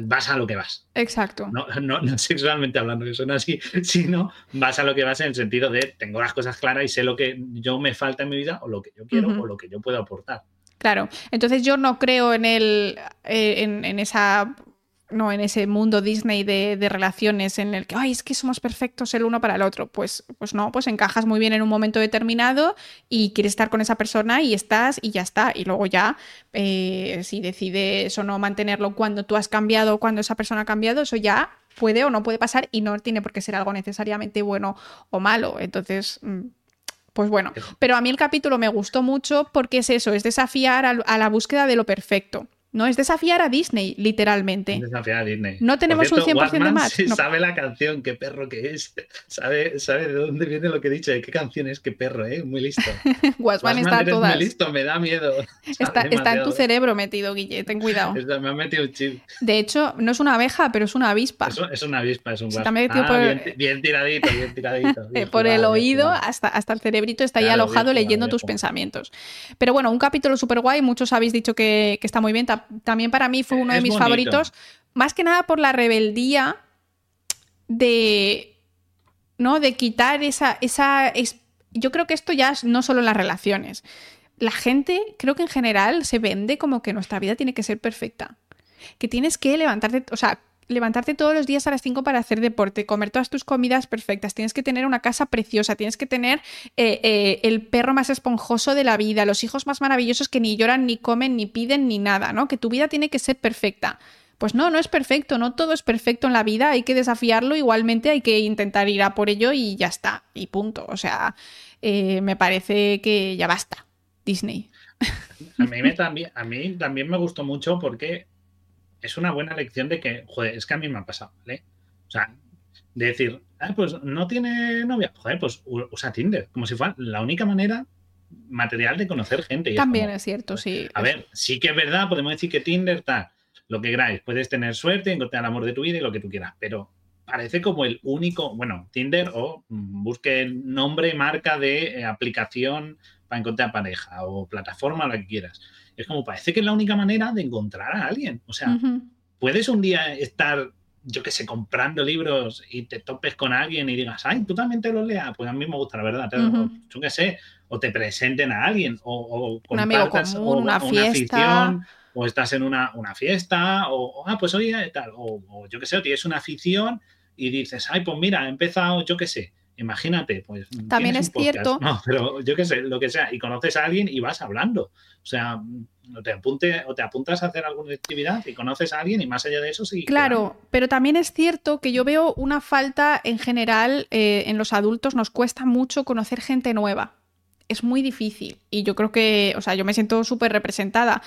vas a lo que vas. Exacto. No, no, sexualmente hablando, que suena así, sino vas a lo que vas en el sentido de tengo las cosas claras y sé lo que yo me falta en mi vida o lo que yo quiero o lo que yo puedo aportar. Claro, entonces yo no creo en el eh, en, esa no en ese mundo Disney de, relaciones en el que, ay, es que somos perfectos el uno para el otro. Pues, pues no, pues encajas muy bien en un momento determinado y quieres estar con esa persona y estás y ya está. Y luego ya, eh, si decides o no mantenerlo cuando tú has cambiado, cuando esa persona ha cambiado, eso ya puede o no puede pasar y no tiene por qué ser algo necesariamente bueno o malo. Entonces... Mm, pues bueno, pero a mí el capítulo me gustó mucho porque es eso, es desafiar a la búsqueda de lo perfecto. No, es desafiar a Disney, literalmente. desafiar a Disney. No tenemos un 100% de más. Sabe la canción, qué perro que es. Sabe, sabe de dónde viene lo que he dicho, de qué canción es, qué perro, ¿eh? Muy listo. Wasman está todas. Muy listo, me da miedo. Está, en tu cerebro metido, Guille, ten cuidado. me ha metido un chip. De hecho, no es una abeja, pero es una avispa. Es, una avispa, es un Está metido ah, bien, tiradito, bien tiradito. por el oído hasta, hasta el cerebrito está ahí alojado leyendo tus pensamientos. Pero bueno, un capítulo súper guay. Muchos habéis dicho que, que está muy bien. También para mí fue uno de mis favoritos, más que nada por la rebeldía de, ¿no? De quitar esa, esa... Yo creo que esto ya no solo en las relaciones. La gente, creo que en general, se vende como que nuestra vida tiene que ser perfecta. Que tienes que levantarte, o sea, levantarte todos los días a las 5 para hacer deporte, comer todas tus comidas perfectas, tienes que tener una casa preciosa, tienes que tener eh, eh, el perro más esponjoso de la vida, los hijos más maravillosos que ni lloran, ni comen, ni piden, ni nada, ¿no? Que tu vida tiene que ser perfecta. Pues no, no es perfecto, no todo es perfecto en la vida, hay que desafiarlo, igualmente hay que intentar ir a por ello y ya está, y punto. O sea, eh, me parece que ya basta, Disney. A mí, también, a mí también me gustó mucho porque es una buena lección de que, joder, es que a mí me ha pasado, ¿vale? O sea, de decir, ah, pues no tiene novia, joder, pues usa Tinder, como si fuera la única manera material de conocer gente. También es, cierto, sí. A ver, sí que es verdad, podemos decir que Tinder tal, lo que queráis, puedes tener suerte, encontrar el amor de tu vida y lo que tú quieras, pero parece como el único, bueno, Tinder o busque el nombre, marca de eh, aplicación para encontrar pareja o plataforma, lo que quieras. Es como parece que es la única manera de encontrar a alguien. O sea, puedes un día estar, yo qué sé, comprando libros y te topes con alguien y digas, ay, tú también te los leas. Pues a mí me gusta, la verdad. Yo qué sé, o te presenten a alguien, o, o un amigo común, una, fiesta. o estás en una, fiesta, o, ah, pues oye, tal, o, yo qué sé, o tienes una afición y dices, ay, pues mira, he empezado, yo qué sé, Imagínate, pues. También es cierto. No, pero yo qué sé, lo que sea, y conoces a alguien y vas hablando. O sea, o te, apunte, o te apuntas a hacer alguna actividad y conoces a alguien y más allá de eso sí. Claro, pero también es cierto que yo veo una falta en general eh, en los adultos, nos cuesta mucho conocer gente nueva. Es muy difícil y yo creo que, o sea, yo me siento súper representada.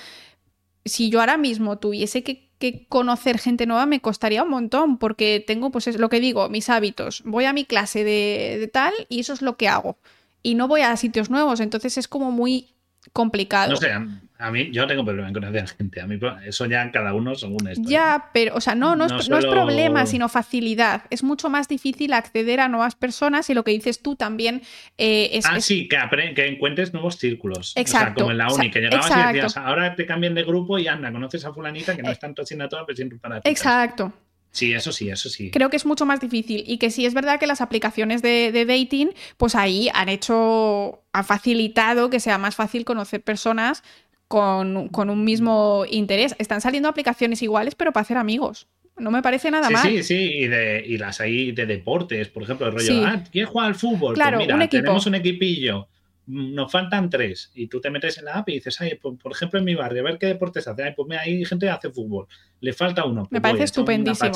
Si yo ahora mismo tuviese que que conocer gente nueva me costaría un montón, porque tengo, pues es lo que digo, mis hábitos. Voy a mi clase de, tal y eso es lo que hago. Y no voy a sitios nuevos, entonces es como muy complicado. No sé, a mí yo tengo problema en conocer a gente. A mí eso ya cada uno según esto. Ya, ¿eh? pero, o sea, no, no, es, problema, sino facilidad. Es mucho más difícil acceder a nuevas personas y lo que dices tú también eh, es. Ah, sí, que, que, encuentres nuevos círculos. Exacto. O sea, como en la uni, que llegabas y decías, ahora te cambian de grupo y anda, conoces a Fulanita que no es tanto asignatura, pero siempre para ti. Exacto. Sí, eso sí, eso sí. Creo que es mucho más difícil y que sí es verdad que las aplicaciones de, de, dating, pues ahí han hecho, han facilitado que sea más fácil conocer personas con, un mismo interés. Están saliendo aplicaciones iguales, pero para hacer amigos. No me parece nada mal. Sí, sí, y, de, y las hay de deportes, por ejemplo, el rollo, ah, ¿quién juega al fútbol? Pues claro, mira, tenemos un equipillo, nos faltan tres, y tú te metes en la app y dices, ay, por, ejemplo, en mi barrio, a ver qué deportes hace. Ay, pues mira, hay gente que hace fútbol, le falta uno. me pues parece estupendísimo.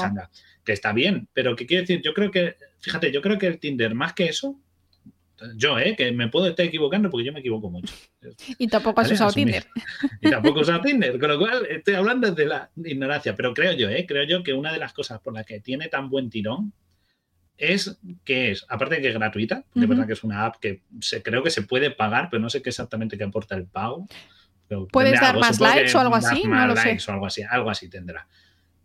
Que está bien, pero ¿qué quiere decir? Yo creo que, fíjate, yo creo que el Tinder, más que eso, yo, ¿eh? Que me puedo estar equivocando porque yo me equivoco mucho. Y tampoco has usado Tinder. Y tampoco he usado Tinder, con lo cual estoy hablando de la ignorancia. Pero creo yo, ¿eh? Creo yo que una de las cosas por las que tiene tan buen tirón es que es, aparte de que es gratuita, de verdad que es una app que se, creo que se puede pagar, pero no sé qué exactamente qué aporta el pago. ¿Puedes dar más likes o algo así? No lo sé. o algo así, algo así tendrá.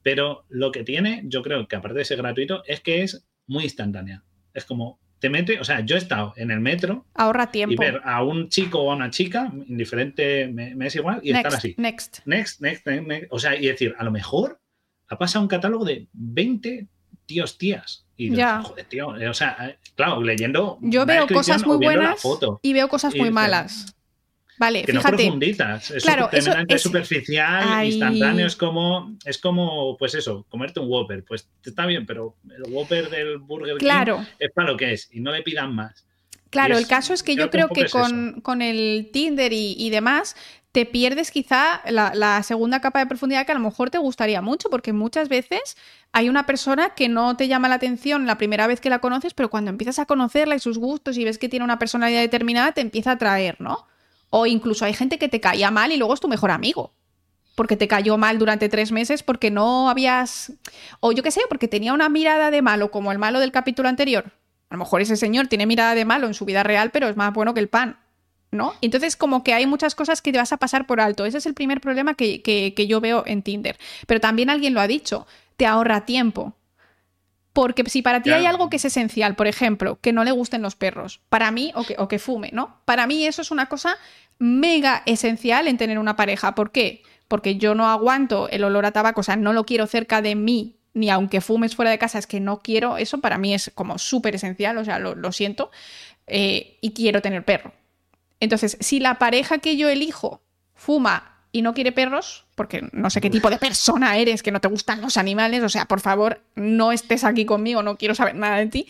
Pero lo que tiene, yo creo que aparte de ser gratuito, es que es muy instantánea. Es como, te mete, o sea, yo he estado en el metro. Ahorra tiempo. Y ver a un chico o a una chica, indiferente, me, es igual, y estar así. Next. Next, next, next. O sea, y decir, a lo mejor ha pasado un catálogo de 20 tíos, tías. Y ya. joder, tío, eh, o sea, eh, claro, leyendo. Yo veo cosas muy buenas y veo cosas muy malas. Vale, que fíjate. no profundizas. Es claro, eso es superficial, instantáneo. Es como, es como, pues eso, comerte un Whopper. Pues está bien, pero el Whopper del Burger claro. King es para lo que es y no le pidan más. Claro, el caso es que yo creo que, con, con, el Tinder y, y, demás te pierdes quizá la, la, segunda capa de profundidad que a lo mejor te gustaría mucho, porque muchas veces hay una persona que no te llama la atención la primera vez que la conoces, pero cuando empiezas a conocerla y sus gustos y ves que tiene una personalidad determinada, te empieza a atraer, ¿no? O incluso hay gente que te caía mal y luego es tu mejor amigo. Porque te cayó mal durante tres meses porque no habías. O yo qué sé, porque tenía una mirada de malo como el malo del capítulo anterior. A lo mejor ese señor tiene mirada de malo en su vida real, pero es más bueno que el pan. ¿No? Entonces, como que hay muchas cosas que te vas a pasar por alto. Ese es el primer problema que, que yo veo en Tinder. Pero también alguien lo ha dicho, te ahorra tiempo. Porque si para ti hay algo que es esencial, por ejemplo, que no le gusten los perros, para mí, o que, o que fume, ¿no? Para mí eso es una cosa mega esencial en tener una pareja. ¿Por qué? Porque yo no aguanto el olor a tabaco, o sea, no lo quiero cerca de mí, ni aunque fumes fuera de casa, es que no quiero, eso para mí es como súper esencial, o sea, lo, siento, eh, y quiero tener perro. Entonces, si la pareja que yo elijo fuma y no quiere perros, porque no sé qué tipo de persona eres, que no te gustan los animales, o sea, por favor, no estés aquí conmigo, no quiero saber nada de ti.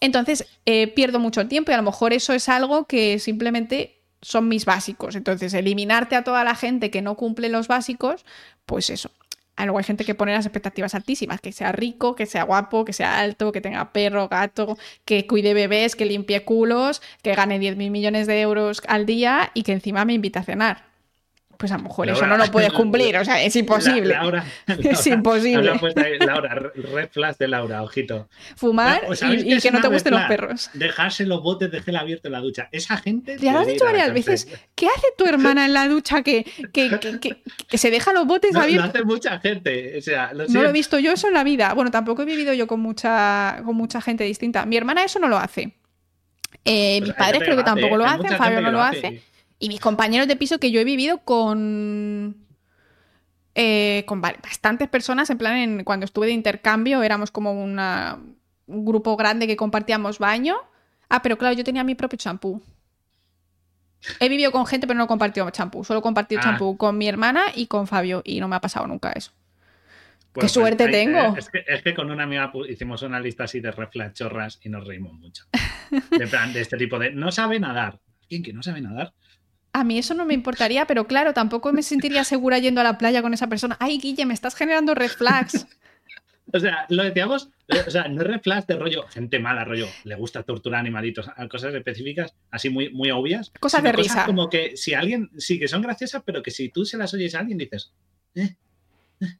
Entonces, eh, pierdo mucho tiempo y a lo mejor eso es algo que simplemente son mis básicos. Entonces, eliminarte a toda la gente que no cumple los básicos, pues eso. Luego hay gente que pone las expectativas altísimas, que sea rico, que sea guapo, que sea alto, que tenga perro, gato, que cuide bebés, que limpie culos, que gane 10.000 millones de euros al día y que encima me invite a cenar pues a lo mejor eso no lo puedes cumplir, o sea, es imposible. Laura, es imposible. Laura, red flash de Laura, ojito. Fumar y, que no te gusten los perros. Dejarse los botes de gel abierto en la ducha. Esa gente. Ya lo has dicho varias veces. ¿Qué hace tu hermana en la ducha que, que, se deja los botes abiertos? Lo hace mucha gente. O sea, no lo he visto yo eso en la vida. Bueno, tampoco he vivido yo con mucha, con mucha gente distinta. Mi hermana eso no lo hace. Eh, pues mis padres creo que tampoco lo hacen, Fabio no lo hace. Y mis compañeros de piso que yo he vivido con. Eh, con bastantes personas, en plan, en, cuando estuve de intercambio, éramos como una, un grupo grande que compartíamos baño. Ah, pero claro, yo tenía mi propio champú. He vivido con gente, pero no he compartido champú. Solo he compartido ah. champú con mi hermana y con Fabio. Y no me ha pasado nunca eso. ¡Qué pues, suerte tengo! Es que, es que, con una amiga hicimos una lista así de reflachorras y nos reímos mucho. De plan, de este tipo de. No sabe nadar. ¿Quién que no sabe nadar? A mí eso no me importaría, pero claro, tampoco me sentiría segura yendo a la playa con esa persona. Ay, Guille, me estás generando red flags. o sea, lo decíamos, eh, o sea, no es red flags de rollo, gente mala, rollo, le gusta torturar animalitos, cosas específicas, así muy, muy obvias. Cosas de risa. como que si alguien, sí, que son graciosas, pero que si tú se las oyes a alguien dices, eh, eh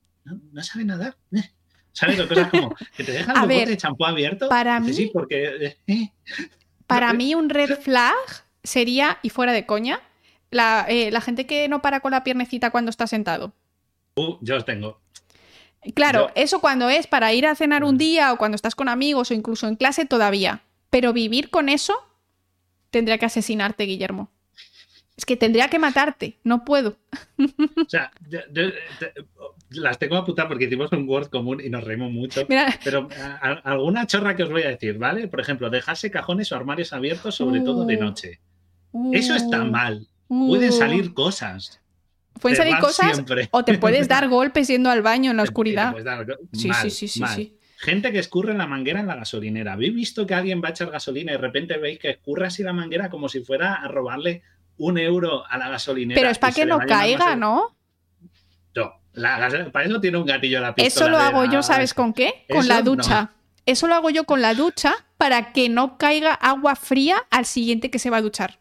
no, sabe nadar, eh". ¿Sabes? O cosas como que te dejan el bote de champú abierto. Para mí. Sí, porque. Para mí, un red flag sería, y fuera de coña, eh, la, gente que no para con la piernecita cuando está sentado. Uh, yo os tengo. Claro, eso cuando es para ir a cenar un mm. día o cuando estás con amigos o incluso en clase todavía. Pero vivir con eso tendría que asesinarte, Guillermo. Es que tendría que matarte, no puedo. O sea, las tengo apuntadas porque hicimos un Word común y nos reímos mucho. Pero alguna chorra que os voy a decir, ¿vale? Por ejemplo, dejarse cajones o armarios abiertos, sobre todo de uh. noche. Eso está uh. mal. Pueden salir cosas. Pueden salir cosas o te puedes dar golpes yendo al baño en la oscuridad. Sí, sí, sí, sí, sí, Gente que escurre la manguera en la gasolinera. ¿Habéis visto que alguien va a echar gasolina y de repente veis que escurre así la manguera como si fuera a robarle un euro a la gasolinera? Pero es para que no caiga, ¿no? No, para eso tiene un gatillo la pistola. Eso lo hago yo, ¿sabes con qué? Con la ducha. Eso lo hago yo con la ducha para que no caiga agua fría al siguiente que se va a duchar.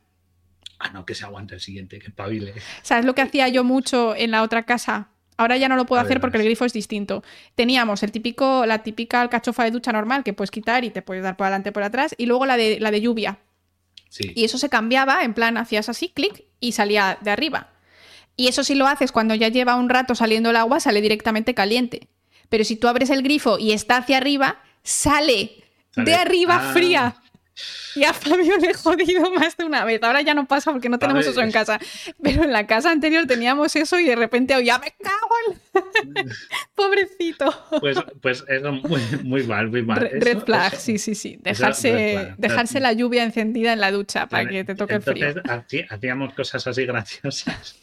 Ah, no, que se aguante el siguiente, que pavile. ¿Sabes lo que hacía yo mucho en la otra casa? Ahora ya no lo puedo hacer porque el grifo es distinto. Teníamos el típico, la típica alcachofa de ducha normal que puedes quitar y te puedes dar por adelante por atrás, y luego la de, la de lluvia. Sí. Y eso se cambiaba, en plan, hacías así, clic, y salía de arriba. Y eso si lo haces cuando ya lleva un rato saliendo el agua, sale directamente caliente. Pero si tú abres el grifo y está hacia arriba, sale, de arriba Ah. fría. Y a Fabio le he jodido más de una vez. Ahora ya no pasa porque no tenemos eso en casa. Pero en la casa anterior teníamos eso y de repente, oh, ya me cago en... Pobrecito. Pues, pues eso muy, muy mal, muy mal. Re- Eso- red flag, eso- sí, sí, sí. Dejarse, red dejarse la lluvia encendida en la ducha para Vale, que te toque el frío. Entonces, hací- hacíamos cosas así graciosas.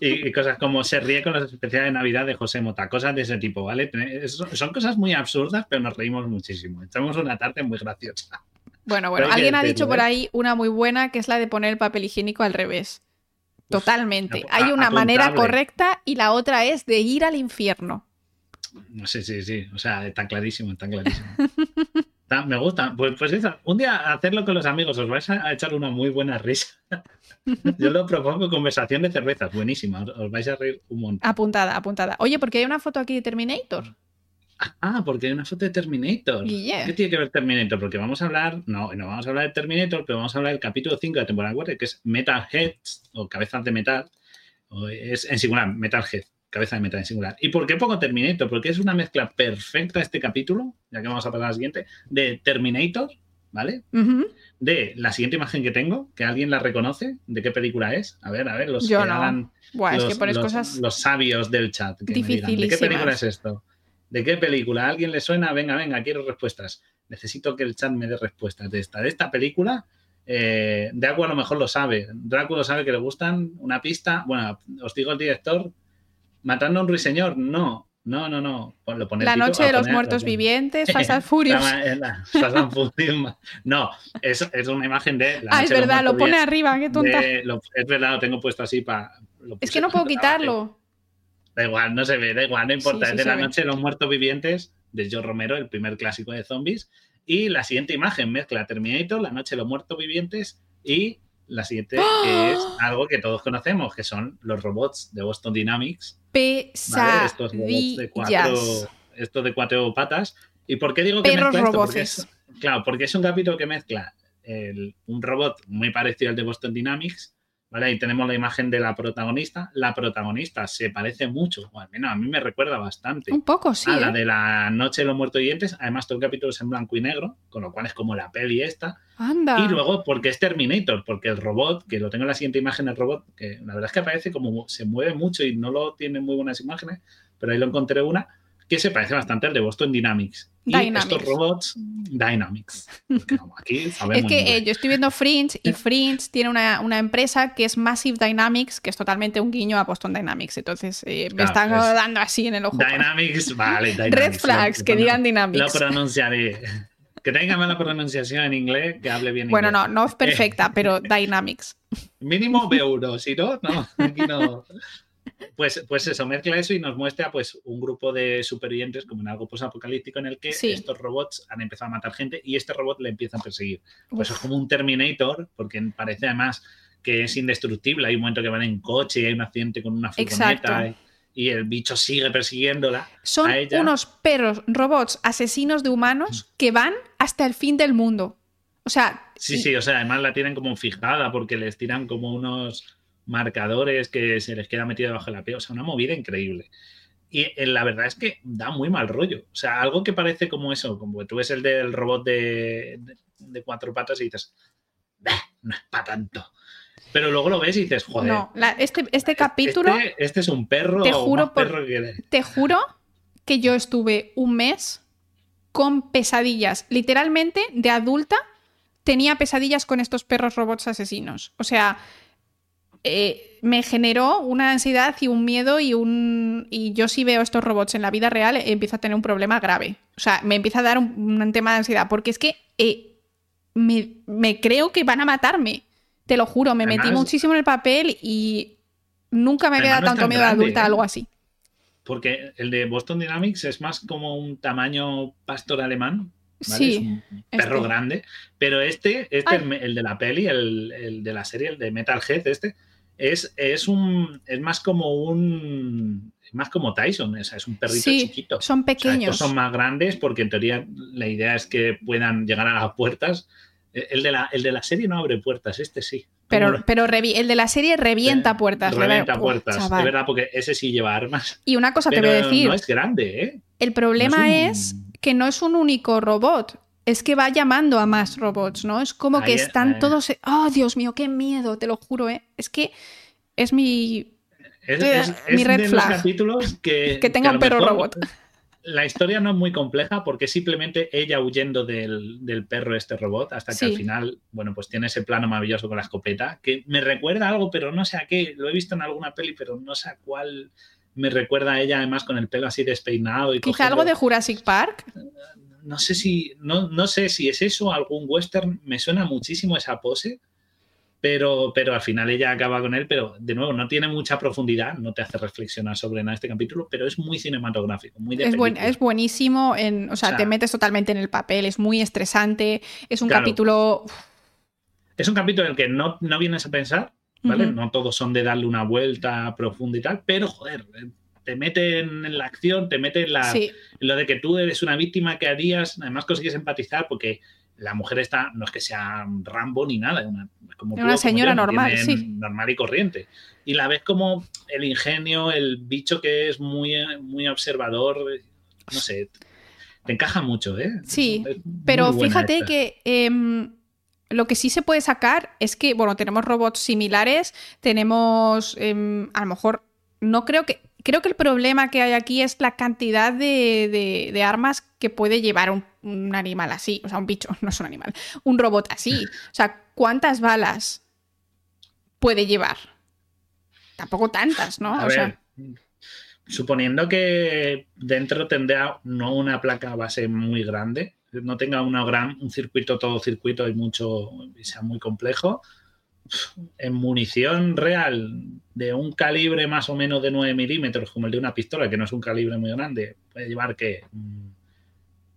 y, y cosas como se ríe con los especiales de Navidad de José Mota, cosas de ese tipo, ¿vale? Es- Son cosas muy absurdas, pero nos reímos muchísimo. Echamos una tarde muy graciosa. Bueno, bueno, alguien ha dicho por ¿eh? ahí una muy buena que es la de poner el papel higiénico al revés. Totalmente. Hay una apuntable. manera correcta y la otra es de ir al infierno. No sé, sí, sí. O sea, está clarísimo, está clarísimo. Me gusta. Pues, pues eso, un día hacerlo con los amigos, os vais a echar una muy buena risa. Yo lo propongo conversación de cervezas, buenísima. Os, os vais a reír un montón. Apuntada, apuntada. Oye, porque hay una foto aquí de Terminator. Ah, porque hay una foto de Terminator. ¿Qué tiene que ver Terminator? Porque vamos a hablar, no, no vamos a hablar de Terminator, pero vamos a hablar del capítulo 5 de la temporada 4, que es Metal Heads o Cabezas de Metal. O es en singular, Metal Head, cabeza de metal en singular. ¿Y por qué pongo Terminator? Porque es una mezcla perfecta este capítulo, ya que vamos a pasar al siguiente, de Terminator, ¿vale? De la siguiente imagen que tengo, que alguien la reconoce, ¿de qué película es? A ver, a ver, los Yo que no. hagan Buah, es que pones los- cosas. los sabios del chat. Que me digan, ¿De qué película es esto? ¿De qué película? ¿A alguien le suena? Venga, venga, quiero respuestas. Necesito que el chat me dé respuestas de esta. De esta película, eh, Draco a lo mejor lo sabe. Draco lo sabe que le gustan. Una pista. Bueno, os digo el director. Matando a un ruiseñor. No, no, no, no. Pon- lo pone el La noche de los muertos vivientes, Fast and Furious. eh, la- Fast and Furious. No, es, es una imagen de. La Ah, es noche verdad, lo pone arriba, qué tonta. de- lo- es verdad, lo tengo puesto así para. Es que no puedo quitarlo. Da igual, no se ve, da igual, no importa. Sí, sí es de la noche de los muertos vivientes de Joe Romero, el primer clásico de zombies. Y la siguiente imagen mezcla Terminator, la noche de los muertos vivientes y la siguiente que es algo que todos conocemos, que son los robots de Boston Dynamics. ¿vale? Estos robots de cuatro, estos de cuatro patas. ¿Y por qué digo que Perros mezcla esto? Porque es- claro, porque es un capítulo que mezcla el- un robot muy parecido al de Boston Dynamics, ¿vale? Ahí tenemos la imagen de la protagonista. La protagonista se parece mucho, o al menos a mí me recuerda bastante. Un poco, sí. a la ¿eh? de la Noche de los Muertos Vivientes. Además, todo el capítulo es en blanco y negro, con lo cual es como la peli esta. Anda. Y luego, porque es Terminator, porque el robot, que lo tengo en la siguiente imagen, el robot, que la verdad es que parece como se mueve mucho y no lo tiene muy buenas imágenes, pero ahí lo encontré una que se parece bastante al de Boston Dynamics. Y estos robots, Dynamics. Aquí sabemos Es que eh, yo estoy viendo Fringe y Fringe tiene una, una empresa que es Massive Dynamics, que es totalmente un guiño a Boston Dynamics. Entonces eh, me están es- dando así en el ojo. Dynamics, vale, Dynamics. Red flags, Lo- que lo- digan Lo Dynamics. pronunciaré. Que tenga mala pronunciación en inglés, que hable bien Bueno, inglés. no, no es perfecta, pero Dynamics. Mínimo B1, si no, no, aquí no. Pues, pues eso, mezcla eso y nos muestra pues un grupo de supervivientes como en algo posapocalíptico en el que Sí. estos robots han empezado a matar gente y este robot le empieza a perseguir. Pues es como un Terminator, porque parece además que es indestructible. Hay un momento que van en coche y hay un accidente con una furgoneta Exacto. y, y el bicho sigue persiguiéndola. Son a ella. unos perros, robots asesinos de humanos que van hasta el fin del mundo. O sea, Sí, sí, o sea, además la tienen como fijada porque les tiran como unos marcadores que se les queda metido debajo de la piel. O sea, una movida increíble. Y eh, la verdad es que da muy mal rollo. O sea, algo que parece como eso, como que tú ves el del robot de, de- de cuatro patas y dices, "Bah, no es para tanto. Pero luego lo ves y dices, joder. no, la- este, este capítulo, Este, este es un perro Te o juro más por- perro que... te juro que yo estuve un mes con pesadillas. Literalmente, de adulta, tenía pesadillas con estos perros robots asesinos. O sea, eh, me generó una ansiedad y un miedo y un... Y yo si veo estos robots en la vida real, eh, empiezo a tener un problema grave. O sea, me empieza a dar un, un tema de ansiedad, porque es que eh, me, me creo que van a matarme. Te lo juro, me metí Además- muchísimo en el papel y nunca me había dado no tanto tan miedo de adulta ¿eh? algo así. Porque el de Boston Dynamics es más como un tamaño pastor alemán. ¿vale? Sí, Es un perro este. grande. Pero este, este el, el de la peli, el, el de la serie, el de Metalhead, este, es, es un. Es más como un. Es más como Tyson, o sea, es un perrito Sí, chiquito. son O sea, pequeños. estos son más grandes porque en teoría la idea es que puedan llegar a las puertas. Eh, El de la, el de la serie no abre puertas, este sí. Pero, pero el de la serie revienta puertas. Revienta puertas, de verdad, porque ese sí lleva armas. Y una cosa te voy a decir. No es grande, ¿eh? El problema es, que no es un único robot. Es que va llamando a más robots, ¿no? Es como que están todos. ¡Oh, Dios mío, qué miedo! Te lo juro, ¿eh? Es que es mi. Es, eh, mi red de flag. Los capítulos que. que tenga un perro robot la historia no es muy compleja porque simplemente ella huyendo del, perro este robot hasta que al final, bueno, pues tiene ese plano maravilloso con la escopeta que me recuerda algo, pero no sé a qué. Lo he visto en alguna peli, pero no sé a cuál me recuerda a ella además con el pelo así despeinado. Y Quizá algo de Jurassic Park. No sé si, no, no sé si es eso, algún western. Me suena muchísimo esa pose pero, pero al final ella acaba con él, pero de nuevo no tiene mucha profundidad, no te hace reflexionar sobre nada este capítulo, pero es muy cinematográfico, muy de es, es buenísimo, en, o, sea, te metes totalmente en el papel, es muy estresante, es un capítulo... Es un capítulo en el que no, no vienes a pensar, ¿vale? No todos son de darle una vuelta profunda y tal, pero joder, te mete en la acción, te mete en, la, en lo de que tú eres una víctima que harías, además consigues empatizar porque la mujer está, no es que sea Rambo ni nada, una, como una señora normal, sí. normal y corriente. Y la ves como el ingenio, el bicho que es muy, muy observador, no sé, te encaja mucho, ¿eh? Sí, pero fíjate que em, lo que sí se puede sacar es que, bueno, tenemos robots similares, tenemos, em, a lo mejor, no creo que, creo que el problema que hay aquí es la cantidad de, armas que puede llevar un, animal así. O sea, un bicho, no es un animal. Un robot así. O sea, ¿cuántas balas puede llevar? Tampoco tantas, ¿no? A ver, suponiendo que dentro tendrá no una placa base muy grande, no tenga una gran, un circuito, todo circuito y mucho, y sea muy complejo, en munición real de un calibre más o menos de 9 milímetros, como el de una pistola, que no es un calibre muy grande, puede llevar que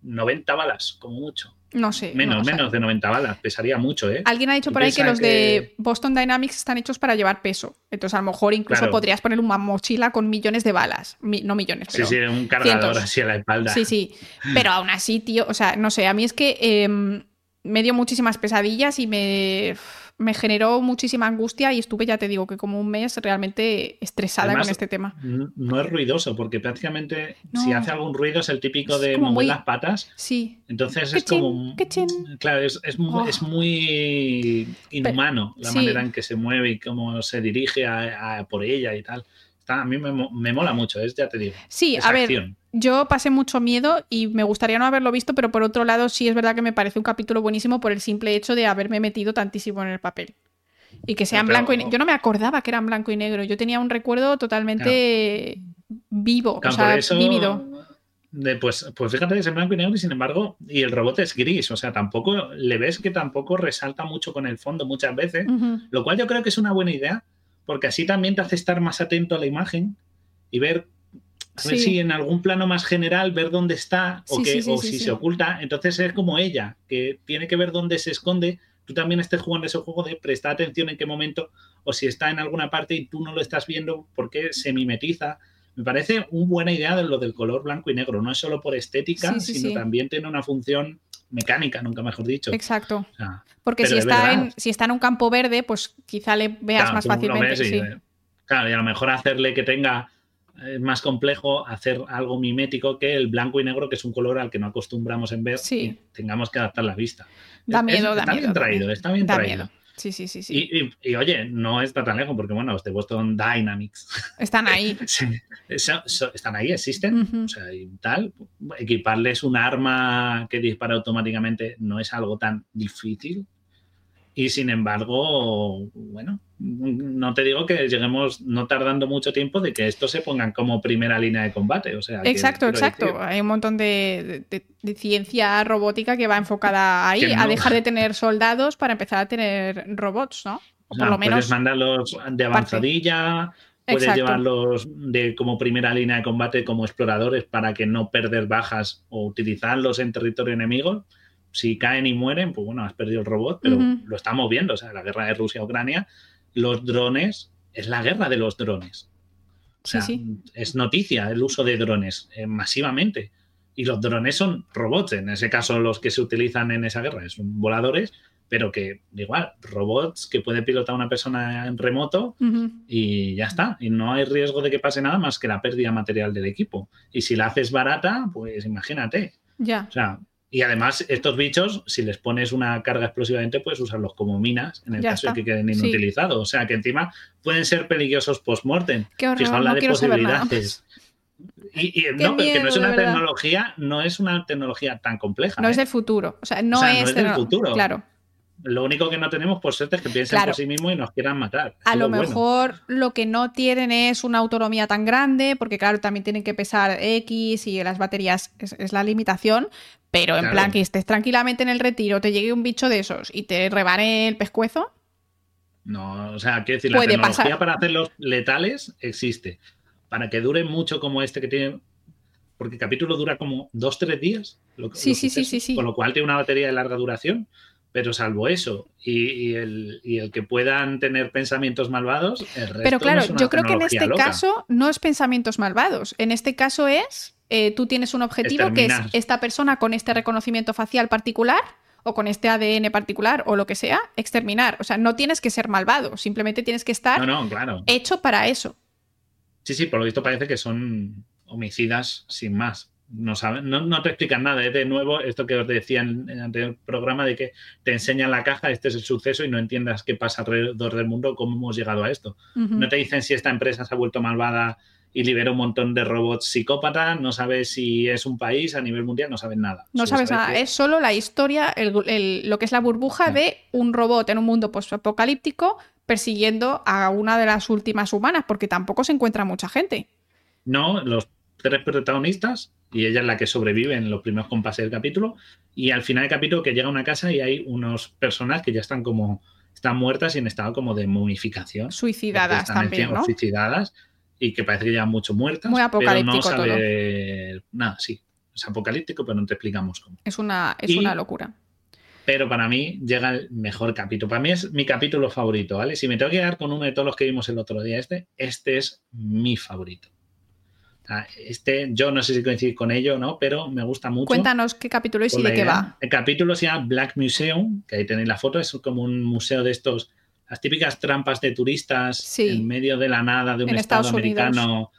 90 balas, como mucho. No sé. Menos, menos de 90 balas. Pesaría mucho, ¿eh? Alguien ha dicho por ahí que los de Boston Dynamics están hechos para llevar peso. Entonces, a lo mejor incluso podrías poner una mochila con millones de balas. no millones, pero. Sí, sí, un cargador así a la espalda. Sí, sí. Pero aún así, tío, o sea, no sé, a mí es que em, me dio muchísimas pesadillas y me me generó muchísima angustia y estuve, ya te digo, que como un mes realmente estresada con este tema. No es ruidoso, porque prácticamente si hace algún ruido es el típico de mover las patas. Sí. Entonces es como. Claro, es, es, oh. muy inhumano la manera en que se mueve y cómo se dirige a, por ella y tal. A mí me, mola mucho, es, ya te digo. Sí, a ver yo pasé mucho miedo y me gustaría no haberlo visto, pero por otro lado sí es verdad que me parece un capítulo buenísimo por el simple hecho de haberme metido tantísimo en el papel. Y que sea en blanco y negro. Yo no me acordaba que era en blanco y negro. Yo tenía un recuerdo totalmente vivo, o sea, vívido. pues, pues fíjate que es en blanco y negro y sin embargo, y el robot es gris, o sea, tampoco le ves que tampoco resalta mucho con el fondo muchas veces, lo cual yo creo que es una buena idea, porque así también te hace estar más atento a la imagen y ver a ver si en algún plano más general ver dónde está o, que, o si se oculta. Entonces es como ella, que tiene que ver dónde se esconde. Tú también estés jugando ese juego de prestar atención en qué momento o si está en alguna parte y tú no lo estás viendo porque se mimetiza. Me parece una buena idea de lo del color blanco y negro. No es solo por estética, sino también tiene una función mecánica, nunca mejor dicho. Exacto. porque si está, en, si está en un campo verde, pues quizá le veas más fácilmente. claro, y a lo mejor hacerle que tenga es más complejo hacer algo mimético que el blanco y negro, que es un color al que no acostumbramos en ver y tengamos que adaptar la vista. Da miedo, da está bien traído, está bien traído. Sí, sí, sí. sí. Y, oye, no está tan lejos porque, bueno, los de Boston Dynamics. Están ahí. sí, están ahí, existen. O sea, y tal. Equiparles un arma que dispara automáticamente no es algo tan difícil. Y sin embargo, bueno, no te digo que lleguemos no tardando mucho tiempo de que estos se pongan como primera línea de combate. O sea, exacto, exacto. Hay un montón de, ciencia robótica que va enfocada ahí, a dejar de tener soldados para empezar a tener robots, ¿no? O por lo menos. Puedes mandarlos de avanzadilla, puedes llevarlos de como primera línea de combate como exploradores para que no perder bajas o utilizarlos en territorio enemigo si caen y mueren, pues bueno, has perdido el robot, pero lo estamos viendo, o sea, la guerra de Rusia-Ucrania, los drones, es la guerra de los drones. O sea, es noticia el uso de drones eh, masivamente. Y los drones son robots, en ese caso los que se utilizan en esa guerra son voladores, pero que igual, robots que puede pilotar una persona en remoto y ya está. Y no hay riesgo de que pase nada más que la pérdida material del equipo. Y si la haces barata, pues imagínate. Ya. O sea, y además, estos bichos, si les pones una carga explosivamente, puedes usarlos como minas en el caso de que queden inutilizados. O sea, que encima pueden ser peligrosos post-mortem. Fijaos la de posibilidades. Y, no, porque no es una tecnología, no es una tecnología tan compleja. No es ¿eh? del futuro. O sea, no, es, del futuro. Claro. Lo único que no tenemos por suerte es que piensen por sí mismos y nos quieran matar. a lo, mejor lo que no tienen es una autonomía tan grande, porque claro, también tienen que pesar X y las baterías es, la limitación, pero en plan que estés tranquilamente en el retiro, te llegue un bicho de esos y te rebane el pescuezo. No, o sea, quiero decir, la tecnología para hacerlos letales existe. Para que dure mucho como este que tiene porque el capítulo dura como dos, tres días. sí, sí, sí, sí, sí. Con lo cual tiene una batería de larga duración. Pero salvo eso y, el, que puedan tener pensamientos malvados, el resto Pero claro, yo creo que en este caso no es pensamientos malvados. En este caso es, eh, tú tienes un objetivo que es esta persona con este reconocimiento facial particular o con este ADN particular o lo que sea, exterminar. O sea, no tienes que ser malvado, simplemente tienes que estar hecho para eso. Sí, sí, por lo visto parece que son homicidas sin más no, saben, no, te explican nada. Es de nuevo esto que os decía en, el anterior programa de que te enseñan la caja, este es el suceso y no entiendas qué pasa alrededor del mundo, cómo hemos llegado a esto. No te dicen si esta empresa se ha vuelto malvada y libera un montón de robots psicópatas, no sabes si es un país a nivel mundial, no sabes nada. No sabes nada, es solo la historia, lo que es la burbuja de un robot en un mundo post-apocalíptico persiguiendo a una de las últimas humanas, porque tampoco se encuentra mucha gente. No, los tres protagonistas y ella es la que sobrevive en los primeros compases del capítulo. Y al final del capítulo que llega a una casa y hay unos personas que ya están como, están muertas y en estado como de momificación. Suicidadas también, ¿no? Suicidadas y que parece que llevan mucho muertas. Muy apocalíptico pero no sabe... Nada, sí. Es apocalíptico, pero no te explicamos cómo. Es una, es una locura. Pero para mí llega el mejor capítulo. Para mí es mi capítulo favorito, ¿vale? Si me tengo que quedar con uno de todos los que vimos el otro día, este, este es mi favorito. Este, yo no sé si coincidir con ello no, pero me gusta mucho. Cuéntanos qué capítulo es y de qué va. El capítulo se llama Black Museum, que ahí tenéis la foto, es como un museo de estos, las típicas trampas de turistas en medio de la nada de un estado americano.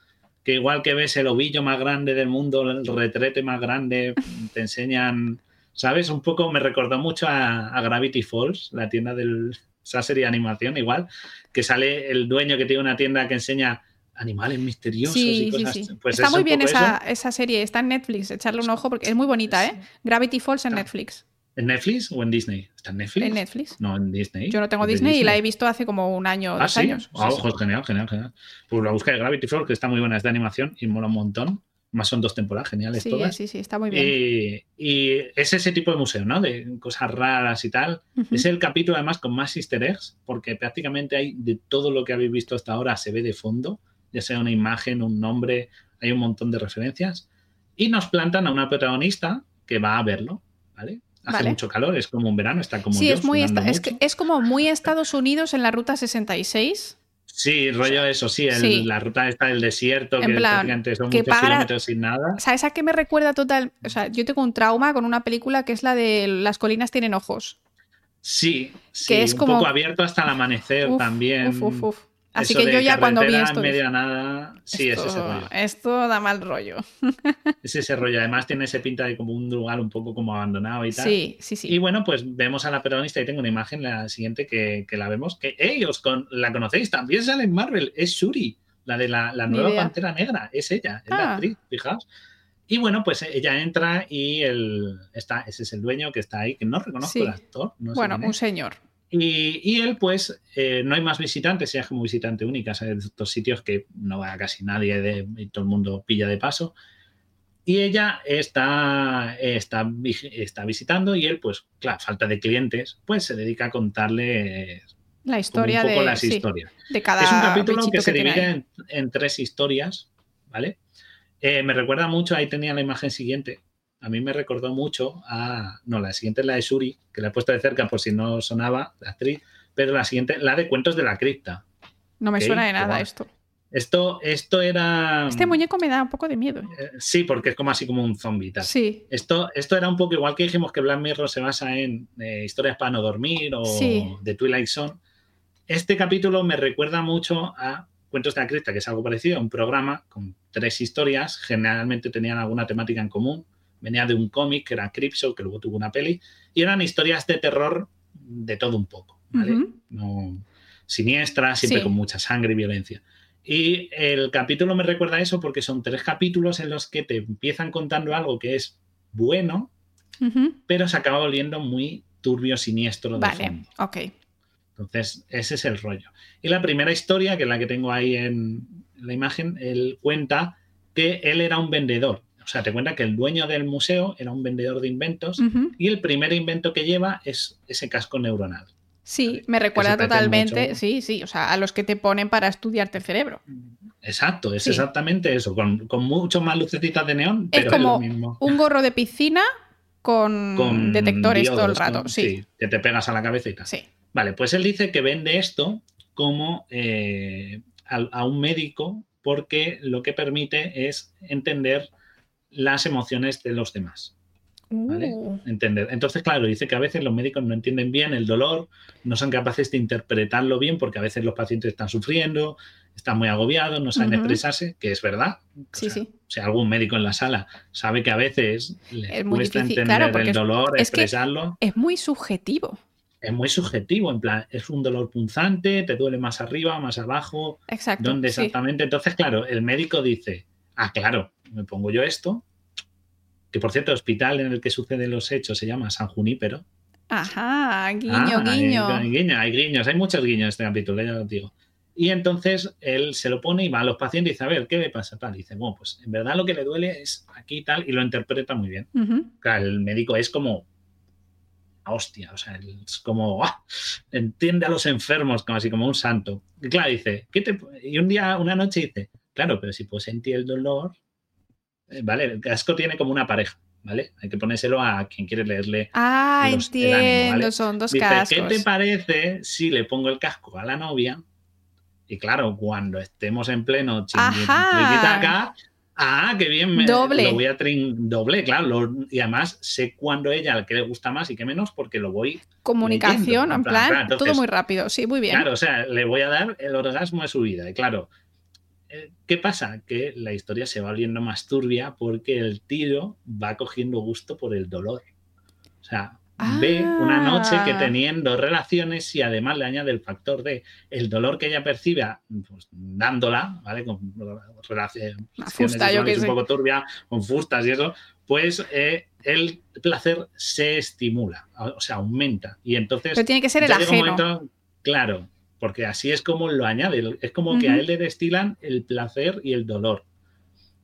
Que igual que ves el ovillo más grande del mundo, el retrete más grande, te enseñan, ¿sabes? Un poco me recordó mucho a, Gravity Falls, la tienda del, esa serie de animación, igual, que sale el dueño que tiene una tienda que enseña animales misteriosos y cosas. Pues está muy bien esa, serie, está en Netflix, echarle un ojo porque es muy bonita, ¿eh? Gravity Falls en Netflix. ¿En Netflix o en Disney? ¿Está en Netflix? En Netflix. No, en Disney. Yo no tengo Disney, y la he visto hace como un año o ah, dos años. Ah, genial, genial, genial. Pues la busca de Gravity Falls, que está muy buena, es de animación y mola un montón. Más son dos temporadas geniales sí, todas. Sí, sí, está muy bien. Y, es ese tipo de museo, ¿no? De cosas raras y tal. Es el capítulo además con más easter eggs, porque prácticamente hay de todo lo que habéis visto hasta ahora se ve de fondo ya sea una imagen, un nombre, hay un montón de referencias. Y nos plantan a una protagonista que va a verlo, ¿vale? Hace mucho calor, es como un verano, está como. Sí, es, muy es, es como muy Estados Unidos en la ruta 66. Sí, rollo eso, sí, la ruta está del desierto, que plan, son muchos kilómetros sin nada. ¿Sabes a qué me recuerda total? O sea, yo tengo un trauma con una película que es la de Las colinas tienen ojos. Sí, sí, que es un como... poco abierto hasta el amanecer también. Uf, uf, Así que yo ya cuando vi esto. media nada. Sí, esto, es ese rollo. Esto da mal rollo. es ese rollo. Además, tiene ese pinta de como un lugar un poco como abandonado y tal. Sí, sí, sí. Y bueno, pues vemos a la protagonista y tengo una imagen, la siguiente, que, la vemos. Que, ellos con, la conocéis, también sale en Marvel. Es Shuri, la de la, nueva Pantera Negra. Es ella, es la ah. actriz, fijaos. Y bueno, pues ella entra y el, está, ese es el dueño que está ahí, que no reconozco el actor. bueno, un señor. Y, él, pues, eh, no hay más visitantes, sea como visitante única, de estos sitios que no va casi nadie de, y todo el mundo pilla de paso. Y ella está, está, está visitando y él, pues, claro, falta de clientes, pues se dedica a contarle la historia un poco de, las historias. de cada Es un capítulo que, se divide en, tres historias, ¿vale? Eh, me recuerda mucho, ahí tenía la imagen siguiente, a mí me recordó mucho a. No, la siguiente es la de Suri, que la he puesto de cerca por si no sonaba, la actriz, pero la siguiente, la de Cuentos de la Cripta. No me suena de nada esto. Esto, esto era. Este muñeco me da un poco de miedo. Eh, sí, porque es como así como un zombie. Tal. Sí. Esto, esto era un poco igual que dijimos que Black Mirror se basa en eh, historias para no dormir o de Twilight Zone. Este capítulo me recuerda mucho a Cuentos de la Cripta, que es algo parecido, un programa con tres historias, generalmente tenían alguna temática en común. Venía de un cómic que era Cripshow, que luego tuvo una peli, y eran historias de terror de todo un poco, ¿vale? no, siniestras, siempre con mucha sangre y violencia. Y el capítulo me recuerda a eso porque son tres capítulos en los que te empiezan contando algo que es bueno, pero se acaba volviendo muy turbio, siniestro. vale, ok. Entonces, ese es el rollo. Y la primera historia, que es la que tengo ahí en la imagen, él cuenta que él era un vendedor. O sea, te cuenta que el dueño del museo era un vendedor de inventos y el primer invento que lleva es ese casco neuronal. Sí, me recuerda totalmente, sí, sí, o sea, a los que te ponen para estudiarte el cerebro. Exacto, es exactamente eso, con, con mucho más lucecitas de neón. Es como un gorro de piscina con, detectores todo el rato, sí. Que te pegas a la cabecita. Sí. Vale, pues él dice que vende esto como eh, a, un médico porque lo que permite es entender las emociones de los demás. Uh. Entender. Entonces, claro, dice que a veces los médicos no entienden bien el dolor, no son capaces de interpretarlo bien porque a veces los pacientes están sufriendo, están muy agobiados, no saben expresarse, que es verdad. Sí, sí. O sea, algún médico en la sala sabe que a veces les cuesta entender el dolor, expresarlo. es muy subjetivo. Es muy subjetivo, en plan, es un dolor punzante, te duele más arriba, más abajo. Exacto. ¿Dónde exactamente? Entonces, claro, el médico dice, ah, claro, me pongo yo esto, que por cierto, el hospital en el que suceden los hechos se llama San Junípero. Ajá, guiño, ah, guiño. Hay, guiño. Hay guiños, hay muchos guiños en este capítulo, ya lo digo. Y entonces él se lo pone y va a los pacientes y dice, a ver, ¿qué le pasa? Tal. Y dice, bueno, pues en verdad lo que le duele es aquí y tal, y lo interpreta muy bien. claro, el médico es como, hostia, o sea, es como, ¡ah! entiende a los enfermos, como así como un santo. Y claro, dice, ¿qué te... y un día, una noche dice, claro, pero si puedo sentir el dolor, ¿vale? El casco tiene como una pareja, ¿vale? Hay que ponérselo a quien quiere leerle. Ah, entiendo, son dos cascos. ¿Qué te parece si le pongo el casco a la novia? Y claro, cuando estemos en pleno acá, ah, qué bien, me, doble. lo voy a trin doble, claro, y además sé cuándo ella al que le gusta más y qué menos porque lo voy comunicación, en plan, todo muy rápido, sí, muy bien. Claro, o sea, le voy a dar el orgasmo de su vida y claro, eh, ¿Qué pasa? Que la historia se va volviendo más turbia porque el tío va cogiendo gusto por el dolor. O sea, ve una noche que ah. teniendo relaciones y además le añade el factor de el dolor que ella percibe pues, dándola, ¿vale? Con relaciones un poco turbia, con fustas y eso, pues eh, el placer se estimula, o sea, aumenta. Y entonces. Pero tiene que ser el ajeno. claro, porque así es como lo añade. Es como que a él le destilan el placer y el dolor.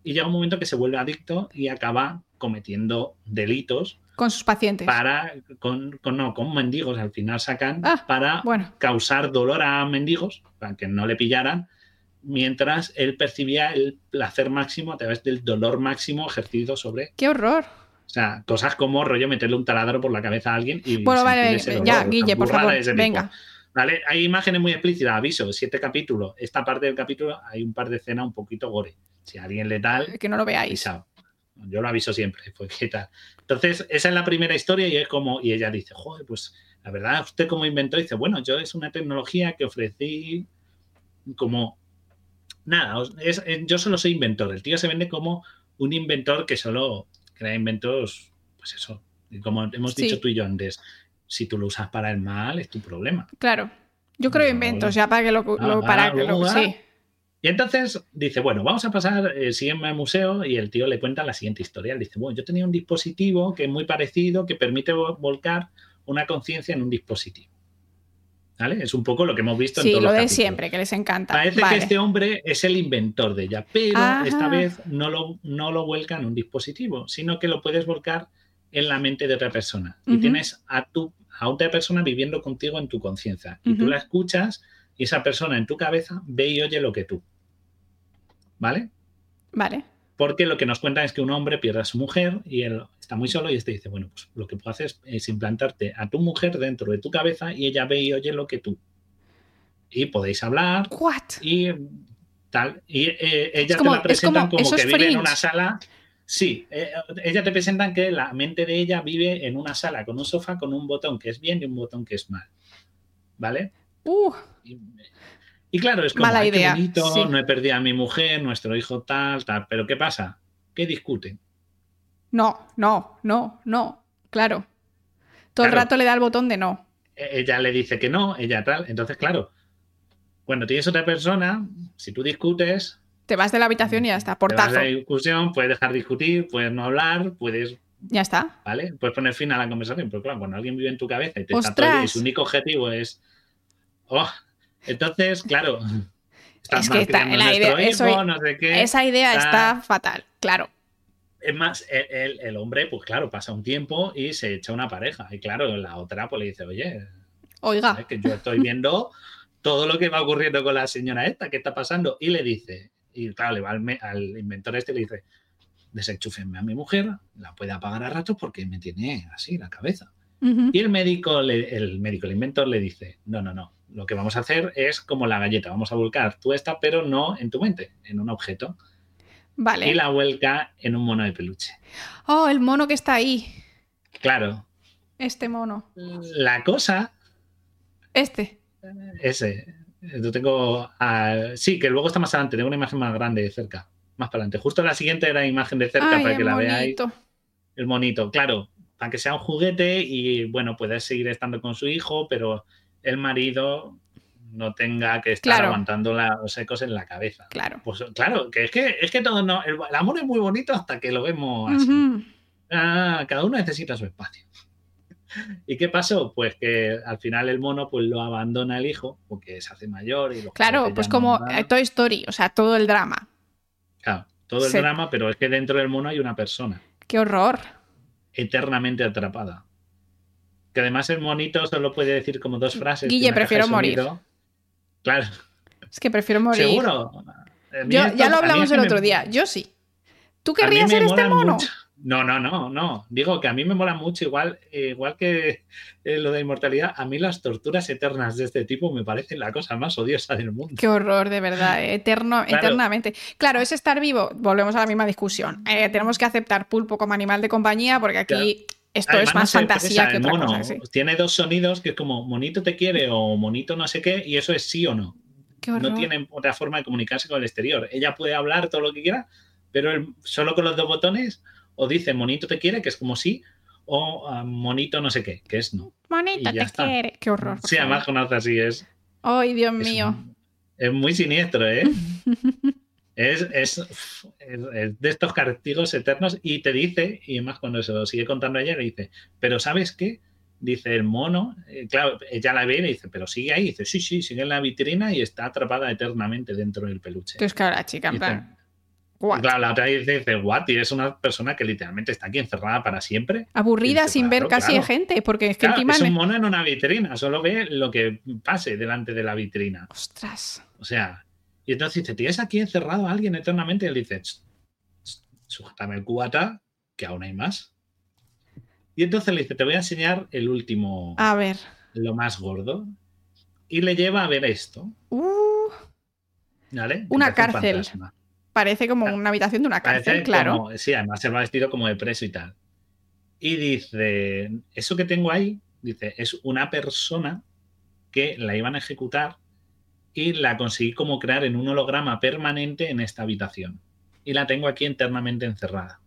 Y llega un momento que se vuelve adicto y acaba cometiendo delitos. Con sus pacientes. Para, con, no, con mendigos. Al final sacan ah, para causar dolor a mendigos, para que no le pillaran, mientras él percibía el placer máximo a través del dolor máximo ejercido sobre. ¡Qué horror! O sea, cosas como rollo meterle un taladro por la cabeza a alguien y. Bueno, vale, ya, Guille, por favor, venga. ¿Vale? Hay imágenes muy explícitas, aviso, siete capítulos. Esta parte del capítulo hay un par de escenas un poquito gore. Si alguien le tal. Que no lo veáis. Yo lo aviso siempre, pues qué tal. Entonces, esa es la primera historia y es como, y ella dice, joder, pues la verdad, usted como inventó, dice, bueno, yo es una tecnología que ofrecí como, nada, yo solo soy inventor. El tío se vende como un inventor que solo crea inventos, pues eso, como hemos dicho tú y yo antes, si tú lo usas para el mal, es tu problema. Claro. Yo creo inventos, ya para que lo, ah, para que lo sí. Y entonces dice, bueno, vamos a pasar, eh, sígueme al museo y el tío le cuenta la siguiente historia. dice, bueno, yo tenía un dispositivo que es muy parecido, que permite volcar una conciencia en un dispositivo. ¿Vale? Es un poco lo que hemos visto en todos lo de siempre, que les encanta. Parece que este hombre es el inventor de ella, pero esta vez no lo, no lo vuelca en un dispositivo, sino que lo puedes volcar en la mente de otra persona. Y tienes a tu a otra persona viviendo contigo en tu conciencia. Y tú la escuchas y esa persona en tu cabeza ve y oye lo que tú. ¿Vale? Vale. Porque lo que nos cuentan es que un hombre pierde a su mujer y él está muy solo y este dice, bueno, pues lo que puedo hacer es, implantarte a tu mujer dentro de tu cabeza y ella ve y oye lo que tú. Y podéis hablar. What? Y tal. Y eh, ella como- te la es presentan como- que vive en una sala. Sí, eh, ella te presentan que la mente de ella vive en una sala con un sofá con un botón que es bien y un botón que es mal. ¿Vale? Uh, Y, y claro, es como, Mala "Ay, qué idea, bonito, sí. no he perdido a mi mujer, nuestro hijo tal, tal. Pero ¿qué pasa? ¿Qué discuten? no, no, no, no. Claro. Todo el rato le da el botón de no. E- Ella le dice que no, ella tal. Entonces, claro, cuando tienes otra persona, si tú discutes, Te vas de la habitación y ya está. te vas Portazo. a la discusión, puedes dejar discutir, puedes no hablar, puedes Ya está. ¿vale? Puedes poner fin a la conversación, pero claro, cuando alguien vive en tu cabeza y te está ¡Ostras! todo el día y su único objetivo es. Oh, entonces, claro. Estás Es que está- la idea- eso- hijo, no sé qué. Esa idea está- está fatal, claro. Es más, el, el- el hombre, pues claro, pasa un tiempo y se echa una pareja. Y claro, la otra pues le dice, oye, Oiga, que yo estoy viendo todo lo que va ocurriendo con la señora esta, ¿qué está pasando? Y le dice, y claro, le va al, me- al inventor este y le dice, desenchúfenme a mi mujer, la puede apagar a ratos porque me tiene así la cabeza. Y el médico, le- el médico, el inventor le dice, no, no, no, lo que vamos a hacer es como la galleta, vamos a volcar tú esta, pero no en tu mente, en un objeto. Y vale. la vuelca en un mono de peluche. Oh, el mono que está ahí. Claro, Este mono. la cosa, Este. ese, yo tengo, ah, sí, que luego está más adelante, tengo una imagen más grande de cerca, más para adelante. Justo la siguiente era imagen de cerca Ay, para que la veáis. monito. El monito, claro, para que sea un juguete y bueno, puedes seguir estando con su hijo, pero el marido no tenga que estar Claro. aguantando la- los ecos en la cabeza. Claro. Pues claro, que es que es que todo no, el, el amor es muy bonito hasta que lo vemos así. Ah, cada uno necesita su espacio. ¿Y qué pasó? Pues que al final el mono pues lo abandona el hijo porque se hace mayor y los Claro, pues como no eh, Toy Story, o sea, todo el drama. Claro, todo el drama, pero es que dentro del mono hay una persona. Qué horror. eternamente atrapada. Que además el monito solo puede decir como dos frases. Guille, prefiero morir. sonido. Claro, Es que prefiero morir. seguro. Yo, esto- ya lo hablamos el me- otro día. Yo sí. ¿Tú querrías ser este mono? mucho. No, no, no, no. Digo que a mí me mola mucho, igual, eh, igual que eh, lo de inmortalidad, a mí las torturas eternas de este tipo me parecen la cosa más odiosa del mundo. Qué horror, de verdad, eh, eterno, Claro. eternamente. Claro, es estar vivo. Volvemos a la misma discusión. Eh, tenemos que aceptar pulpo como animal de compañía porque aquí esto Además, es más fantasía que el otra mono. cosa. sí. Tiene dos sonidos que es como monito te quiere o monito no sé qué, y eso es sí o no. Qué horror. no tiene otra forma de comunicarse con el exterior. Ella puede hablar todo lo que quiera, pero él solo con los dos botones o dice monito te quiere, que es como sí, o ah, monito no sé qué, que es no. Ya te está. quiere. Qué horror. Sí, además conoce así, es, Ay, Dios es, mío. es muy siniestro, ¿eh? Es, es, de estos castigos eternos y te dice, y además cuando se lo sigue contando a ella, le dice, pero ¿sabes qué? Dice el mono, eh, claro, ella la ve y le dice, pero sigue ahí, dice, sí, sí, sigue en la vitrina y está atrapada eternamente dentro del peluche. Entonces, claro, la chica, en plan. What? Claro, la otra dice, dice, what? Y es una persona que literalmente está aquí encerrada para siempre. Aburrida sin ver casi claro. gente, porque es que Claro, encima. es un mono en una vitrina, solo ve lo que pase delante de la vitrina. Ostras. O sea, y entonces dice, ¿tienes aquí encerrado a alguien eternamente? Y él dice, "Ch, ch, sujétame el cubata, que aún hay más. Y entonces le dice, te voy a enseñar el último, A ver. lo más gordo. Y le lleva a ver esto, Uh, ¿vale? Una cárcel. fantasma. Parece como Ah, una habitación de una Parece cárcel, claro. como- sí, además se va vestido como de preso y tal. Y dice, eso que tengo ahí, dice, es una persona que la iban a ejecutar y la conseguí como crear en un holograma permanente en esta habitación. Y la tengo aquí internamente encerrada.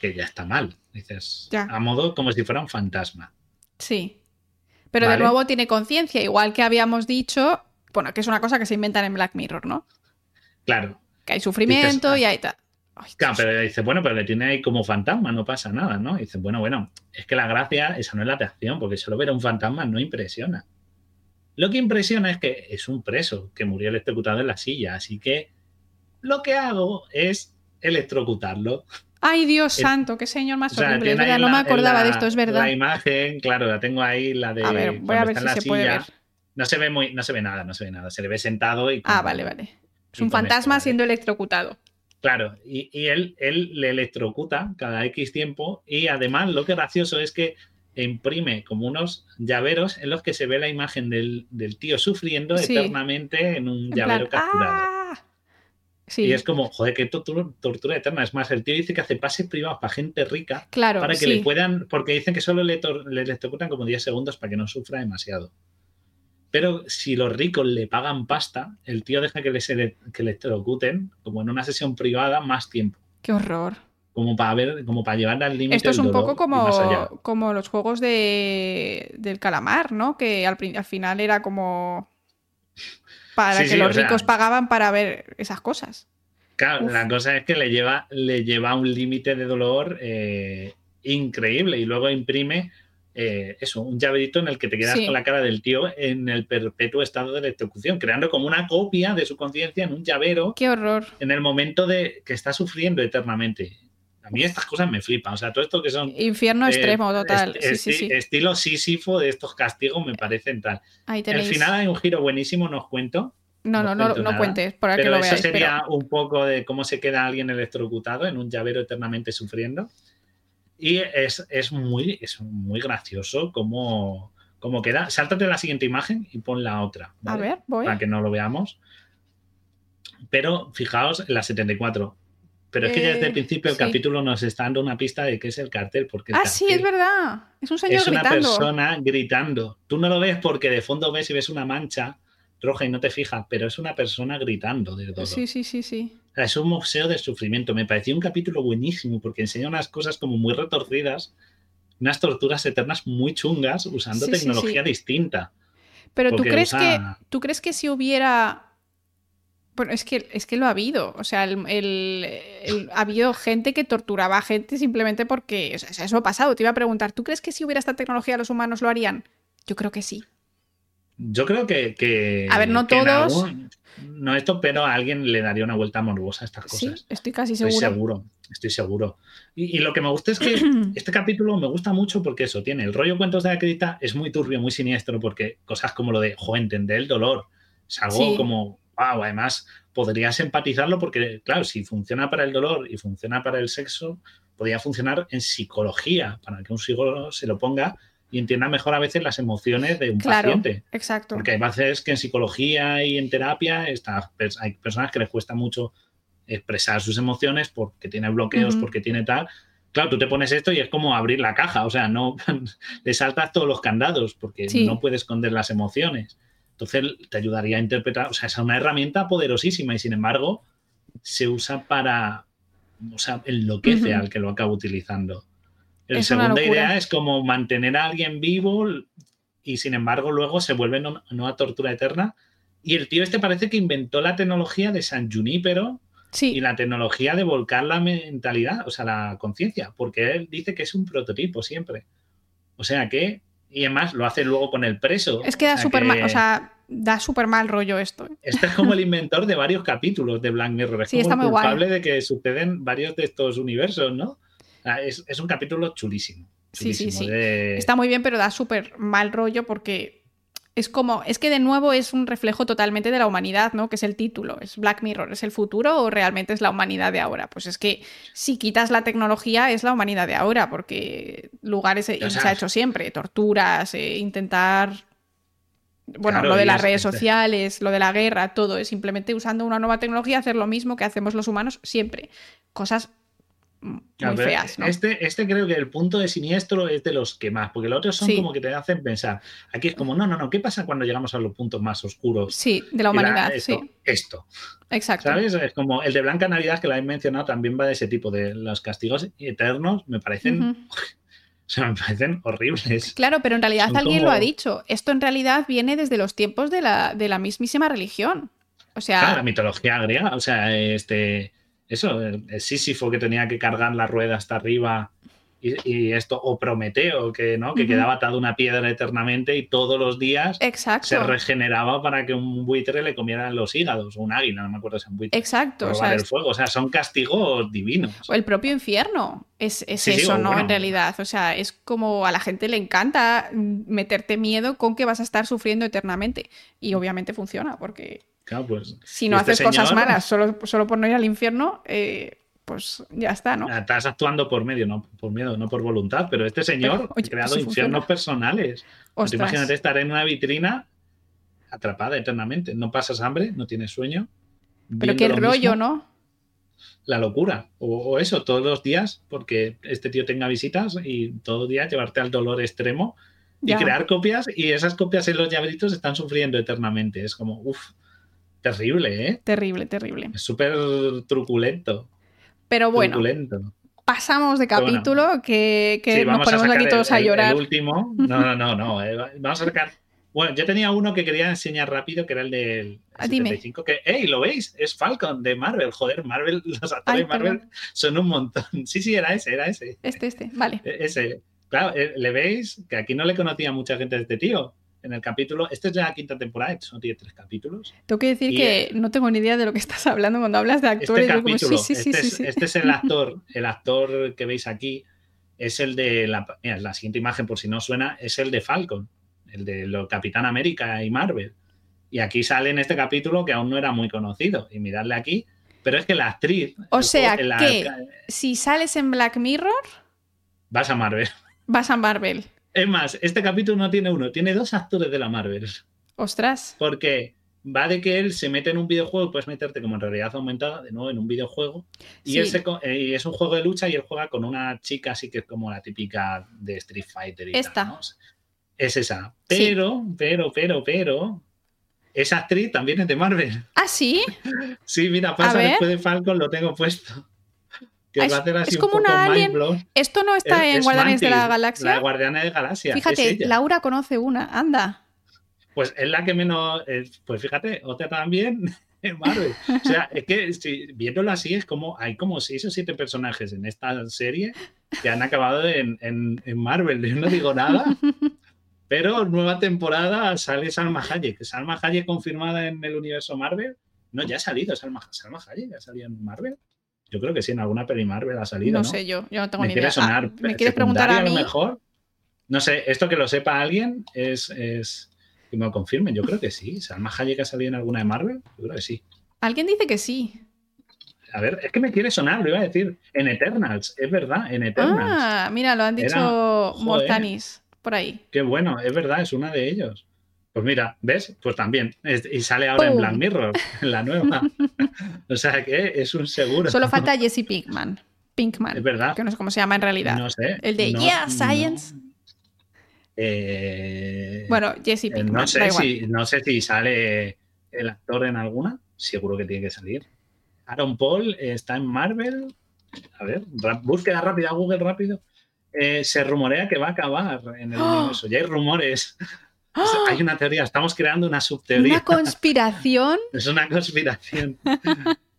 Que ya está mal, dices. Ya. A modo como si fuera un fantasma. Sí. Pero de nuevo tiene conciencia, igual que habíamos dicho, bueno, que es una cosa que se inventan en Black Mirror, ¿no? Claro, Que hay sufrimiento Dices, y hay tal. Claro, pero dice, bueno, pero le tiene ahí como fantasma, no pasa nada, ¿no? Y dice, bueno, bueno, es que la gracia, esa no es la atracción, porque solo ver a un fantasma no impresiona. Lo que impresiona es que es un preso que murió electrocutado en la silla, así que lo que hago es electrocutarlo. Ay, Dios el- santo, qué señor más O sea, horrible. Es verdad, no la- me acordaba la- de esto, es verdad. La imagen, claro, la tengo ahí, la de. A ver, voy a ver si se puede ver. No se ve muy, no se ve nada, no se ve nada. Se le ve sentado y. Ah, vale, vale. Es un fantasma siendo electrocutado. Claro, y, y él, él le electrocuta cada X tiempo y además lo que es gracioso es que imprime como unos llaveros en los que se ve la imagen del, tío sufriendo eternamente en un llavero capturado. ¡ah! Y es como, joder, qué tortura, eterna. Es más, el tío dice que hace pases privados para gente rica claro, para que le puedan, porque dicen que solo le, le electrocutan como 10 segundos para que no sufra demasiado. Pero si los ricos le pagan pasta, el tío deja que, les, que le electrocuten, como en una sesión privada, más tiempo. Qué horror como para ver, como para llevarla al límite. Esto es un poco como, como los juegos de, del calamar, ¿no? Que al, final era como para que los ricos pagaban para ver esas cosas. Claro, la cosa es que le lleva, le lleva un límite de dolor eh, increíble y luego imprime eh, eso, un llaverito en el que te quedas con la cara del tío en el perpetuo estado de electrocución, creando como una copia de su conciencia en un llavero. ¡Qué horror! En el momento de que está sufriendo eternamente. A mí estas cosas me flipan. O sea, todo esto que son. Infierno eh, extremo, total. sí, sí, sí. Estilo sísifo de estos castigos me parecen tal. Al final hay un giro buenísimo, no os cuento. No, no, no, no, cuentes, para que lo veáis. Eso sería un poco de cómo se queda alguien electrocutado en un llavero eternamente sufriendo. Y es, es muy, es muy gracioso cómo, cómo queda. Sáltate la siguiente imagen y pon la otra. A ver, voy. Para que no lo veamos. Pero fijaos en la 74 pero es que ya desde el eh, principio el capítulo nos está dando una pista de qué es el cartel. Porque ah, sí, es verdad. Es un señor Es una persona gritando. Tú no lo ves porque de fondo ves y ves una mancha roja y no te fijas, pero es una persona gritando de todo. Sí, sí, sí, sí. es un museo de sufrimiento. Me pareció un capítulo buenísimo porque enseña unas cosas como muy retorcidas, unas torturas eternas muy chungas usando tecnología distinta. Pero tú crees que tú crees que si hubiera bueno, es que, es que lo ha habido. O sea, ha habido gente que torturaba a gente simplemente porque. O sea, eso ha pasado. Te iba a preguntar, ¿tú crees que si hubiera esta tecnología los humanos lo harían? Yo creo que sí. Yo creo que. a ver, no todos. no esto, pero a alguien le daría una vuelta morbosa a estas cosas. Sí, estoy casi seguro. Estoy seguro, estoy seguro. Y, lo que me gusta es que este capítulo me gusta mucho porque eso, tiene el rollo cuentos de la crita, es muy turbio, muy siniestro, porque cosas como lo de, jo, entender el dolor, es algo como wow, además podrías empatizarlo porque, claro, si funciona para el dolor y funciona para el sexo, podría funcionar en psicología, para que un psicólogo se lo ponga y entienda mejor a veces las emociones de un claro, paciente. Exacto. Porque hay veces que en psicología y en terapia está, hay personas que les cuesta mucho expresar sus emociones porque tiene bloqueos, porque tiene tal. Claro, tú te pones esto y es como abrir la caja, o sea, no le saltas todos los candados porque no puedes esconder las emociones. Entonces te ayudaría a interpretar, o sea, es una herramienta poderosísima y sin embargo se usa para, o sea, enloquece al que lo acaba utilizando. La segunda idea es como mantener a alguien vivo y sin embargo luego se vuelve una tortura eterna. Y el tío este parece que inventó la tecnología de San Junípero y la tecnología de volcar la mentalidad, o sea, la conciencia, porque él dice que es un prototipo siempre. O sea que y además lo hace luego con el preso. Es que da súper mal, o sea, da súper mal rollo esto. Este es como el inventor de varios capítulos de Black Mirror. Es como el culpable de que suceden varios de estos universos, ¿no? Es, es un capítulo chulísimo. sí, sí, sí. Está muy bien, pero da súper mal rollo porque es como, es que de nuevo es un reflejo totalmente de la humanidad, ¿no? Que es el título, es Black Mirror, ¿es el futuro o realmente es la humanidad de ahora? Pues es que si quitas la tecnología es la humanidad de ahora, porque lugares se ha hecho siempre, torturas, eh, intentar... Bueno, lo de las redes sociales, lo de la guerra, todo es simplemente usando una nueva tecnología hacer lo mismo que hacemos los humanos siempre. Cosas muy feas. Este, este creo que el punto de siniestro es de los que más, porque los otros son como que te hacen pensar. Aquí es como, no, no, no, ¿qué pasa cuando llegamos a los puntos más oscuros? Sí, de la humanidad. esto, sí. esto. Exacto. ¿Sabes? Es como el de Blanca Navidad que la he mencionado también va de ese tipo, de los castigos eternos, me parecen. O sea, me parecen horribles. Claro, pero en realidad alguien lo ha dicho. Esto en realidad viene desde los tiempos de la, de la mismísima religión. O sea. la mitología griega. O sea, este eso, el, Sísifo que tenía que cargar la rueda hasta arriba y, esto, o Prometeo, que, ¿no? que quedaba atado una piedra eternamente y todos los días se regeneraba para que un buitre le comiera los hígados, o un águila, no me acuerdo si es un buitre. Exacto. O sea, el fuego, o sea, son castigos divinos. O el propio infierno es, eso, ¿no? En realidad, o sea, es como a la gente le encanta meterte miedo con que vas a estar sufriendo eternamente. Y obviamente funciona, porque Claro, pues. Si no este haces cosas malas solo, solo por no ir al infierno, eh, pues ya está, ¿no? Estás actuando por medio, no por miedo, no por voluntad, pero este señor ha creado infiernos personales. Pues imagínate estar en una vitrina atrapada eternamente. No pasas hambre, no tienes sueño. Pero qué rollo, ¿no? La locura. O, eso, todos los días, porque este tío tenga visitas y todos los días llevarte al dolor extremo y crear copias y esas copias en los llaveritos están sufriendo eternamente. Es como, uff, terrible, ¿eh? Terrible, terrible. Es súper truculento. Pero bueno. Pasamos de capítulo que, nos ponemos aquí todos a llorar. El, último. No, no, no, no. Eh, vamos a sacar. Bueno, yo tenía uno que quería enseñar rápido, que era el del 75, ah, que, ¡hey! ¿Lo veis? Es Falcon de Marvel. Joder, Marvel, los actores de Marvel son un montón. Sí, sí, era ese, era ese. Este, este, vale. E, ese. Claro, eh, le veis que aquí no le conocía mucha gente de este tío. En el capítulo, este es la quinta temporada, no tiene tres capítulos. Tengo que decir que no tengo ni idea de lo que estás hablando cuando hablas de actores. Este capítulo, sí, sí, este, es, este, es, el actor, el actor que veis aquí, es el de la, mira, la siguiente imagen, por si no suena, es el de Falcon, el de lo Capitán América y Marvel. Y aquí sale en este capítulo que aún no era muy conocido. Y miradle aquí, pero es que la actriz. O sea, que si sales en Black Mirror. Vas a Marvel. Vas a Marvel. Es más, este capítulo no tiene uno, tiene dos actores de la Marvel. Ostras. Porque va de que él se mete en un videojuego, puedes meterte como en realidad aumentada, de nuevo en un videojuego, y, eh, es un juego de lucha y él juega con una chica así que es como la típica de Street Fighter. Y Esta. Es esa. Pero, pero, pero, pero, esa actriz también es de Marvel. ¿Ah, sí? sí, mira, pasa después de Falcon, lo tengo puesto es, como una alien. Esto no está en Guardianes de la Galaxia. La Guardiana de Galaxia. Fíjate, Laura conoce una, anda. Pues es la que menos. pues fíjate, otra también en Marvel. O sea, es que si, viéndolo así, es como. Hay como seis o siete personajes en esta serie que han acabado en, Marvel. Yo no digo nada. Pero nueva temporada sale Salma Hayek. Salma Hayek confirmada en el universo Marvel. No, ya ha salido Salma, Salma Hayek, ya ha salido en Marvel. Yo creo que sí, en alguna peli Marvel ha salido. No, sé yo, yo no tengo ni idea. Sonar ah, ¿Me quieres preguntar a mí? mejor? No sé, esto que lo sepa alguien es, es que me lo confirmen. Yo creo que sí. ¿Salma Hayek ha salido en alguna de Marvel? Yo creo que sí. Alguien dice que sí. A ver, es que me quiere sonar, lo iba a decir. En Eternals, es verdad, en Eternals. Ah, mira, lo han dicho Mortanis por ahí. Qué bueno, es verdad, es una de ellos. Pues mira, ¿ves? Pues también. y sale ahora en Black Mirror, en la nueva. o sea que es un seguro. Solo falta Jesse Pinkman. Pinkman. Es verdad. Que no sé cómo se llama en realidad. No sé. El de Yeah, Science. Eh, bueno, Jesse eh, Pinkman. No sé, si, no sé si sale el actor en alguna. Seguro que tiene que salir. Aaron Paul está en Marvel. A ver, búsqueda rápida, Google rápido. Eh, se rumorea que va a acabar en el ¡Oh! universo. Ya hay rumores. Hay una teoría, estamos creando una subteoría. ¿Una conspiración? es una conspiración.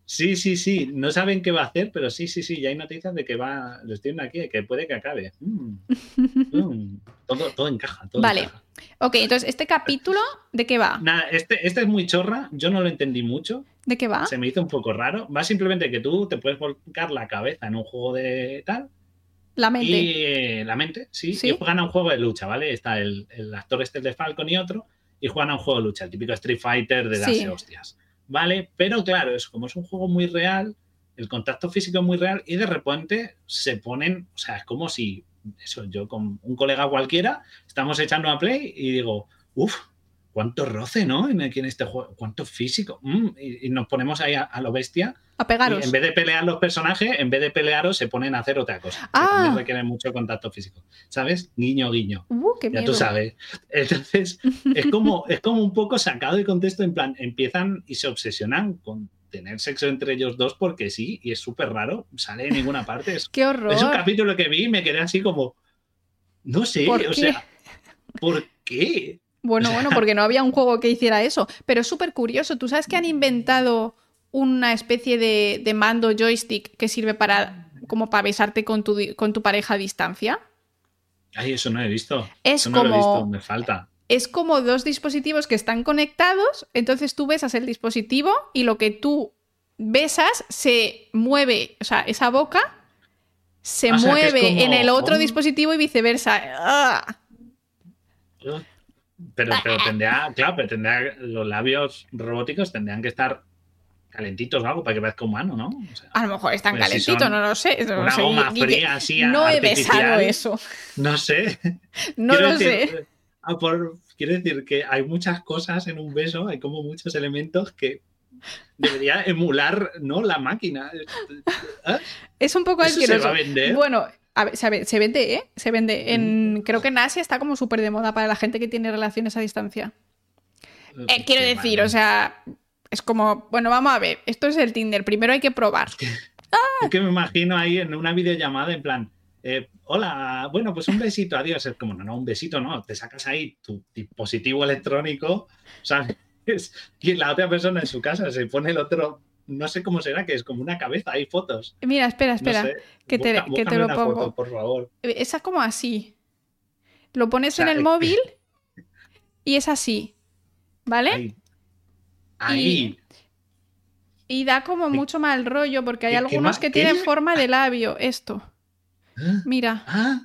Sí, sí, sí. No saben qué va a hacer, pero sí, sí, sí. Ya hay noticias de que va. Lo estoy aquí, que puede que acabe. Mm. Mm. Todo, todo, encaja. vale. Ok, entonces, ¿este capítulo de qué va? Nada, este, este es muy chorra. Yo no lo entendí mucho. ¿De qué va? Se me hizo un poco raro. Va simplemente que tú te puedes volcar la cabeza en un juego de tal la mente. Y eh, la mente, sí, Y juegan a un juego de lucha, ¿vale? Está el, actor este de Falcon y otro, y juegan a un juego de lucha, el típico Street Fighter de darse hostias. ¿Vale? Pero claro, es como es un juego muy real, el contacto físico es muy real, y de repente se ponen, o sea, es como si, eso, yo con un colega cualquiera, estamos echando a play y digo, uff, cuánto roce, ¿no? En, aquí en este juego, cuánto físico. Mm, y, nos ponemos ahí a, lo bestia. A pegaros. Y en vez de pelear los personajes, en vez de pelearos, se ponen a hacer otra cosa. Ah. Que requiere mucho contacto físico. ¿Sabes? Guiño, guiño. Uh, qué ya tú sabes. Entonces, es como, es como un poco sacado de contexto, en plan, empiezan y se obsesionan con tener sexo entre ellos dos porque sí, y es súper raro, sale en ninguna parte. ¡Qué horror! Es un capítulo que vi y me quedé así como, no sé, o sea, ¿por qué? Bueno, bueno, porque no había un juego que hiciera eso. Pero es súper curioso. ¿Tú sabes que han inventado una especie de, mando joystick que sirve para como para besarte con tu, con tu pareja a distancia? Ay, eso no he visto. Es eso como. No lo he visto, me falta. Es como dos dispositivos que están conectados. Entonces tú besas el dispositivo y lo que tú besas se mueve. O sea, esa boca se mueve en el otro oh. dispositivo y viceversa. ¡Ah! Pero, pero tendría, claro, pero tendría, los labios robóticos tendrían que estar calentitos o algo para que parezca humano, ¿no? O sea, A lo mejor están Pues calentitos, no lo sé. no una sé, goma fría así no he besado eso. no sé. No Quiero lo decir, sé. ah, por- quiero decir que hay muchas cosas en un beso, hay como muchos elementos que debería emular, ¿no? La máquina. Es un poco ¿Eso se asqueroso. va a vender? Bueno, a ver, se, ve- se vende, ¿eh? Se vende. En, creo que en Asia está como súper de moda para la gente que tiene relaciones a distancia. Eh, quiero Qué decir, o sea, es como, bueno, vamos a ver, esto es el Tinder, primero hay que probar. Es que me imagino ahí en una videollamada en plan, eh, hola, bueno, pues un besito, adiós. Es como, no, no, un besito no, te sacas ahí tu dispositivo electrónico, ¿sabes? Y la otra persona en su casa se pone el otro, no sé cómo será, que es como una cabeza, hay fotos. Mira, espera, No espera, sé. que te- Busca- que te lo una pongo. foto, por favor. esa como así. Lo pones O sea, en el es- móvil y es así, ¿vale? Ahí. Ahí. Y da como mucho mal rollo porque hay ¿Qué- qué algunos que tienen forma de labio. Esto, Ah, mira, Ah,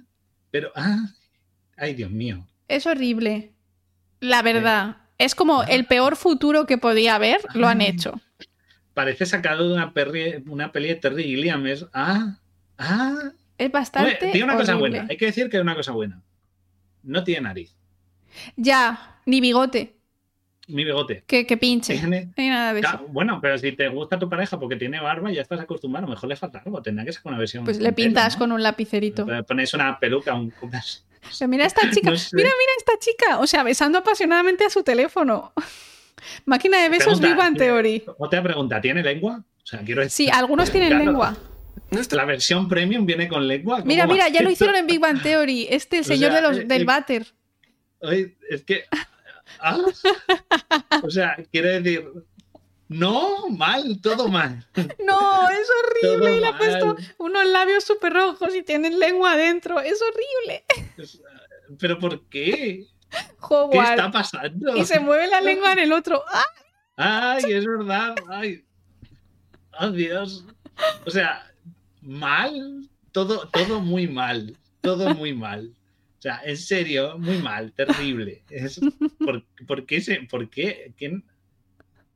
pero, ah, ay, Dios mío. es horrible. La verdad, es como Ah. el peor futuro que podía haber, lo han Ah. hecho. Parece sacado de una, perri- una peli de Terry Gilliam. Es, ah, ah. Es bastante. tiene una cosa buena. Hay que decir que es una cosa buena. No tiene nariz. Ya, ni bigote, Mi bigote. que, que pinche. Tiene- No hay nada de eso. Claro, bueno, pero si te gusta tu pareja porque tiene barba, ya estás acostumbrado. Mejor le falta algo. Tendrá que ser una versión. Pues le pelo, pintas ¿no? con un lapicerito. Le Pones una peluca, un. unas- O sea, mira a esta chica, No sé. mira, mira a esta chica, o sea, besando apasionadamente a su teléfono. Máquina de besos Pregunta, Big Bang Theory. Otra pregunta, ¿tiene lengua? O sea, quiero decir. Sí, algunos tienen lengua. La versión premium viene con lengua. ¿Cómo Mira, mira, ya lo hicieron en Big Bang Theory. Este, el O señor sea, de los, eh, del eh, váter. Oye, es que. ah, o sea, quiere decir. No, mal, todo mal. No, es horrible. Todo Y le ha puesto unos labios súper rojos y tienen lengua adentro. Es horrible. ¿Pero por qué? ¿Qué está pasando? Y se mueve la lengua en el otro. ¡Ah! Ay, es verdad. Ay. Oh, Dios. O sea, mal. Todo, todo muy mal. Todo muy mal. O sea, en serio, muy mal, terrible. Es, ¿por, por qué se.? ¿Por qué? ¿Quién?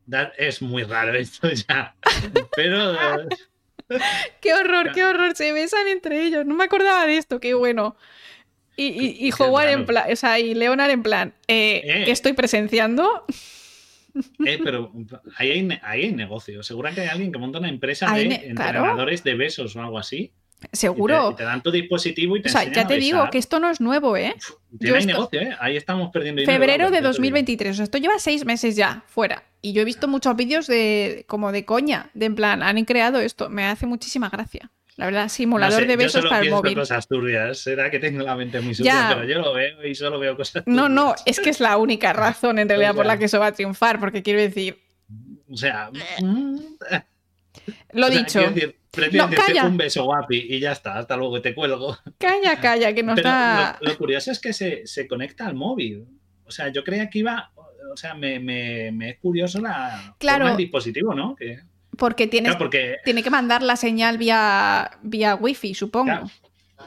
Da- es muy raro esto ya. Pero. ¡Qué horror, qué horror! Se besan entre ellos. No me acordaba de esto, qué bueno. Y, y, y Howard en plan, o sea, y Leonard en plan, eh, Eh. ¿qué estoy presenciando? eh, pero ahí hay, ahí hay negocio. Seguro que hay alguien que monta una empresa de claro. entrenadores de besos o algo así. Seguro. Y te, dan tu dispositivo y te O sea, ya te a digo que esto no es nuevo, ¿eh? Tiene esto- negocio, ¿eh? Ahí estamos perdiendo dinero. Febrero de ya te lo digo. 2023. O sea, esto lleva seis meses ya fuera. Y yo he visto muchos vídeos de como de coña, de en plan, han creado esto. Me hace muchísima gracia. La verdad, simulador No sé, de yo besos solo para el móvil. cosas turbias. Será que tengo la mente muy sucia, Ya. pero yo lo veo y solo veo cosas No, no, turbias. es que es la única razón en realidad por la que eso va a triunfar, porque quiero decir, O sea, mm, lo o sea, dicho, decir, prefiero No, calla. un beso guapi y ya está, hasta luego, te cuelgo. calla, calla, que Pero da... lo, lo curioso es que se, se conecta al móvil. O sea, yo creía que iba. O sea, me, me, me es curioso la Claro. del dispositivo, ¿no? Que, Porque tienes, claro, porque tiene que mandar la señal vía, vía wifi, supongo. Claro.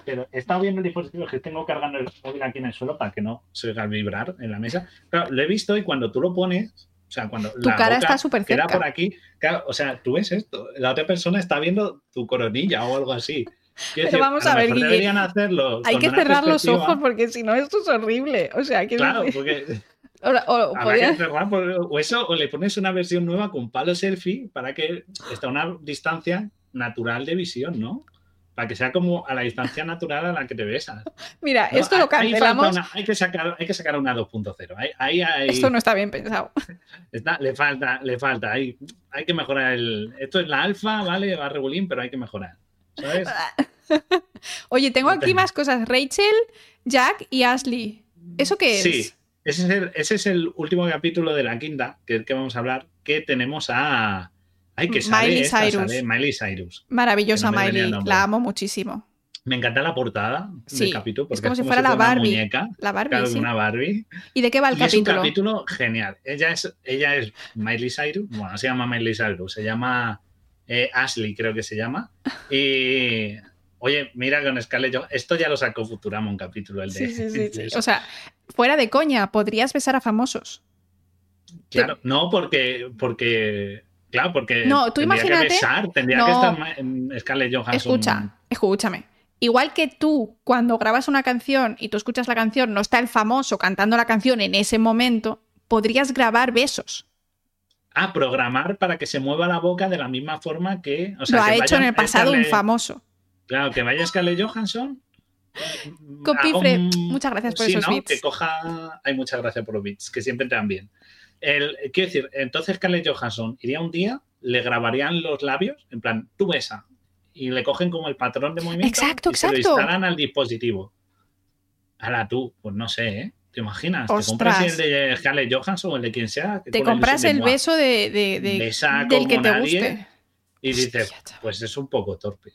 Pero he estado viendo el dispositivo que tengo cargando el móvil aquí en el suelo para que no se oiga vibrar en la mesa. Claro, lo he visto y cuando tú lo pones, o sea, cuando Tu la cara boca está súper queda cerca. por aquí, claro, o sea, tú ves esto, la otra persona está viendo tu coronilla o algo así. Quiero Pero vamos a lo ver, mejor Guille, deberían hacerlo. Hay que cerrar los ojos porque si no esto es horrible. O sea, quiero Claro, decir- porque o, o habrá podía- que cerrar por- o eso, o le pones una versión nueva con palo selfie para que esté a una distancia natural de visión, ¿no? Para que sea como a la distancia natural a la que te besas. Mira, No, esto lo cancelamos. una- hay, que sacar, hay que sacar una 2.0. Ahí, ahí, ahí Esto no está bien pensado. está- le falta, le falta. Ahí, hay que mejorar el. Esto es la alfa, ¿vale? Va regulín, pero hay que mejorar. ¿Sabes? Oye, tengo aquí más cosas. Rachel, Jack y Ashley. ¿Eso qué es? Sí. Ese es, el, ese es el último capítulo de la quinta, que es el que vamos a hablar, que tenemos a. Ay, que sale Miley esta, Cyrus. sale Miley Cyrus. Maravillosa no Miley. La amo muchísimo. Me encanta la portada Sí, del capítulo, porque es como si fuera la una Barbie. muñeca, La Barbie, claro, sí. una Barbie. ¿Y de qué va el Y es un capítulo? capítulo genial. Ella es, ella es Miley Cyrus, bueno, no se llama Miley Cyrus, se llama eh, Ashley, creo que se llama. Y oye, mira con Scarlett Johansson, esto ya lo sacó Futurama un capítulo, el de, Sí, sí, sí, de. O sea, fuera de coña, podrías besar a famosos. Claro, no porque, porque Claro, porque No, tú tendría imagínate- que besar, tendría No. que estar Scarlett Johansson. Escucha, escúchame. Igual que tú, cuando grabas una canción y tú escuchas la canción, no está el famoso cantando la canción en ese momento, podrías grabar besos. Ah, programar para que se mueva la boca de la misma forma que. O sea, Lo ha hecho en el pasado un famoso. Claro, que vaya Scarlett Johansson. Copifre, haga un- muchas gracias por sí, esos ¿no? bits. Que coja. Hay muchas gracias por los bits, que siempre te dan bien. El, quiero decir, entonces Scarlett Johansson iría un día, le grabarían los labios, en plan, tú besa. Y le cogen como el patrón de movimiento. Exacto, y Se lo exacto. instalan al dispositivo. Ahora tú, pues no sé, ¿eh? ¿Te imaginas? ¿Te compras el de Scarlett Johansson o el de quien sea? Te compras el de, "Buah, beso de, de- de- del que te nadie". guste. Y dices, Hostia, pues es un poco torpe.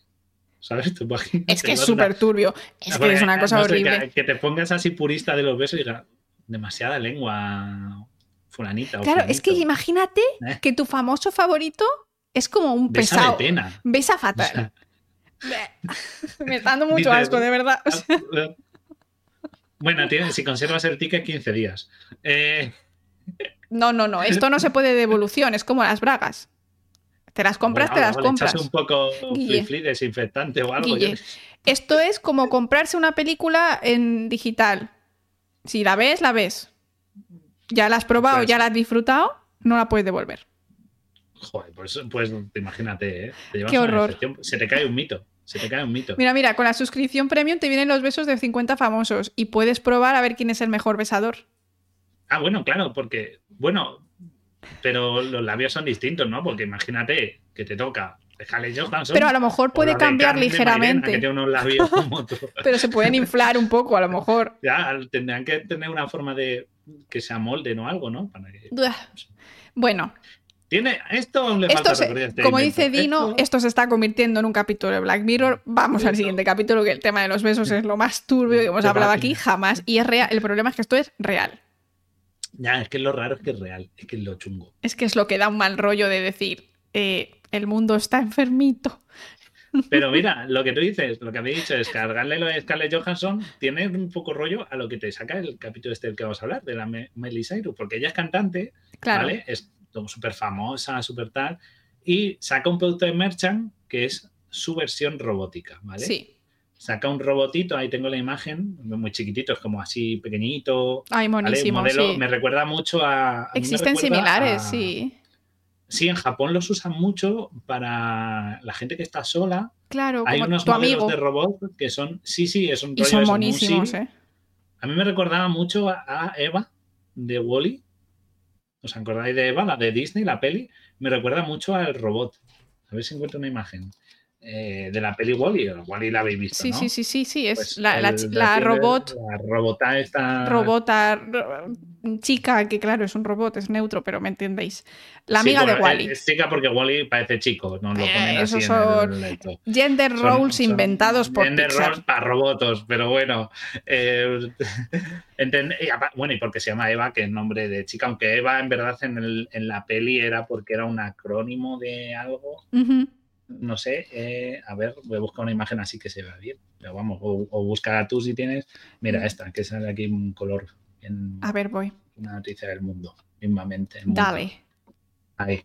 ¿Sabes? ¿Te imaginas? Es que es súper turbio. Es que es una cosa no sé, horrible. que, que te pongas así purista de los besos y digas, demasiada lengua, fulanita. o Claro, es que fulanito". imagínate ¿Eh? que tu famoso favorito es como un Besa pesado. de pena. Besa O fatal. sea, Me está dando mucho asco, de verdad. O sea, bueno, tiene- si conservas el ticket 15 días. Eh, no, no, no. Esto no se puede de devolución. Es como las bragas. Te las compras, bueno, te las compras. un poco desinfectante o algo. Guille. Esto es como comprarse una película en digital. Si la ves, la ves. Ya la has probado, Pues- ya la has disfrutado, no la puedes devolver. Joder, pues, pues imagínate, ¿eh? Te Qué horror. Se te cae un mito. Se te cae un mito. Mira, mira, con la suscripción premium te vienen los besos de 50 famosos y puedes probar a ver quién es el mejor besador. Ah, bueno, claro, porque, bueno, pero los labios son distintos, ¿no? Porque imagínate que te toca Scarlett Johansson. Pero a lo mejor puede cambiar ligeramente. Mairena, que tiene unos labios como tú. Pero se pueden inflar un poco, a lo mejor. Ya, tendrán que tener una forma de que se amolden o algo, ¿no? Para que-. Bueno, Tiene, esto aún le esto falta se- recorrer este como dice Dino, Esto- esto se está convirtiendo en un capítulo de Black Mirror. Vamos al siguiente capítulo, que el tema de los besos es lo más turbio que hemos hablado aquí jamás. Y es real. El problema es que esto es real. Ya, es que lo raro es que es real, es que es lo chungo. Es que es lo que da un mal rollo de decir, eh, el mundo está enfermito. Pero mira, lo que tú dices, lo que habéis dicho es cargarle lo de Scarlett Johansson tiene un poco rollo a lo que te saca el capítulo este del que vamos a hablar, de la Me- Miley Cyrus, porque ella es cantante, Claro. ¿vale? Es súper famosa, súper tal, y saca un producto de Merchant que es su versión robótica, ¿vale? Sí. Saca un robotito, ahí tengo la imagen, muy chiquitito, es como así pequeñito. Ay, ¿vale? monísimo, Modelo, sí. Me recuerda mucho a... Existen similares, a- sí. Sí, en Japón los usan mucho para la gente que está sola. Claro, Hay como unos tu modelos amigo. de robot que son, sí, sí, es un Y son monísimos, Siri. ¿eh? A mí me recordaba mucho a, a Eva de Wally. ¿Os acordáis de Eva, la de Disney, la peli? Me recuerda mucho al robot. A ver si encuentro una imagen eh, de la peli Wally. Wally la habéis visto, Sí, ¿no? sí, sí, sí, sí. Es Pues la, el- la la- robot, La robota esta. robota, ro- chica, que claro, es un robot, es neutro, pero me entendéis. La Sí, amiga bueno, de Wally. Es chica porque Wally parece chico, no lo Eh, ponen así esos en el son. Gender Son- roles son inventados por gender Pixar. roles para robotos, pero bueno. eh, y bueno, y porque se llama Eva, que es nombre de chica, aunque Eva en verdad en, el- en la peli era porque era un acrónimo de algo, Ujú. No sé. eh, a ver, voy a buscar una imagen así que se vea bien. Pero vamos, o, o busca tú si tienes. Mira esta, que sale aquí un color en A ver, voy. una noticia del mundo, mismamente. el mundo. Dale. Ahí.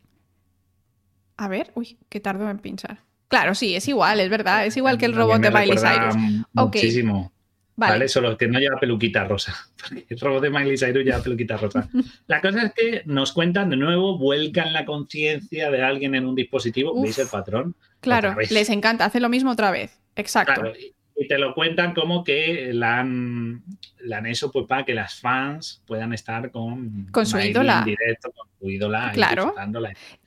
A ver, uy, que tardo en pinchar. Claro, sí, es igual, es verdad. Es igual que el robot de Miley Cyrus. Muchísimo. Vale. Vale. solo que no lleva peluquita rosa. Porque el robot de Miley Cyrus lleva peluquita rosa. La cosa es que nos cuentan de nuevo, vuelcan la conciencia de alguien en un dispositivo. Uf. ¿Veis el patrón? Claro, les encanta, hace lo mismo otra vez. Exacto. Claro, y te lo cuentan como que la han, la han eso pues para que las fans puedan estar con, Con su Miley ídola. en directo, con su ídola, Claro.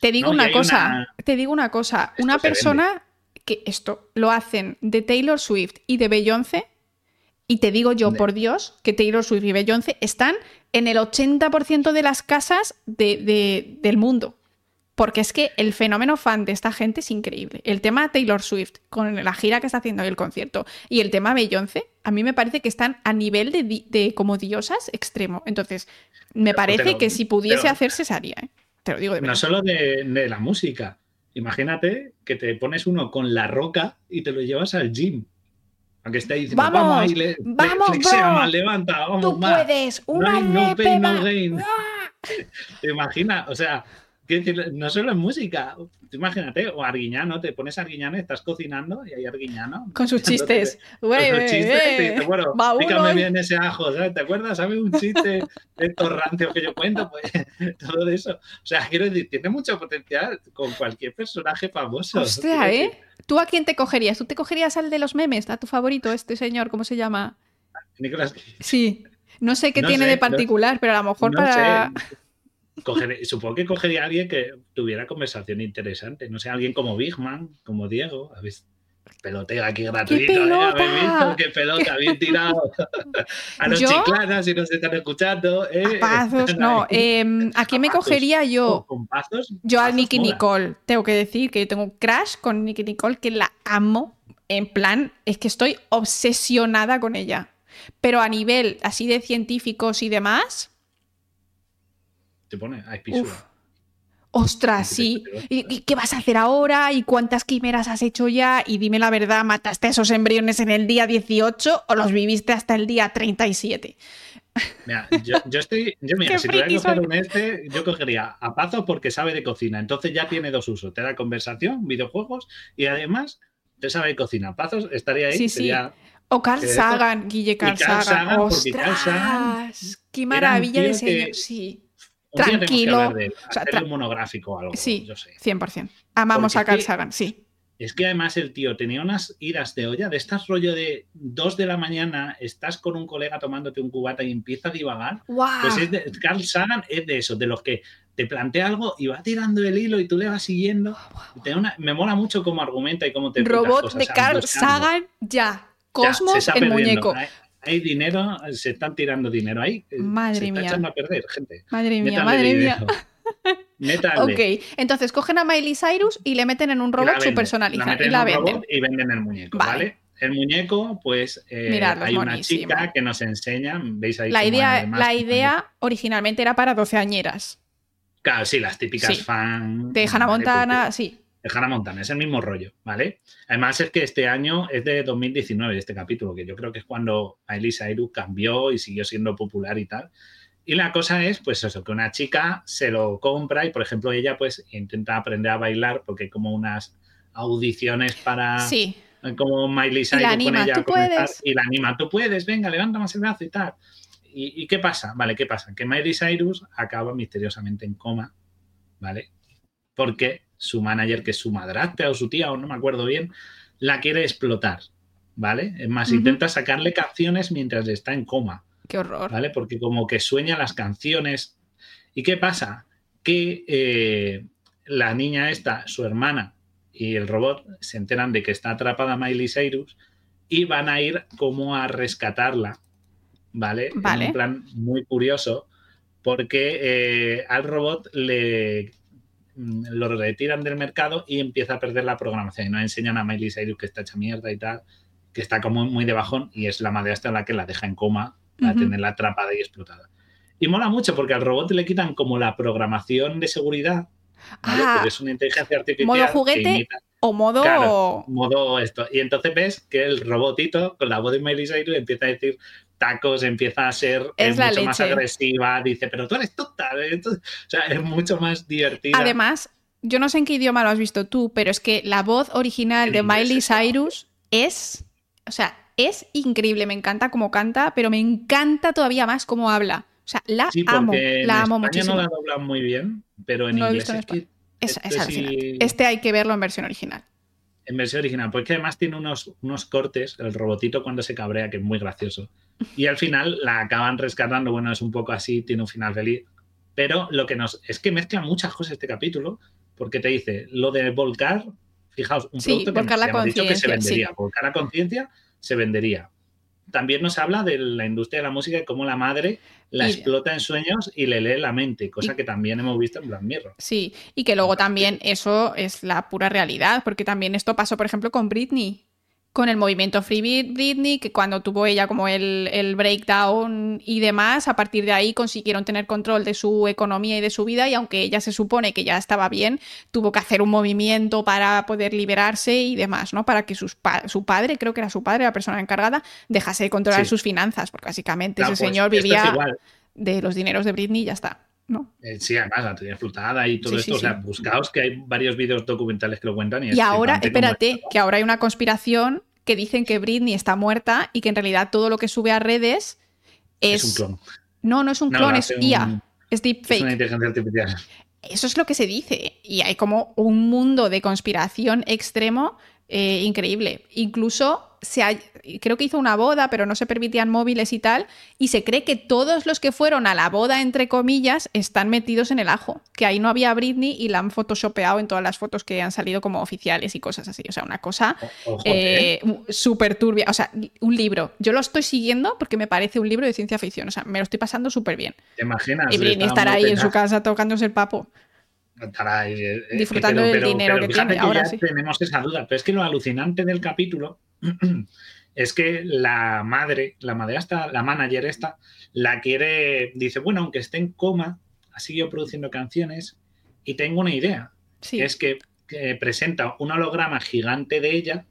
Te digo No, una cosa, una- te digo una cosa. Esto Una persona que esto lo hacen de Taylor Swift y de Beyoncé, y te digo yo, por Dios, que Taylor Swift y Beyoncé están en el 80% de las casas de- de- del mundo. Porque es que el fenómeno fan de esta gente es increíble. El tema Taylor Swift, con la gira que está haciendo y el concierto, y el tema Beyoncé, a mí me parece que están a nivel de, como diosas extremo. Entonces, me parece pero- que si pudiese pero- hacerse, se haría. ¿eh? Te lo digo de No verdad. solo de, de la música. Imagínate que te pones uno con la roca y te lo llevas al gym. Aunque esté diciendo, ¡Vamos! vamos, ahí, le- ¡Vamos, flexea bro! más, levanta, vamos Tú más. puedes, No una no no gain. ¡Ah! ¿Te imaginas? O sea, Quiero decir, no solo en música. Tú Imagínate, o Arguiñano, te pones Arguiñano y estás cocinando y hay Arguiñano. Con sus chistes. Con sus chistes y dices, bueno, pícame bien ese ajo, ¿sabes? ¿Te acuerdas? ¿Sabes un chiste de estos rancios que yo cuento? Pues todo eso. O sea, quiero decir, tiene mucho potencial con cualquier personaje famoso. Hostia, ¿eh? ¿Tú a quién te cogerías? ¿Tú te cogerías al de los memes? ¿A tu favorito, este señor? ¿Cómo se llama? Nicolas Cage. Sí. No sé qué No tiene sé, de no- particular, pero a lo mejor No para. sé. Cogeré- supongo que cogería a alguien que tuviera conversación interesante. No sé, alguien como Big Man, como Diego. ¿Habéis? Peloteo aquí gratuito. ¿eh? pelota! ¿Habéis visto? ¡Qué pelota! Bien tirado. A los Yo- chiclanas, si nos están escuchando. ¿eh? Pazos, no. em, ¿A quién me cogería yo? Con, pazos. Yo a Nicky. Nicole. Tengo que decir que yo tengo un crash con Nicky Nicole, que la amo. En plan, es que estoy obsesionada con ella. Pero a nivel así de científicos y demás, Te pone a ostras, Sí. ¿Y, y qué vas a hacer ahora? ¿Y cuántas quimeras has hecho ya? Y dime la verdad, ¿mataste a esos embriones en el día 18 o los viviste hasta el día 37? Mira, yo, yo estoy. Yo, mira, si tuviera que coger un este, yo cogería a Pazos porque sabe de cocina. Entonces ya tiene dos usos: te da conversación, videojuegos y además te sabe de cocina. Pazos estaría ahí. Sí, sí. O Carl esto- Sagan, Guille Carl, Carl Sagan. Sagan, porque Carl Sagan ¡Ostras! ¡Qué maravilla de señor! que- Sí, que Tranquilo. hablar de él, O sea, hacerle tra- un monográfico o algo. sí, Yo sé. 100%. Amamos Porque a Carl Sagan, sí. Es que además el tío tenía unas idas de olla, de estas rollo de 2 de la mañana, estás con un colega tomándote un cubata y empieza a divagar. ¡Guau! Pues es de, Carl Sagan es de esos, de los que te plantea algo y va tirando el hilo y tú le vas siguiendo. Una- me mola mucho cómo argumenta y cómo te Robot cosas, de Carl. Sagan, ya. Ya, Cosmos, está el muñeco. Hay dinero, se están tirando dinero ahí. Madre se está mía. echando a perder, gente. Madre mía, madre mía. Métanle. Ok, entonces cogen a Miley Cyrus y le meten en un robot su personalizado y la venden. robot y venden el muñeco, Vale. ¿vale? El muñeco, pues eh, hay una chica que nos enseña, veis ahí La idea, además- la idea originalmente era para doceañeras. Claro, sí, las típicas Sí. fan. De Hannah ¿vale? Montana, Porque- sí. De Hannah Montana, es el mismo rollo, ¿vale? Además es que este año es de 2019, este capítulo, que yo creo que es cuando Miley Cyrus cambió y siguió siendo popular y tal. Y la cosa es, pues eso, que una chica se lo compra y, por ejemplo, ella pues intenta aprender a bailar porque hay como unas audiciones para Sí. como Miley Cyrus anima, con ella "Tú a comenzar", y la anima, tú puedes, venga, levanta más el brazo y tal. ¿Y, y qué pasa? Vale, ¿qué pasa? Que Miley Cyrus acaba misteriosamente en coma, ¿vale? Porque su manager, que es su madrastra o su tía, o no me acuerdo bien, la quiere explotar, ¿vale? Es más, intenta sacarle canciones mientras está en coma. Qué horror. ¿vale? Porque como que sueña las canciones. ¿Y qué pasa? Que eh, la niña esta, su hermana y el robot se enteran de que está atrapada Miley Cyrus y van a ir como a rescatarla, ¿vale? Vale. En un plan muy curioso porque eh, al robot le lo retiran del mercado y empieza a perder la programación y nos enseñan a Miley Cyrus que está hecha mierda y tal, que está como muy de bajón y es la madrastra la que la deja en coma para Ujú. tenerla atrapada y explotada. Y mola mucho porque al robot le quitan como la programación de seguridad, ¿vale? Ah, es una inteligencia artificial. modo juguete. O modo. Claro. modo esto. Y entonces ves que el robotito con la voz de Miley Cyrus empieza a decir tacos, empieza a ser eh, Es la mucho más agresiva, dice, pero tú eres tonta. Entonces, o sea, es mucho más divertida. Además, yo no sé en qué idioma lo has visto tú, pero es que la voz original de Miley. Cyrus es. O sea, es increíble. Me encanta cómo canta, pero me encanta todavía más cómo habla. O sea, la sí, amo. porque en La amo muchísimo. no la doblan muy bien, pero en No inglés en es que Es, este sí- Este hay que verlo en versión original. En versión original, porque además tiene unos, unos cortes, el robotito cuando se cabrea, que es muy gracioso. Y al final la acaban rescatando, bueno, es un poco así, tiene un final feliz. Pero lo que nos. Es que mezcla muchas cosas este capítulo, porque te dice lo de volcar, fijaos, un Sí, producto que la dicho se vendería. Volcar la conciencia se vendería. También nos habla de la industria de la música y cómo la madre la Y- explota en sueños y le lee la mente, cosa Y- que también hemos visto en Black Mirror. Sí, y que luego también eso es la pura realidad, porque también esto pasó, por ejemplo, con Britney, con el movimiento Free Brit- Britney, que cuando tuvo ella como el, el breakdown y demás, a partir de ahí consiguieron tener control de su economía y de su vida, y aunque ella se supone que ya estaba bien, tuvo que hacer un movimiento para poder liberarse y demás, ¿no? Para que sus pa- su padre, creo que era su padre, la persona encargada, dejase de controlar Sí. sus finanzas, porque básicamente Claro, ese pues señor es vivía de los dineros de Britney y ya está. ¿No? Eh, sí, además, la teoría flotada y todo Sí, esto. sí, o sea, sí. buscaos que hay varios vídeos documentales que lo cuentan. Y, es Y ahora, como espérate, que ahora hay una conspiración que dicen que Britney está muerta y que en realidad todo lo que sube a redes es... Es un clon. No, no es un No, clon, lo es IA, un- es Es una deepfake. inteligencia artificial. Eso es lo que se dice. Y hay como un mundo de conspiración extremo eh, increíble. Incluso se ha- creo que hizo una boda, pero no se permitían móviles y tal. Y se cree que todos los que fueron a la boda, entre comillas, están metidos en el ajo. Que ahí no había Britney y la han photoshopeado en todas las fotos que han salido como oficiales y cosas así. O sea, una cosa ¿eh? eh, súper turbia. O sea, un libro. Yo lo estoy siguiendo porque me parece un libro de ciencia ficción. O sea, me lo estoy pasando súper bien. ¿Te imaginas? Y Britney muy ahí en su casa tocándose el papo. Estará ahí, Disfrutando del dinero que ahora sí. Tenemos esa duda, pero es que lo alucinante del capítulo es que la madre, la madre esta, la manager esta, la quiere, dice, bueno, aunque esté en coma, ha seguido produciendo canciones y tengo una idea, Sí. que es que, que presenta un holograma gigante de ella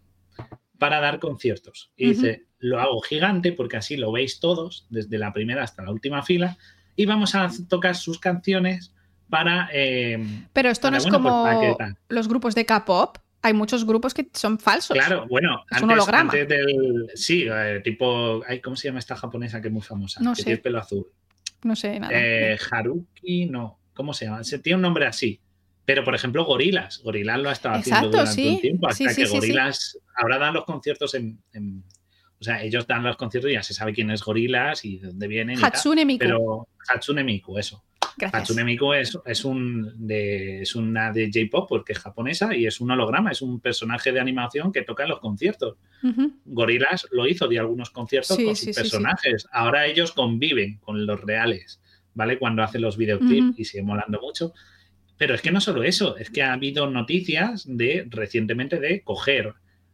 para dar conciertos. Y dice, lo hago gigante porque así lo veis todos, desde la primera hasta la última fila, y vamos a tocar sus canciones para... eh, Pero esto no Vale, es bueno, pues, como ¿para tal? los grupos de K-pop. Hay muchos grupos que son falsos. Claro, bueno, Es antes, un holograma. antes del. Sí, eh, tipo. ay, ¿Cómo se llama esta japonesa que es muy famosa? No que sé. tiene pelo azul. No sé nada. Eh, Haruki, no. ¿Cómo se llama? Se, tiene un nombre así. Pero, por ejemplo, Gorilas. Gorilas lo ha estado haciendo Exacto, durante sí. un tiempo. Hasta Sí, sí, que. Gorilas. Ahora dan los conciertos en, en- O sea, ellos dan los conciertos y ya se sabe quién es Gorilas y de dónde vienen. y tal. Hatsune Miku. Pero Hatsune Miku, eso. Gracias. Hatsune Miku es, es, un de, es una de J-pop porque es japonesa y es un holograma, es un personaje de animación que toca en los conciertos. Gorilas lo hizo, dio algunos conciertos Sí, con sus sí, sí. personajes. Ahora ellos conviven con los reales, ¿vale? Cuando hacen los videoclips Ujú. y sigue molando mucho. Pero es que no solo eso, es que ha habido noticias de recientemente de coger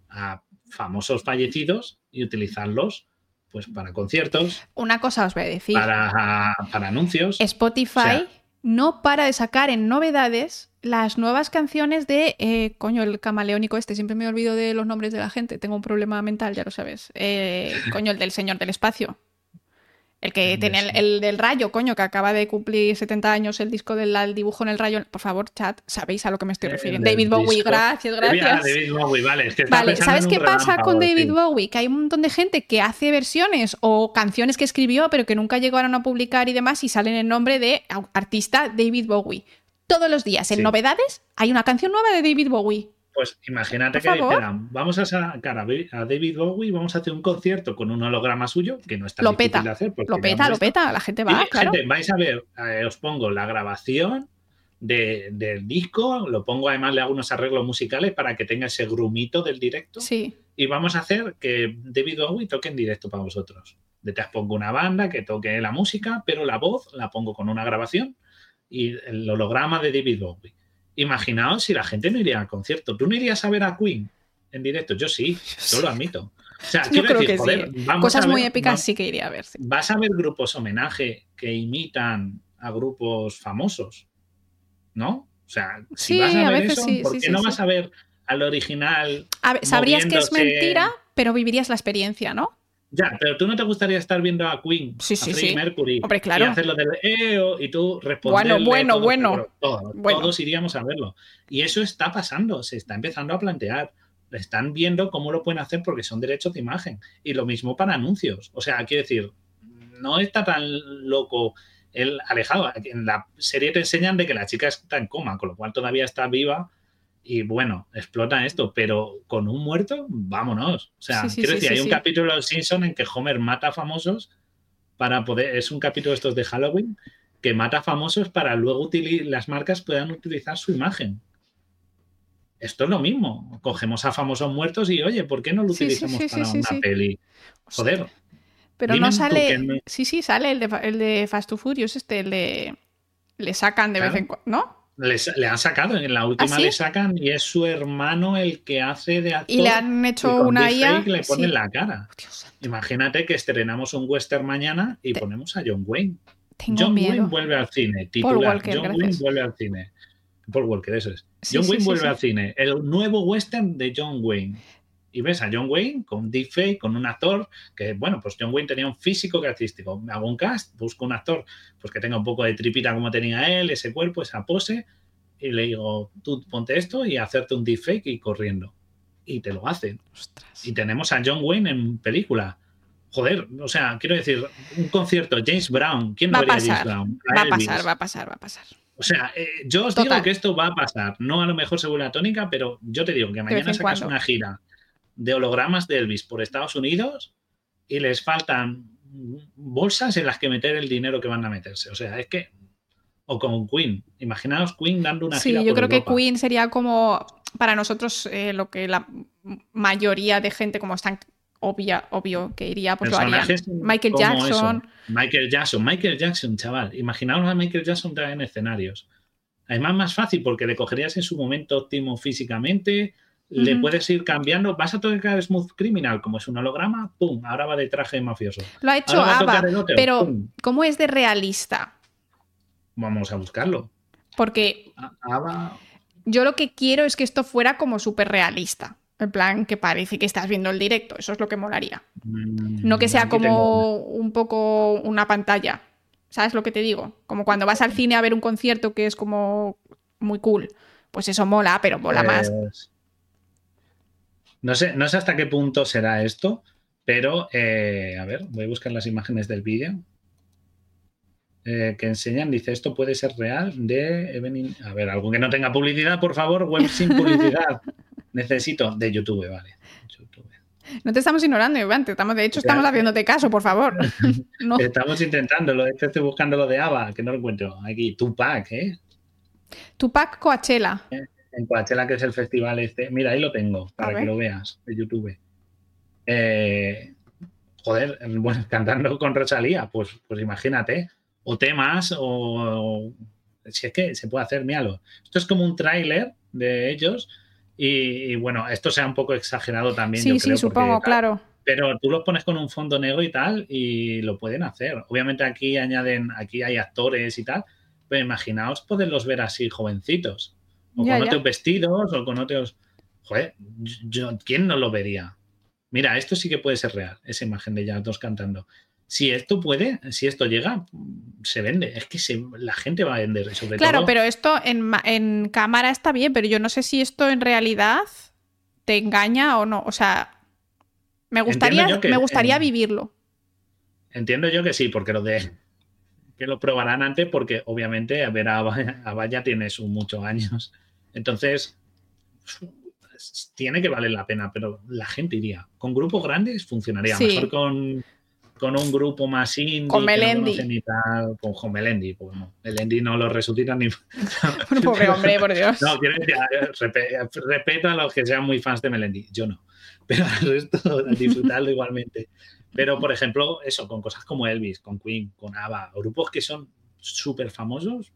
a famosos fallecidos y utilizarlos pues para conciertos, Una cosa os voy a decir. para, para anuncios. Spotify O sea- no para de sacar en novedades las nuevas canciones de. eh, coño, el camaleónico este. Siempre me olvido de los nombres de la gente. Tengo un problema mental, ya lo sabes. Eh, coño, el del Señor del Espacio. El que El tiene el, de- el del rayo, coño, que acaba de cumplir 70 años el disco del el dibujo en el rayo. Por favor, chat, sabéis a lo que me estoy El refiriendo. David Bowie, disco. gracias, Ah, gracias. David Bowie, vale, es que Vale, ¿sabes qué pasa con relámpago, David sí. Bowie? Que hay un montón de gente que hace versiones o canciones que escribió pero que nunca llegaron a publicar y demás y salen en nombre de artista David Bowie. Todos los días en Sí. novedades hay una canción nueva de David Bowie. Pues imagínate que dijeran, vamos a sacar a David Bowie, vamos a hacer un concierto con un holograma suyo, que no está Lo peta, de hacer. Lo peta, lo peta, la gente Y, va, claro. gente, vais a ver, eh, os pongo la grabación de- del disco, lo pongo además, le hago unos arreglos musicales para que tenga ese grumito del directo. Sí, Y vamos a hacer que David Bowie toque en directo para vosotros. Detrás pongo una banda que toque la música, pero la voz la pongo con una grabación y el holograma de David Bowie. Imaginaos si la gente no iría al concierto. ¿Tú no irías a ver a Queen en directo? Yo sí, yo lo admito. O sea, Yo quiero creo decir, que joder, sí. vamos Cosas a muy ver- épicas sí que iría a ver. sí. Vas a ver grupos homenaje que imitan a grupos famosos, ¿no? O sea, si Sí, vas a a ver veces eso, sí, ¿por sí, qué sí, no sí. vas a ver al original A ver, sabrías que es mentira, pero vivirías la experiencia, ¿no? Ya, pero tú no te gustaría estar viendo a Queen, Sí, a sí, Freddie sí. Mercury, Hombre, claro. y hacer lo del EO y tú responderle Bueno, todo, bueno, todos, Bueno. todos iríamos a verlo. Y eso está pasando, se está empezando a plantear. Están viendo cómo lo pueden hacer porque son derechos de imagen. Y lo mismo para anuncios. O sea, quiero decir, no está tan loco el alejado. En la serie te enseñan de que la chica está en coma, con lo cual todavía está viva. Y bueno, explota esto, pero con un muerto, vámonos. O sea, Sí, sí, quiero decir, hay un capítulo de Los Simpson en que Homer mata a famosos para poder. Es un capítulo de estos de Halloween que mata a famosos para luego las marcas puedan utilizar su imagen. Esto es lo mismo. Cogemos a famosos muertos y, oye, ¿por qué no lo utilizamos para una peli? Joder, Pero no sale. Sí, sí, sale el de, el de Fast to Furious, este, el de. Le sacan de Claro. vez en cuando, ¿no? Les- le han sacado, en la última ¿Ah, sí? le sacan y es su hermano el que hace de actor. Y le han y hecho con una IA. le ponen sí. la cara. Dios santo, Imagínate que estrenamos un western mañana y Te- ponemos a John Wayne. tengo John miedo. Wayne vuelve al cine. Titular. Walker, John gracias. Wayne vuelve al cine. Paul Walker, eso es. Sí, John Wayne vuelve al cine. El nuevo western de John Wayne. Y ves a John Wayne con deepfake, con un actor que, bueno, pues John Wayne tenía un físico característico. Me hago un cast, busco un actor pues que tenga un poco de tripita como tenía él, ese cuerpo, esa pose, y le digo, tú ponte esto y hacerte un deepfake y corriendo. Y te lo hacen. Y tenemos a John Wayne en película. Joder, o sea, quiero decir, un concierto, James Brown, ¿quién no va a vería pasar, James Brown? Va a pasar, va a pasar, va a pasar. O sea, eh, yo os Total. digo que esto va a pasar. No a lo mejor según la tónica, pero yo te digo que mañana sacas cuando. una gira de hologramas de Elvis por Estados Unidos y les faltan bolsas en las que meter el dinero que van a meterse. O sea, es que. O con Queen. Imaginaos Queen dando una Sí, gira yo por creo que. Queen sería como para nosotros eh, lo que la mayoría de gente, como están obvia, obvio que iría, pues lo harían. Michael Jackson. eso. Michael Jackson, Michael Jackson, chaval. Imaginaos a Michael Jackson en escenarios. Además, más fácil porque le cogerías en su momento óptimo físicamente, le puedes ir cambiando. Vas a tocar Smooth Criminal como es un holograma, ¡pum! Ahora va de traje mafioso. Lo ha hecho Ahora va a ABBA, tocar el otro, pero ¡pum! ¿cómo es de realista? Vamos a buscarlo. Porque A- ABBA, yo lo que quiero es que esto fuera como súper realista. En plan, que parece que estás viendo el directo. Eso es lo que molaría. mm, No que sea aquí como tengo- un poco una pantalla. ¿Sabes lo que te digo? Como cuando vas al cine a ver un concierto que es como muy cool. Pues eso mola, pero mola más. No sé, no sé hasta qué punto será esto, pero eh, a ver, voy a buscar las imágenes del vídeo. eh, que enseñan, dice, esto puede ser real de Evening. A ver, algo que no tenga publicidad, por favor, web sin publicidad. Necesito de YouTube, vale. YouTube. No te estamos ignorando, Iván. te estamos, de hecho, estamos haciéndote caso, por favor. No. Estamos intentándolo, estoy buscando lo de ABBA, que no lo encuentro. Aquí, Tupac, ¿eh? Tupac Coachella. En Coachella, que es el festival este. Mira, ahí lo tengo, para que lo veas, de YouTube. Eh, joder, bueno, cantando con Rosalía, pues, pues imagínate. O temas, o, o- Si es que se puede hacer, míralo. Esto es como un tráiler de ellos. Y, y, bueno, esto sea un poco exagerado también. Sí, yo sí, creo, supongo, porque, claro. pero tú los pones con un fondo negro y tal y lo pueden hacer. Obviamente aquí añaden, aquí hay actores y tal, pero imaginaos poderlos ver así jovencitos. O Ya, con ya. otros vestidos o con otros... Joder, yo, ¿quién no lo vería? Mira, esto sí que puede ser real, esa imagen de ellas dos cantando. Si esto puede, si esto llega, se vende. Es que se- la gente va a vender, sobre Claro, todo... pero esto en, en cámara está bien, pero yo no sé si esto en realidad te engaña o no. O sea, me gustaría, que me gustaría vivirlo. Entiendo yo que sí, porque lo de que lo probarán antes, porque obviamente a ver a Ava- a Ava ya tiene sus muchos años. Entonces, tiene que valer la pena, pero la gente iría. Con grupos grandes funcionaría. Sí. Mejor con, con un grupo más indie. Con que no Melendi. ni tal, con, con Melendi. Pues no, Melendi no lo resucitan ni. Bueno, pobre hombre, por Dios. No, quiero respeto a los que sean muy fans de Melendi. Yo no. Pero al resto, disfrutarlo igualmente. Pero, por ejemplo, eso, con cosas como Elvis, con Queen, con ABBA, grupos que son súper famosos,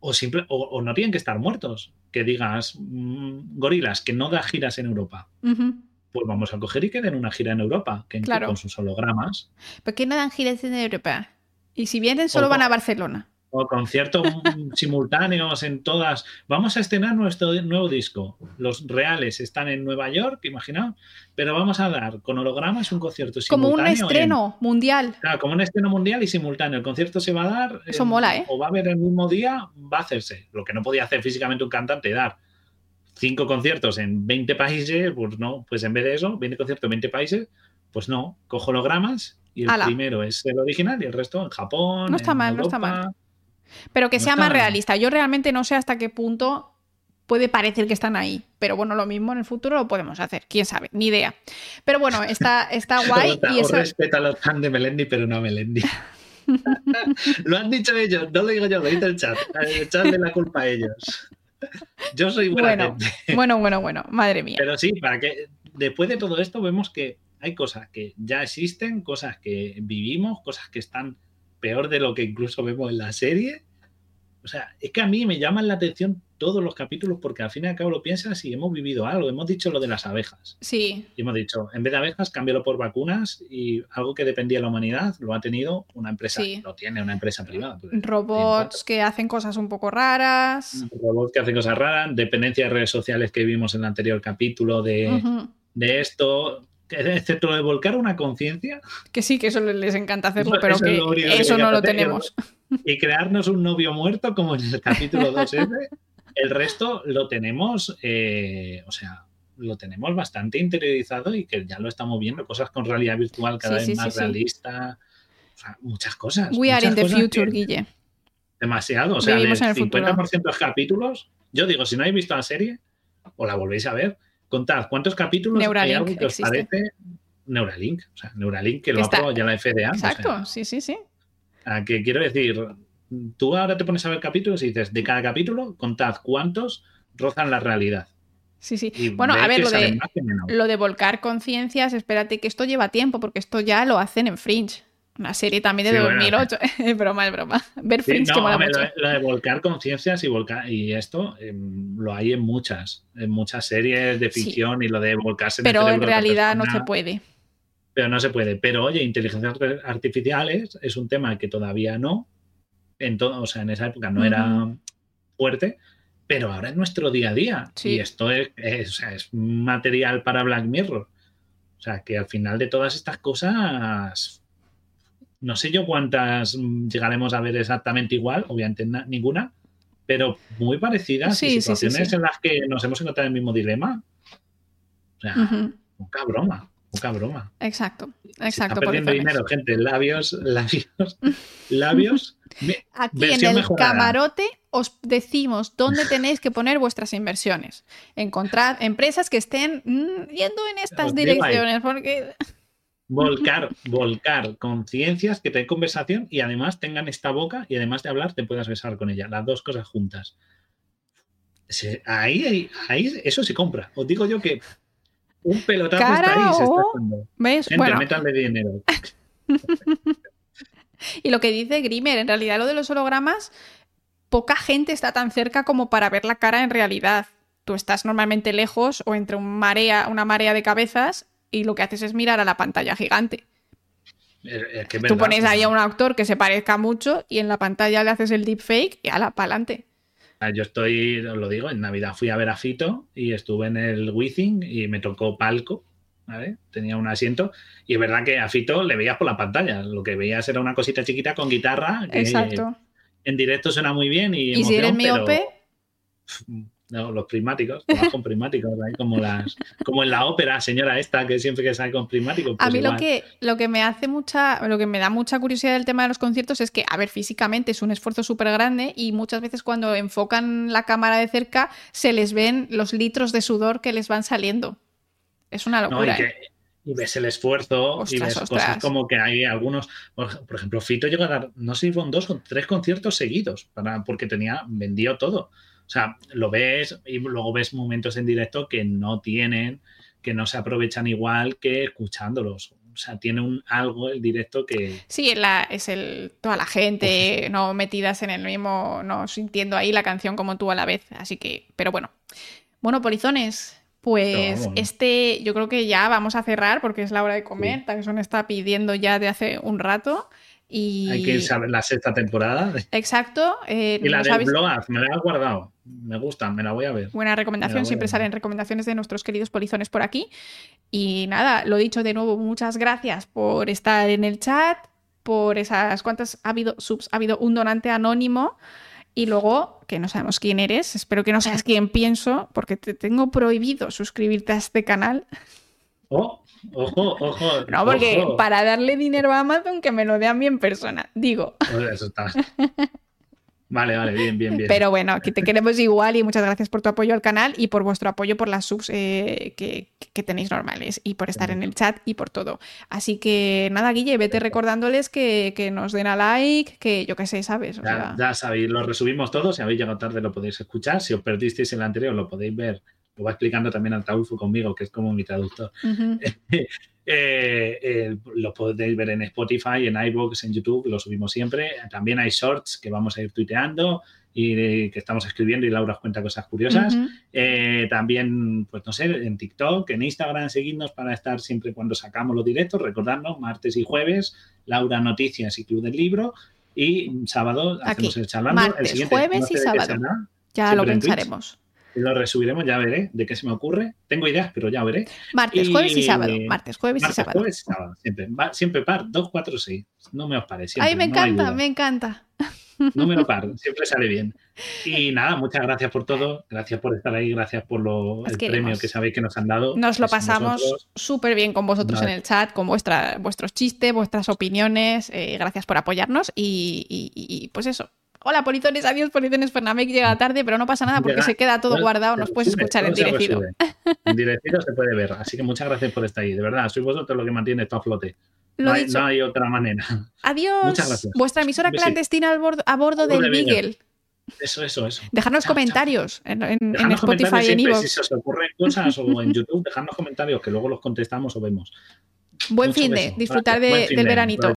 o, simple, o, o no tienen que estar muertos. Que digas, mm, gorilas, que no da giras en Europa. Pues vamos a coger y que den una gira en Europa, que Claro. con sus hologramas. ¿Por qué no dan giras en Europa? Y si vienen, solo van a Barcelona. O conciertos simultáneos en todas. Vamos a estrenar nuestro nuevo disco. Los reales están en Nueva York, imaginaos, pero vamos a dar con hologramas un concierto Como un simultáneo. en- estreno mundial. Claro, como un estreno mundial y simultáneo. El concierto se va a dar. Eso en- mola, ¿eh? O va a haber el mismo día, va a hacerse. Lo que no podía hacer físicamente un cantante, dar cinco conciertos en 20 países, pues no. Pues en vez de eso, 20 conciertos en 20 países, pues no. Cojo hologramas y el Ala. primero es el original y el resto en Japón. No está en mal, no está Europa. mal. Pero que No sea más realista. Yo realmente no sé hasta qué punto puede parecer que están ahí. Pero bueno, lo mismo en el futuro lo podemos hacer. Quién sabe, ni idea. Pero bueno, está, está guay Ota, y os eso. respeto a los fans de Melendi, pero no a Melendi. lo han dicho ellos, no lo digo yo, lo dice el chat. Echarle la culpa a ellos. Yo soy buena Bueno, gente. bueno, bueno, bueno. Madre mía. Pero sí, para que después de todo esto vemos que hay cosas que ya existen, cosas que vivimos, cosas que están peor de lo que incluso vemos en la serie. O sea, es que a mí me llaman la atención todos los capítulos porque al fin y al cabo lo piensas y hemos vivido algo. Hemos dicho lo de las abejas. Sí, Y hemos dicho, en vez de abejas, cámbialo por vacunas y algo que dependía de la humanidad lo ha tenido una empresa, Sí. lo tiene una empresa privada. robots que hacen cosas un poco raras. robots que hacen cosas raras, dependencia de redes sociales que vimos en el anterior capítulo de, de esto, excepto lo de volcar una conciencia. Que sí, que eso les encanta hacerlo, pero que eso no lo tenemos. Y crearnos un novio muerto como en el capítulo 2F. el resto lo tenemos, eh, o sea, lo tenemos bastante interiorizado y que ya lo estamos viendo, cosas con realidad virtual cada vez más realista, o sea, muchas cosas. We are in the future, Guille. Demasiado, o sea, el 50% de los capítulos, yo digo, si no habéis visto la serie o la volvéis a ver, contad cuántos capítulos hay algo que os parece Neuralink, o sea, Neuralink que lo ha aprobado ya la FDA. Exacto, sí, sí, sí. que quiero decir, tú ahora te pones a ver capítulos y dices, de cada capítulo, contad cuántos rozan la realidad. Sí, sí. bueno, a ver, lo de, lo de volcar conciencias, espérate que esto lleva tiempo, porque esto ya lo hacen en Fringe. Una serie también de 2008. es broma, es broma. Ver Fringe que mola mucho. Lo, de, volcar conciencias y, volcar, y esto em, lo hay en muchas, en muchas series de ficción y lo de volcarse Pero en, realidad no se puede. Pero no se puede. Pero oye, inteligencias artificiales es un tema que todavía no. En todo, o sea, en esa época no era fuerte, pero ahora es nuestro día a día. Y esto es, es, material para Black Mirror. O sea, que al final de todas estas cosas, no sé yo cuántas llegaremos a ver exactamente igual, obviamente ninguna, pero muy parecidas situaciones en las que nos hemos encontrado en el mismo dilema. O sea, poca broma, poca broma. Exacto, exacto. Está perdiendo dinero, gente, labios, labios, labios. Aquí en el camarote os decimos dónde tenéis que poner vuestras inversiones. Encontrad empresas que estén mm, yendo en estas direcciones, porque... Volcar, volcar conciencias que tengan conversación y además tengan esta boca y además de hablar te puedas besar con ella. Las dos cosas juntas. Ahí, ahí, eso se compra. Os digo yo que un pelotazo está ahí se está dando. ¿Ves? bueno. dinero. y lo que dice Grimer, en realidad lo de los hologramas poca gente está tan cerca como para ver la cara en realidad. Tú estás normalmente lejos o entre un marea, una marea de cabezas y lo que haces es mirar a la pantalla gigante. Tú pones ahí a un actor que se parezca mucho y en la pantalla le haces el deepfake y a la pa'lante. Ah, yo estoy, os lo digo, en Navidad fui a ver a Fito y estuve en el Withing y me tocó palco, Tenía un asiento y es verdad que a Fito le veías por la pantalla. Lo que veías era una cosita chiquita con guitarra. Exacto en directo suena muy bien y, ¿Y si eres miope? No, los prismáticos, con prismáticos, como las, como en la ópera, señora esta, que siempre que sale con prismáticos. a pues mí lo que, lo que me hace mucha, lo que me da mucha curiosidad del tema de los conciertos es que, a ver, físicamente es un esfuerzo súper grande y muchas veces cuando enfocan la cámara de cerca se les ven los litros de sudor que les van saliendo. Es una locura. ¿eh? y ves el esfuerzo y ves cosas como que hay algunos, por, ejemplo, Fito llegó a dar, no sé si fueron dos o tres conciertos seguidos, para, porque tenía, vendió todo. O sea, lo ves y luego ves momentos en directo que no tienen, que no se aprovechan igual que escuchándolos. O sea, tiene un algo el directo que. Sí, la, es el toda la gente no metidas en el mismo, no sintiendo ahí la canción como tú a la vez. Así que, pero bueno. Bueno, polizones, pues este, yo creo que ya vamos a cerrar porque es la hora de comer. Sí. está pidiendo ya de hace un rato. Y... Hay que ir a ver la sexta temporada. Exacto. Eh, y la de habéis... me la he guardado. Me gusta, me la voy a ver. Buena recomendación, siempre salen recomendaciones de nuestros queridos polizones por aquí. Y nada, lo dicho de nuevo, muchas gracias por estar en el chat, por esas cuantas ha habido subs, ha habido un donante anónimo. Y luego, que no sabemos quién eres, espero que no seas quién pienso, porque te tengo prohibido suscribirte a este canal. Oh, ojo, ojo. No, porque para darle dinero a Amazon que me lo dé a mí en persona, digo. Pues eso está. Vale, vale, bien, bien, bien. Pero bueno, aquí te queremos igual y muchas gracias por tu apoyo al canal y por vuestro apoyo por las subs eh, que, tenéis normales y por estar en el chat y por todo. Así que nada, Guille, vete recordándoles que, nos den a like, que yo qué sé, ¿sabes? ya, sabéis, lo resumimos todos. Si habéis llegado tarde lo podéis escuchar. Si os perdisteis el anterior lo podéis ver. Lo va explicando también Altaulfo conmigo, que es como mi traductor. Eh, eh, lo podéis ver en Spotify, en iVoox, en YouTube, lo subimos siempre. También hay shorts que vamos a ir tuiteando y que estamos escribiendo y Laura os cuenta cosas curiosas. Eh, también, pues no sé, en TikTok, en Instagram, seguidnos para estar siempre cuando sacamos los directos, recordadnos, martes y jueves, Laura Noticias y Club del Libro. Y sábado hacemos el charlando. Martes, jueves y sábado. Ya lo pensaremos. Lo resubiremos, ya veré de qué se me ocurre. Tengo ideas, pero ya veré. Martes, jueves y sábado. Martes, jueves y sábado. Jueves y sábado. Siempre, siempre par, 2, 4, 6. No me os pare. Siempre, Ay, me encanta, me encanta. Número par, siempre sale bien. Y nada, muchas gracias por todo, gracias por estar ahí, gracias por lo, el premio que sabéis que nos han dado. Nos lo pasamos súper bien con vosotros en el chat, con vuestra, vuestros chistes, vuestras opiniones. Eh, gracias por apoyarnos y, pues eso. Hola, polizones, adiós, polizones. Fernamec llega tarde, pero no pasa nada porque se queda todo guardado, nos puedes escuchar en directo. En directo se puede ver, así que muchas gracias por estar ahí. De verdad, sois vosotros lo que mantiene esto a flote. No hay, otra manera. Adiós. Muchas gracias. Vuestra emisora clandestina a bordo, del Beagle. Eso, eso, eso. Dejarnos comentarios en, Spotify y en Evox. Si se os ocurren cosas o en YouTube, dejadnos comentarios que luego los contestamos o vemos. Buen fin de, disfrutar del veranito.